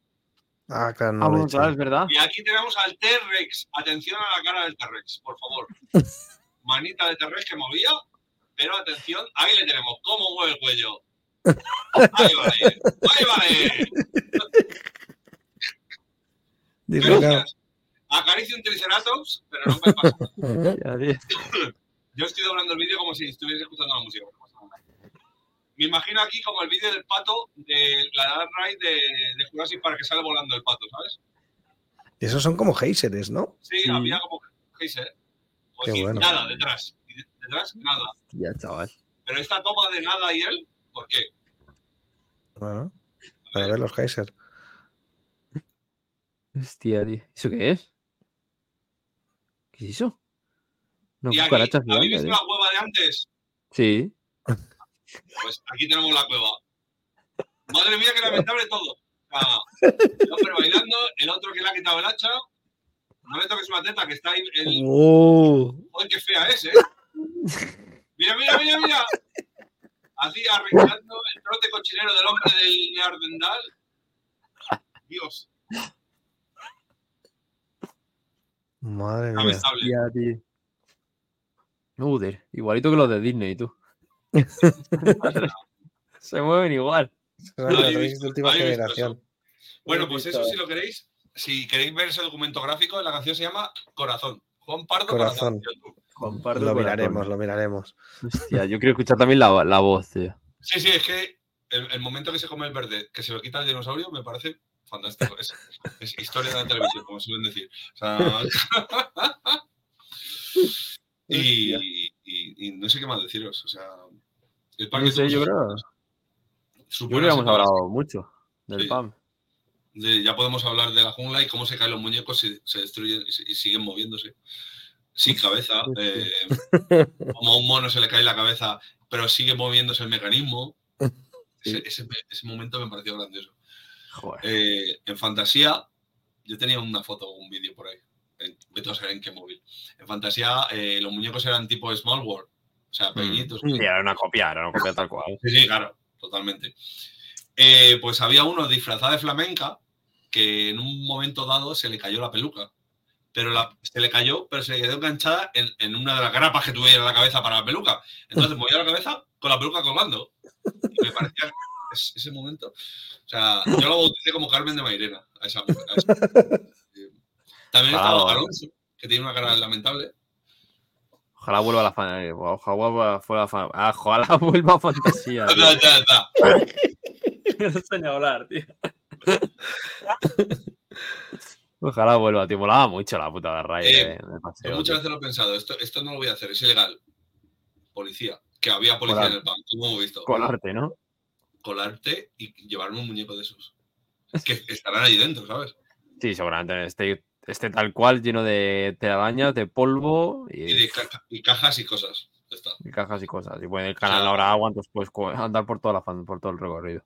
Ah, claro, no Ah, lo he bueno, hecho. claro, es verdad. Y aquí tenemos al T-Rex. Atención a la cara del T-Rex, por favor. Manita de T-Rex que movía, pero atención, ahí le tenemos. ¿Cómo mueve el cuello? Ahí vale, ahí vale. Dislocado. Gracias. Acaricio un Triceratops, pero no me pasa. Yo estoy doblando el vídeo como si estuviese escuchando la música. No. Me imagino aquí como el vídeo del pato de la Dark Ride de, de Jurassic Park que sale volando el pato, ¿sabes? Y esos son como geysers, ¿no? Sí, Sí. había como geyser. Qué bueno. nada detrás. Y detrás, nada. Ya, chaval. Pero esta toma de nada y él, ¿por qué? Bueno, para ver los geysers. Hostia, tío. ¿Eso qué es? ¿Qué es eso? Una y aquí, cucaracha ¿habéis visto la cueva de antes? Sí. Pues aquí tenemos la cueva. Madre mía, qué lamentable todo. El hombre bailando, el otro que le ha quitado el hacha. No le toques una teta, que está ahí. El... ¡Uh! ¡Ay, qué fea es, eh! Mira, mira, mira, mira. Así arreglando el trote cochinero del hombre del Neardendal. Dios, Madre mía. lamentable. Igualito que los de Disney, tú. Se mueven igual. Visto, de última generación. Bueno, pues eso si lo queréis. Si queréis ver ese documento gráfico, la canción se llama Corazón. Juan Pardo Corazón. Corazón. Comparto Lo corazón. miraremos, lo miraremos. Hostia, yo quiero escuchar también la, la voz, tío. Sí, sí, es que el, el momento que se come el verde, que se lo quita el dinosaurio, me parece fantástico. Es, es historia de la televisión, como suelen decir. O sea, y, y- y no sé qué más deciros. O sea, el parque No sé, yo creo. sus Yo creo que hemos hablado mucho del Sí. PAM. De- ya podemos hablar de la jungla y cómo se caen los muñecos y se destruyen y, siguen moviéndose. Sin cabeza. Eh, como a un mono se le cae la cabeza, pero sigue moviéndose el mecanismo. Ese, ese- ese momento me pareció grandioso. Eh, en fantasía, yo tenía una foto o un vídeo por ahí. En, vete a saber en qué móvil. En fantasía, eh, los muñecos eran tipo Small World. O sea, pequeñitos. Mm. Sí, era una copia, era una copia tal cual. Sí, sí, claro, totalmente. Eh, pues había uno disfrazado de flamenca que en un momento dado se le cayó la peluca. Pero la- se le cayó, pero se le quedó enganchada en, en una de las grapas que tuviera en la cabeza para la peluca. Entonces movía la cabeza con la peluca colgando. Y me parecía es- ese momento. O sea, yo lo bauticé como Carmen de Mairena. A esa mujer, a esa También estaba Alonso, que tiene una cara lamentable. Ojalá vuelva a la fan. eh, Ojalá vuelva, fuera la fan. ah, Ojalá vuelva a fantasía. tío. Ya, ya, ya. No sé ni hablar, tío. Ojalá vuelva, tío. Molaba mucho la puta de Ray Eh, paseo, Yo muchas tío. veces lo he pensado, esto, esto no lo voy a hacer, es ilegal. Policía, que había policía Colar. en el banco, como hemos visto. Colarte, ¿no? Colarte y llevarme un muñeco de esos. Que estarán allí dentro, ¿sabes? Sí, seguramente. Este, este tal cual, lleno de telarañas, de polvo y, Y, de ca- y cajas y cosas. Está. y cajas y cosas. Y bueno, en el canal sea- ahora agua, entonces puedes co- andar por toda la fan- por todo el recorrido.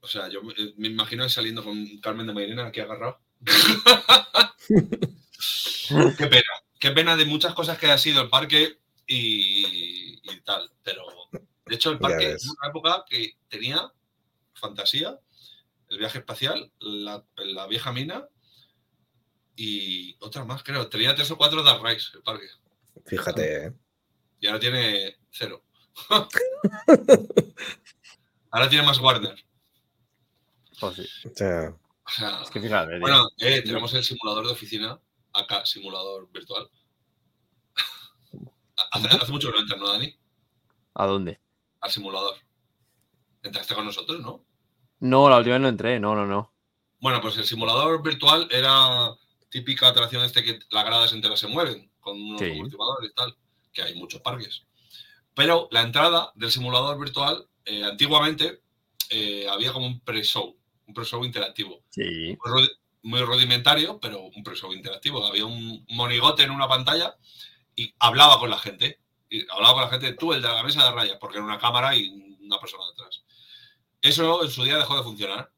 O sea, yo me, imagino saliendo con Carmen de Mairena aquí agarrado. qué pena. Qué pena de muchas cosas que ha sido el parque y, y tal. Pero, de hecho, el parque es una época que tenía fantasía, el viaje espacial, la, la vieja mina y otra más, creo. Tenía tres o cuatro Dark Rides el parque. Fíjate, ¿eh? Y ahora tiene cero. ahora tiene más Warner. Pues sí. O sea, O sea, Es que fíjate. Bueno, eh, tenemos el simulador de oficina, acá, simulador virtual. Hace, hace mucho que no entras, ¿no, Dani? ¿A dónde? Al simulador. Entraste con nosotros, ¿no? No, la última vez no entré, no, no, no. Bueno, pues el simulador virtual era típica atracción este que las gradas enteras se mueven con unos Sí. y tal, que hay muchos parques. Pero la entrada del simulador virtual, eh, antiguamente, eh, había como un pre-show, un pre-show interactivo. Sí. muy muy rudimentario, pero un pre-show interactivo. Había un monigote en una pantalla y hablaba con la gente. Y hablaba con la gente, tú, el de la mesa de rayas, porque era una cámara y una persona detrás. Eso en su día dejó de funcionar.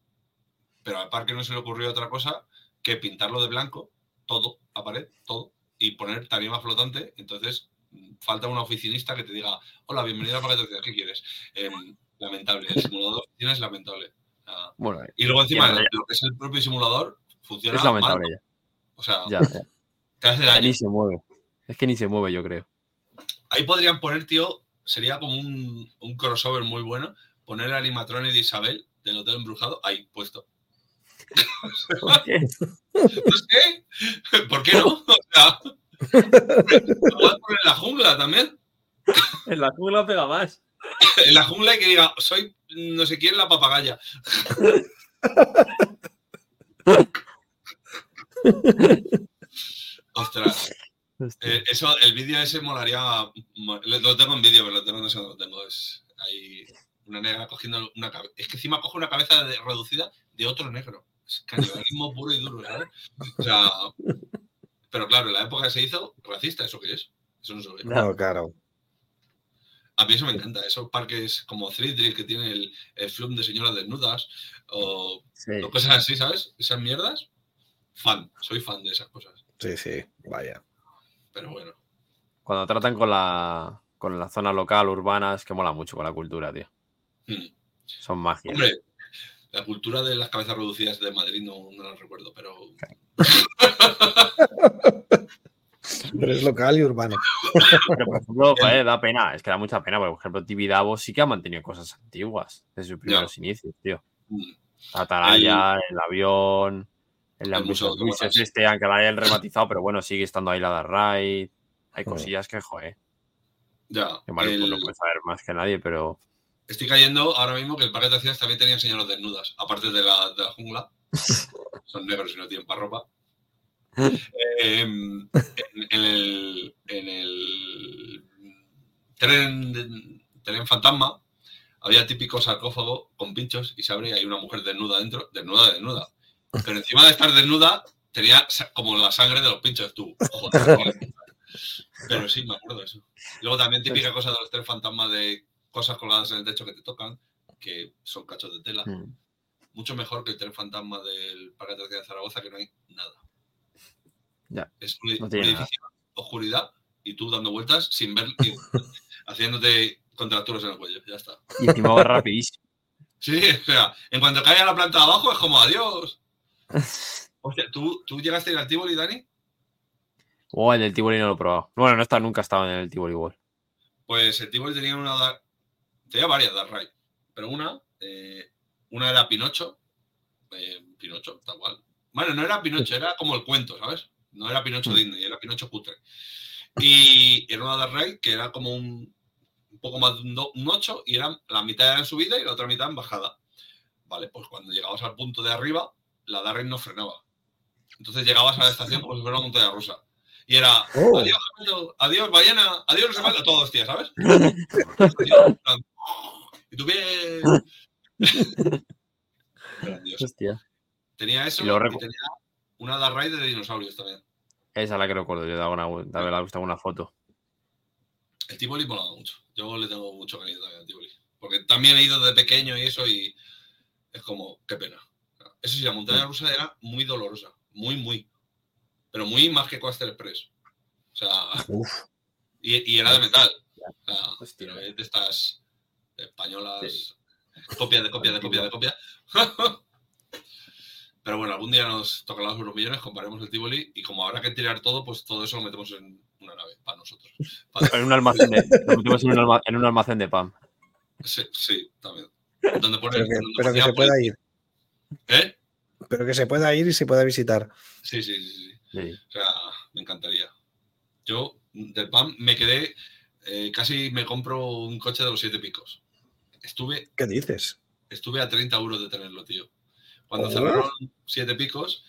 Pero al parque no se le ocurrió otra cosa que pintarlo de blanco, todo, la pared, todo, y poner tarima flotante. Entonces, falta una oficinista que te diga, hola, bienvenido a Atracciones, ¿qué quieres? Em, lamentable, el simulador de oficina es lamentable. Ah, Bueno, y luego encima, lo que es el propio simulador funciona es lamentable mal. ya. O sea, Ya, te hace daño. Ni se mueve. Es que ni se mueve, yo creo. Ahí podrían poner, tío, sería como un, un crossover muy bueno, poner el animatronic de Isabel del Hotel Embrujado ahí puesto. ¿Por qué? No sé, ¿por qué no? O sea, en la jungla también. En la jungla pega más. En la jungla y que diga, soy no sé quién la papagaya. Ostras. Eh, eso, el vídeo ese molaría. mo- Lo lo tengo en vídeo, pero lo tengo, no sé dónde lo tengo. Es ahí una negra cogiendo una cabeza. Es que encima coge una cabeza de- reducida de otro negro. Es canibalismo puro y duro, ¿sabes? O sea. Pero claro, en la época que se hizo, racista, ¿eso qué es? Eso no se ve. no, claro. A mí eso me encanta. Esos parques como Thrill que tiene el, el flum de señoras desnudas o, Sí. o cosas así, ¿sabes? Esas mierdas. Fan, soy fan de esas cosas. Sí, sí, vaya. Pero bueno. Cuando tratan con la, con la zona local, urbana, es que mola mucho con la cultura, tío. Hmm. Son magia. Hombre, la cultura de las cabezas reducidas de Madrid no, no la recuerdo, pero Pero es local y urbano. Pero, por ejemplo, joder, da pena. Es que da mucha pena. porque, Por ejemplo, Tibidabo sí que ha mantenido cosas antiguas desde sus primeros inicios, tío. mm, La atalaya, el, avión, el, Luis automatas. este, aunque la hayan rematizado, pero bueno, sigue estando ahí la de Raid. Hay cosillas que, joder, ya. que el- pues no puede saber más que nadie, pero Estoy cayendo ahora mismo que el parque de atracciones también tenía señoras desnudas, aparte de la, de la jungla. Son negros y no tienen para ropa. Eh, en, en el, en el tren, tren fantasma había típico sarcófago con pinchos y se abre y hay una mujer desnuda dentro, desnuda, desnuda. Pero encima de estar desnuda tenía como la sangre de los pinchos, tú. Joder. Pero sí, me acuerdo de eso. Luego también típica cosa de los tres fantasmas de cosas colgadas en el techo que te tocan, que son cachos de tela. mm, Mucho mejor que el tren fantasma del Parque de de Zaragoza, que no hay nada. Ya, Es un, no tiene nada. edificio, oscuridad, y tú dando vueltas sin ver, y haciéndote contracturas en el cuello. Ya está. y encima va rapidísimo. Sí, o sea, en cuanto cae a la planta de abajo es como adiós. Hostia, ¿tú, ¿tú llegaste a ir al Tivoli, Dani? Oh, el del Tivoli no lo he probado. Bueno, no está, nunca he estado en el Tivoli igual. Pues el Tivoli tenía una tenía varias Dark Ride, pero una, eh, una era Pinocho, eh, Pinocho, tal cual. Bueno, no era Pinocho, era como el cuento, ¿sabes? No era Pinocho Mm. Disney, era Pinocho cutre. Y era una Dark Ride que era como un, un poco más de un, do- un 8 y era, la mitad era en subida y la otra mitad en bajada. Vale, pues cuando llegabas al punto de arriba, la Darren no frenaba. Entonces llegabas a la estación como si fuera una montaña rusa. Y era, Oh. adiós, Hamilton, adiós, ballena, adiós, Rosamello, todos los días, ¿sabes? y tú bien. Hostia. Tenía eso Y y, tenía una Dark Ride de dinosaurios también. Esa es la que recuerdo yo de alguna, de haberla visto alguna foto. El Tivoli molaba mucho. Yo le tengo mucho cariño también al Tivoli. Porque también he ido de pequeño y eso y es como, qué pena. Eso sí, la montaña rusa era muy dolorosa. Muy, muy. Pero muy más que Coaster Express. O sea, Uf. y, y era de metal. O sea, pero es de estas españolas. Sí. Copia de copia de copia de copia. Pero bueno, algún día nos tocarán los millones, comparemos el Tivoli y como habrá que tirar todo, pues todo eso lo metemos en una nave para nosotros. Para- En un almacén de, lo metemos en un, alma- en un almacén de pan. Sí, sí, también. Donde pone, Pero que, donde pero que se pueda ir. ¿Eh? Pero que se pueda ir y se pueda visitar. Sí, sí, sí, sí. Sí. O sea, me encantaría. Yo del PAM me quedé, eh, casi me compro un coche de los siete picos. Estuve, ¿Qué dices? estuve a 30 euros de tenerlo, tío. Cuando Oh. cerraron siete picos,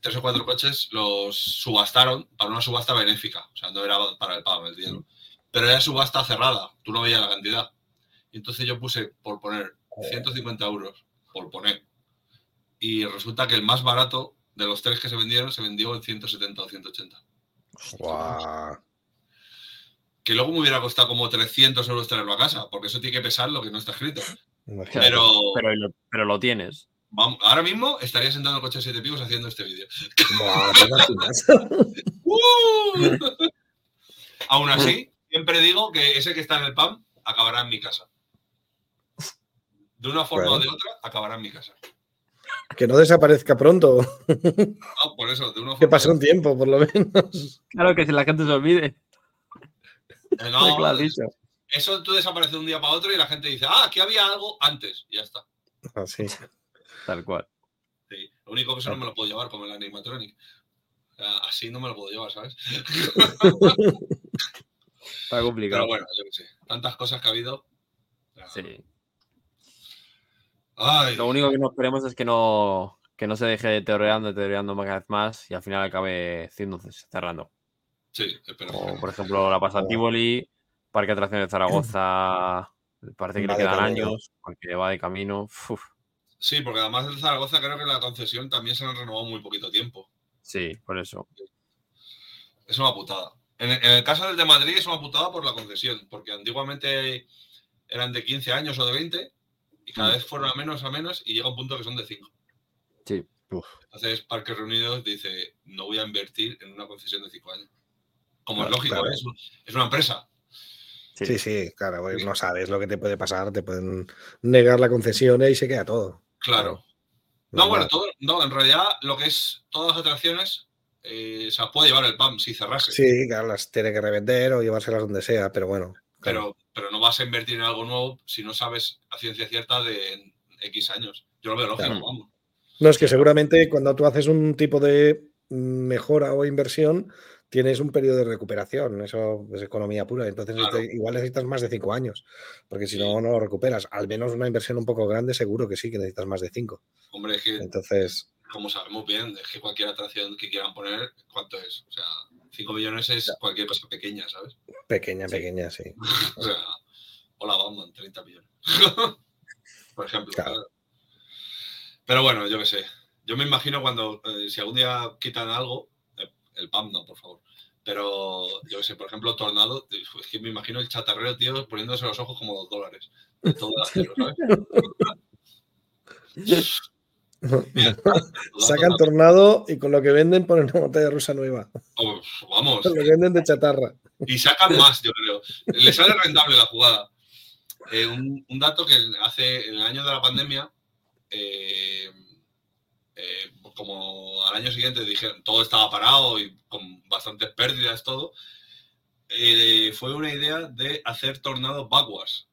tres o cuatro coches los subastaron para una subasta benéfica. O sea, no era para el PAM el dinero. Pero era subasta cerrada, tú no veías la cantidad. Y entonces yo puse por poner 150 euros, por poner. Y resulta que el más barato de los tres que se vendieron se vendió en 170 o 180. Guau. Que luego me hubiera costado como 300 euros traerlo a casa, porque eso tiene que pesar lo que no está escrito. Imagínate. Pero, Pero, lo- pero lo tienes. vamos, ahora mismo estaría sentado en el coche de siete picos haciendo este vídeo. ¡Uh! Aún así, siempre digo que ese que está en el PAM acabará en mi casa. De una forma Bueno. o de otra, acabará en mi casa. Que no desaparezca pronto. Ah, por eso, de una forma Que pase un tiempo, por lo menos. Claro que si la gente se olvide. Eh, no, Claro, dicho. eso tú desapareces de un día para otro y la gente dice, ah, aquí había algo antes. Y ya está. Así. Tal cual. Sí. Lo único que eso no me lo puedo llevar como el animatronic. Así no me lo puedo llevar, ¿sabes? Está complicado. Pero bueno, yo qué sé. Tantas cosas que ha habido. Sí. Ay, Lo único que nos esperemos es que no, que no se deje deteriorando, deteriorando cada vez más y al final acabe siendo cerrando. sí, espero. Como por ejemplo la pasa Tivoli, Parque de Atracciones de Zaragoza, parece que Va le quedan años, porque va de camino. Uf, Sí, porque además en Zaragoza creo que la concesión también se han renovado muy poquito tiempo. sí, por eso. Es una putada. En, en el caso del de Madrid es una putada por la concesión, porque antiguamente eran de 15 años o de 20 y cada Mm. vez fueron a menos, a menos y llega un punto que son de 5. Sí. Entonces Parques Reunidos dice, no voy a invertir en una concesión de 5 años. Como Claro, es lógico, claro. ¿eh? es, un- es una empresa. Sí. Sí, sí, claro, pues no sabes lo que te puede pasar, te pueden negar la concesión y se queda todo. Claro. No, bueno, todo, no, en realidad lo que es todas las atracciones eh, se las puede llevar el PAM si cerrase. Sí, claro, las tiene que revender o llevárselas donde sea, pero bueno. Pero, pero no vas a invertir en algo nuevo si no sabes a ciencia cierta de X años. Yo lo veo lógico, Claro. vamos. No, es que seguramente cuando tú haces un tipo de mejora o inversión, tienes un periodo de recuperación. Eso es economía pura. Entonces, Claro. te- igual necesitas más de cinco años, porque si Sí. no, no lo recuperas. Al menos una inversión un poco grande, seguro que sí, que necesitas más de cinco. Hombre, es que, Entonces, como sabemos bien, es que cualquier atracción que quieran poner, ¿cuánto es? O sea, 5 millones es cualquier cosa pequeña, ¿sabes? pequeña, Sí. pequeña, sí. O sea, hola Batman, 30 millones. Por ejemplo. Claro. Pero bueno, yo qué sé. Yo me imagino cuando, eh, si algún día quitan algo, eh, el PAM no, por favor. Pero yo qué sé, por ejemplo, Tornado, eh, es que me imagino el chatarrero, tío, poniéndose los ojos como dos dólares. De todo el acero, ¿sabes? Sacan tornado y con lo que venden ponen una montaña rusa nueva. Oh, Vamos, Lo que venden de chatarra. y sacan más, yo creo. Le sale rentable la jugada. Eh, un, un dato que hace en el año de la pandemia, eh, eh, como al año siguiente dijeron todo estaba parado y con bastantes pérdidas, todo, eh, fue una idea de hacer tornados backwards.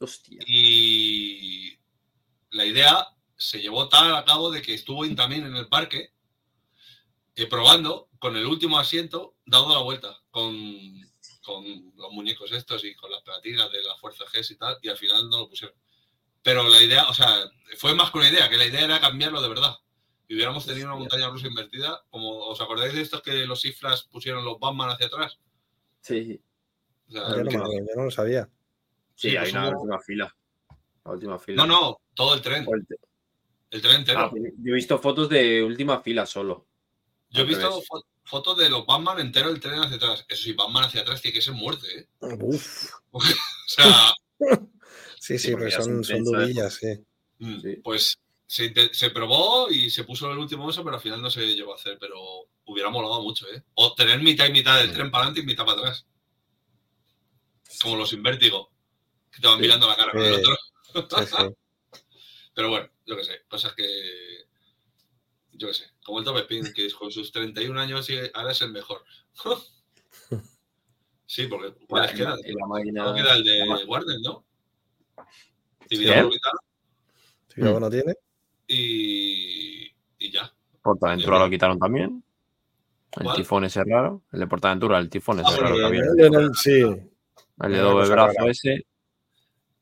Hostia. Y la idea se llevó tal a cabo de que estuvo Intamin en el parque eh, probando con el último asiento dado la vuelta con, con los muñecos estos y con las pegatinas de la fuerza G y tal y al final no lo pusieron Pero la idea, o sea, fue más que una idea, que la idea era cambiarlo de verdad. Y hubiéramos tenido una montaña rusa invertida, como os acordáis de estos que los cifras pusieron los Batman hacia atrás. Sí, O sea, Yo no, que- me acuerdo, yo no lo sabía. sí, Sí, hay pues una hubo- última fila. La última fila. no, no, todo el tren, el el tren entero. Ah, yo he visto fotos de última fila solo. Yo he visto fo- fotos de los Batman entero el tren hacia atrás. Eso sí, Batman hacia atrás tiene que ser muerte, ¿eh? Uf. O sea, Sí, sí, porque son, son ¿eh? durillas, sí. mm, Sí. pues se, se probó y se puso el último eso, pero al final no se llegó a hacer. Pero hubiera molado mucho, ¿eh? O tener mitad y mitad del tren para adelante y mitad para atrás. Como los Invértigo, que te van Sí. mirando la cara con el otro. sí, sí. Pero bueno, yo qué sé, cosas que. Yo qué sé, como el Top Spin, que con sus 31 años y ahora es el mejor. sí, porque ¿cuál La, les queda? y la máquina. ¿Cuál queda el de Warner, no? Actividad orbital Si luego no tiene. y, y ya. Portaventura lo quitaron también. El ¿Cuál? tifón ese raro. El de Portaventura, el tifón ese Ah, raro también. Sí. El de doble cosa brazo ese.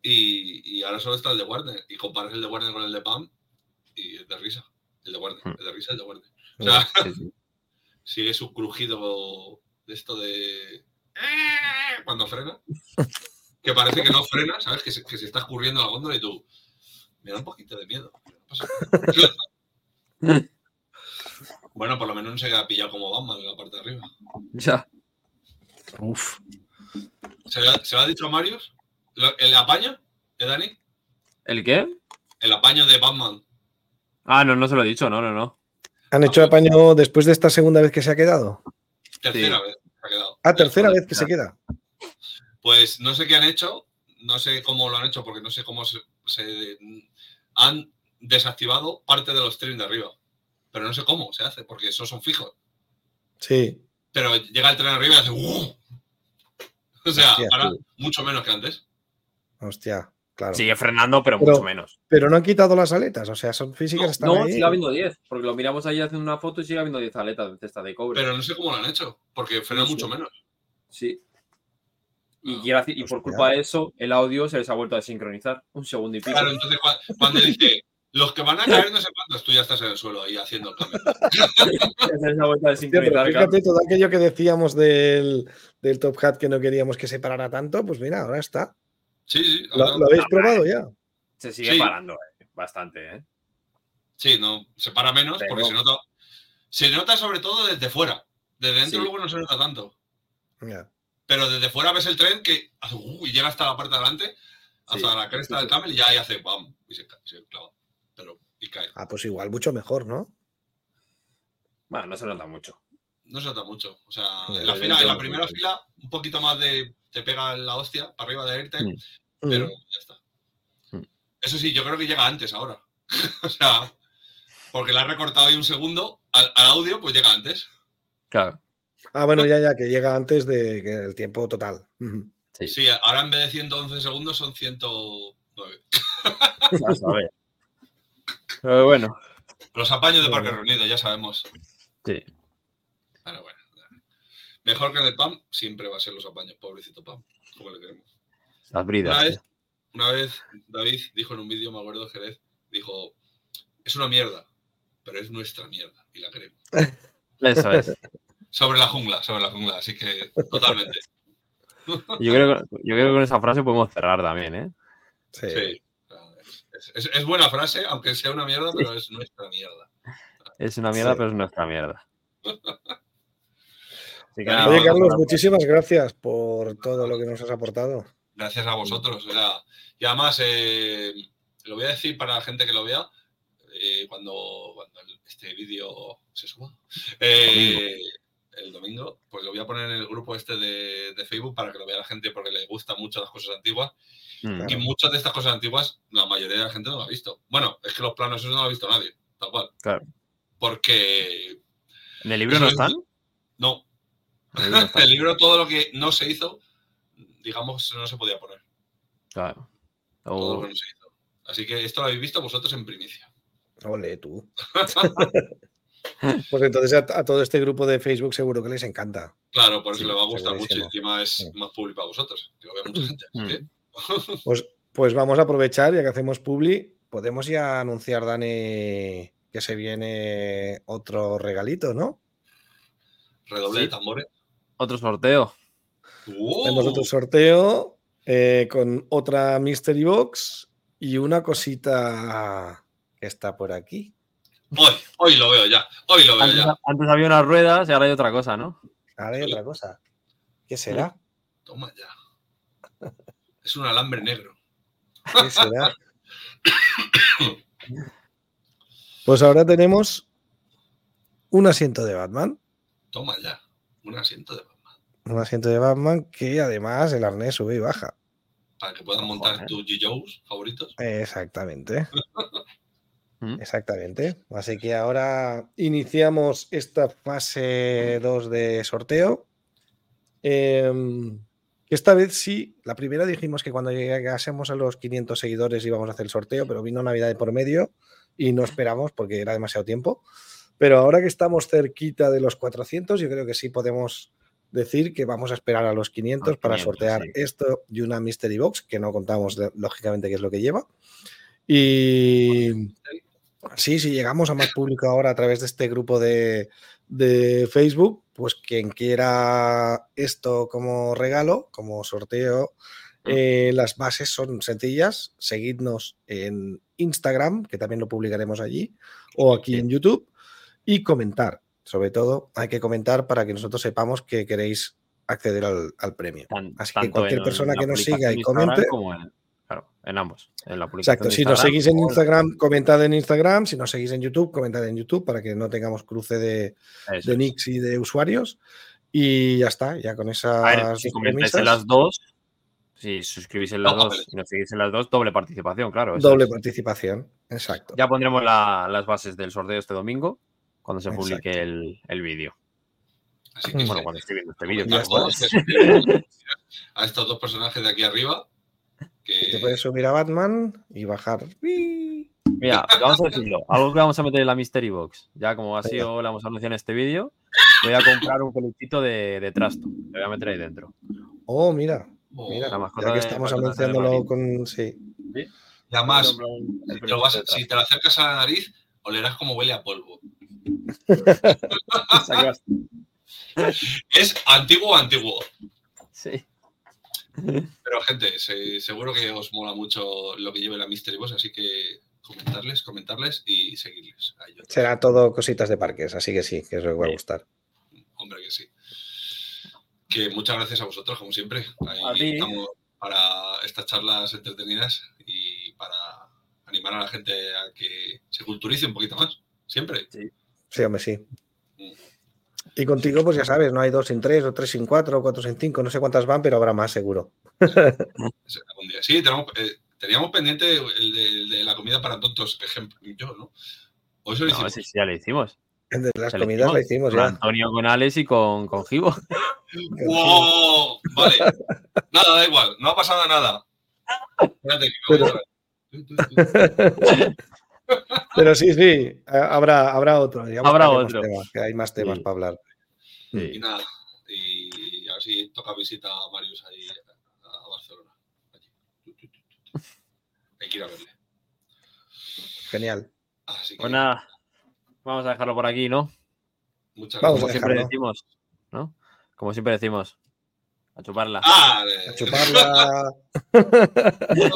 Y, y ahora solo está el de Warner. Y comparas el de Warner con el de Pam y es de risa. El de Warner, Hmm. el de risa, el de Warner. O sea, Sí, sí. sigue su crujido de esto de. Cuando frena. Que parece que no frena, ¿sabes? Que se, que se está escurriendo la góndola y tú. Me da un poquito de miedo. Bueno, por lo menos no se queda pillado como Batman en la parte de arriba. Ya. Uf. ¿Se, lo- ha dicho a Marius? ¿El apaño Dani? ¿El qué? El apaño de Batman. Ah, no, no se lo he dicho, no, no, no. ¿Han hecho apaño después de esta segunda vez que se ha quedado? Tercera Sí. vez se ha quedado. Ah, tercera vez que se queda. Pues no sé qué han hecho, no sé cómo lo han hecho, porque no sé cómo se, se- han desactivado parte de los trenes de arriba. Pero no sé cómo se hace, porque esos son fijos. Sí. Pero llega el tren arriba y hace ¡uh! O sea, Hostia, ahora mucho menos que antes. Hostia, claro. Sigue frenando, pero, Pero- mucho menos. Pero no han quitado las aletas, o sea, son físicas, No, están No, ahí. sigue habiendo 10. Porque lo miramos ahí haciendo una foto y sigue habiendo 10 aletas de esta de cobre. Pero no sé cómo lo han hecho, porque frena mucho menos. Sí. Y, Ah, y por culpa de eso, el audio se les ha vuelto a sincronizar. Un segundo y pico. Claro, entonces cua- cuando dice los que van a caer no sé cuántos, tú ya estás en el suelo ahí haciendo el cambio. Se les ha vuelto a Hostia, pero fíjate, todo aquello que decíamos del, del Top Hat que no queríamos que se parara tanto, pues mira, ahora está. Sí, sí, ¿Lo, habéis probado ya? Se sigue Sí. parando, eh, bastante, ¿eh? sí, no, se para menos Pero- porque se nota, se nota sobre todo desde fuera. Desde dentro Sí. luego no se nota tanto. Pero desde fuera ves el tren que uh, y llega hasta la parte de adelante, hasta Sí. la cresta del camel y ya ahí hace ¡pam! y se, se clava. Pero, y cae. Ah, pues igual, mucho mejor, ¿no? Bueno, no se nota mucho. No se nota mucho. O sea, Ya, en la, ya fila, en la entiendo. primera fila, un poquito más de. Te pega la hostia para arriba de AirTag, Mm. pero Mm. ya está. Mm. Eso sí, yo creo que llega antes ahora. o sea, porque le ha recortado ahí un segundo al, al audio, pues llega antes. Claro. Ah, bueno, ya, ya, que llega antes de que el tiempo total. Sí. Sí, ahora en vez de 111 segundos son 109. A saber. Pero bueno, Los apaños de Parque Bueno. Reunido, ya sabemos. sí. Pero bueno. Mejor que en el PAM, siempre va a ser los apaños, pobrecito PAM. Como le queremos. Las Una bridas. vez, una vez David dijo en un vídeo, me acuerdo Jerez, dijo, es una mierda, pero es nuestra mierda y la queremos. Eso es. Sobre la jungla, sobre la jungla, así que totalmente. Yo creo, que- yo creo que con esa frase podemos cerrar también, ¿eh? Sí. Sí. Es, es- es buena frase, aunque sea una mierda, pero es nuestra mierda. Es una mierda, Sí. pero es nuestra mierda. Así que Oye, Carlos, muchísimas gracias por todo lo que nos has aportado. Gracias a vosotros. o sea, y además, eh, lo voy a decir para la gente que lo vea, eh, cuando, este vídeo se suba, eh, el domingo, pues lo voy a poner en el grupo este de, de Facebook para que lo vea la gente porque le gustan mucho las cosas antiguas. Mm. Y muchas de estas cosas antiguas, la mayoría de la gente no lo ha visto. Bueno, es que los planos esos no lo ha visto nadie, tal cual. Claro. Porque ¿En el libro Eso no es- están? no, no el libro todo lo que no se hizo, digamos, no se podía poner. Claro. Todo lo O- que no se hizo. Así que esto lo habéis visto vosotros en primicia. Ole, tú. Pues entonces a, a todo este grupo de Facebook seguro que les encanta. Claro, por eso Sí, le va a gustar mucho y encima es Sí. más público para vosotros, que lo ve mucha gente. así Mm. Os, pues vamos a aprovechar, ya que hacemos publi, podemos ya anunciar, Dani, que se viene otro regalito, ¿no? Redoble Sí. de tambores. Otro sorteo. ¡Oh! Tenemos otro sorteo eh, con otra Mystery Box y una cosita que está por aquí. Hoy, hoy lo veo ya. Hoy lo veo Antes, ya. antes había unas ruedas y ahora hay otra cosa, ¿no? Ahora hay otra cosa. ¿Qué será? Toma ya. Es un alambre negro. ¿Qué será? Pues ahora tenemos un asiento de Batman. Toma ya. Un asiento de Batman. Un asiento de Batman que además el arnés sube y baja. Para que puedan montar Joder. tus G-Joes favoritos. Exactamente. Mm. Exactamente. Así que ahora iniciamos esta fase 2 de sorteo. Em, esta vez sí, la primera dijimos que cuando llegásemos a los 500 seguidores íbamos a hacer el sorteo, pero vino Navidad de por medio y no esperamos porque era demasiado tiempo. Pero ahora que estamos cerquita de los 400, yo creo que sí podemos decir que vamos a esperar a los 500 Los para 500, sortear sí. esto y una Mystery Box, que no contamos de- lógicamente qué es lo que lleva. Y sí, si llegamos a más público ahora a través de este grupo de, de Facebook, pues quien quiera esto como regalo, como sorteo, eh, las bases son sencillas. Seguidnos en Instagram, que también lo publicaremos allí, o aquí en YouTube, y comentar. Sobre todo, hay que comentar para que nosotros sepamos que queréis acceder al, al premio. Tan- Así que cualquier en persona que nos siga y comente- como en- claro, en ambos. En la publicación Exacto, si nos seguís en Instagram, comentad en Instagram. Si nos seguís en YouTube, comentad en YouTube para que no tengamos cruce de, Eso de nicks y de usuarios. Y ya está, ya con esas A ver, si dos comentáis en las dos, si suscribís en las No, dos y nos seguís en las dos, doble participación, claro. doble es. participación. Exacto. Ya pondremos la- las bases del sorteo este domingo, cuando se Exacto. publique el, el vídeo. Así que Bueno, sí. cuando esté viendo este vídeo. Claro, a estos dos personajes de aquí arriba. Que Te puedes subir a Batman y bajar. Mira, vamos a decirlo. Algo que vamos a meter en la Mystery Box. Ya como ha sido, la hemos anunciado en este vídeo, voy a comprar un peluchito de, de trasto. Lo voy a meter ahí dentro. Oh, mira, Oh, mira. Ya que estamos anunciándolo con. Sí. y además, si te, lo vas- si te lo acercas a la nariz, olerás como huele a polvo. Es antiguo, antiguo. Sí. Pero, gente, se- seguro que os mola mucho lo que lleve la Mystery Box, así que comentarles, comentarles y seguirles. Será todo cositas de parques, así que sí, que os va a gustar. Hombre, que sí. Que muchas gracias a vosotros, como siempre. Ahí A ti. estamos para estas charlas entretenidas y para animar a la gente a que se culturice un poquito más. Siempre. Sí, hombre, sí. Y contigo, pues ya sabes, no hay dos sin tres, o tres sin cuatro, o cuatro sin cinco, no sé cuántas van, pero habrá más seguro. Sí, tenemos, eh, teníamos pendiente el de, el de la comida para tontos, ejemplo, yo, ¿no? O eso lo No, hicimos. ese sí ya lo hicimos. El de las comidas la hicimos ya. Antonio, con Alex y con, con Gibo. ¡Wow! Vale. Nada, da igual. No ha pasado nada. Espérate, que me voy a. Pero sí, sí, ha- habrá, habrá otro. ya Habrá buscaremos otro. temas, que hay más temas Sí. para hablar. Y nada. Y a ver si toca visita a Marius ahí a Barcelona. Hay que ir a verle. Genial. Así que Pues nada, vamos a dejarlo por aquí, ¿no? muchas Vamos Como gracias. siempre decimos, ¿no? Como siempre decimos, a chuparla. Ah, A chuparla. no.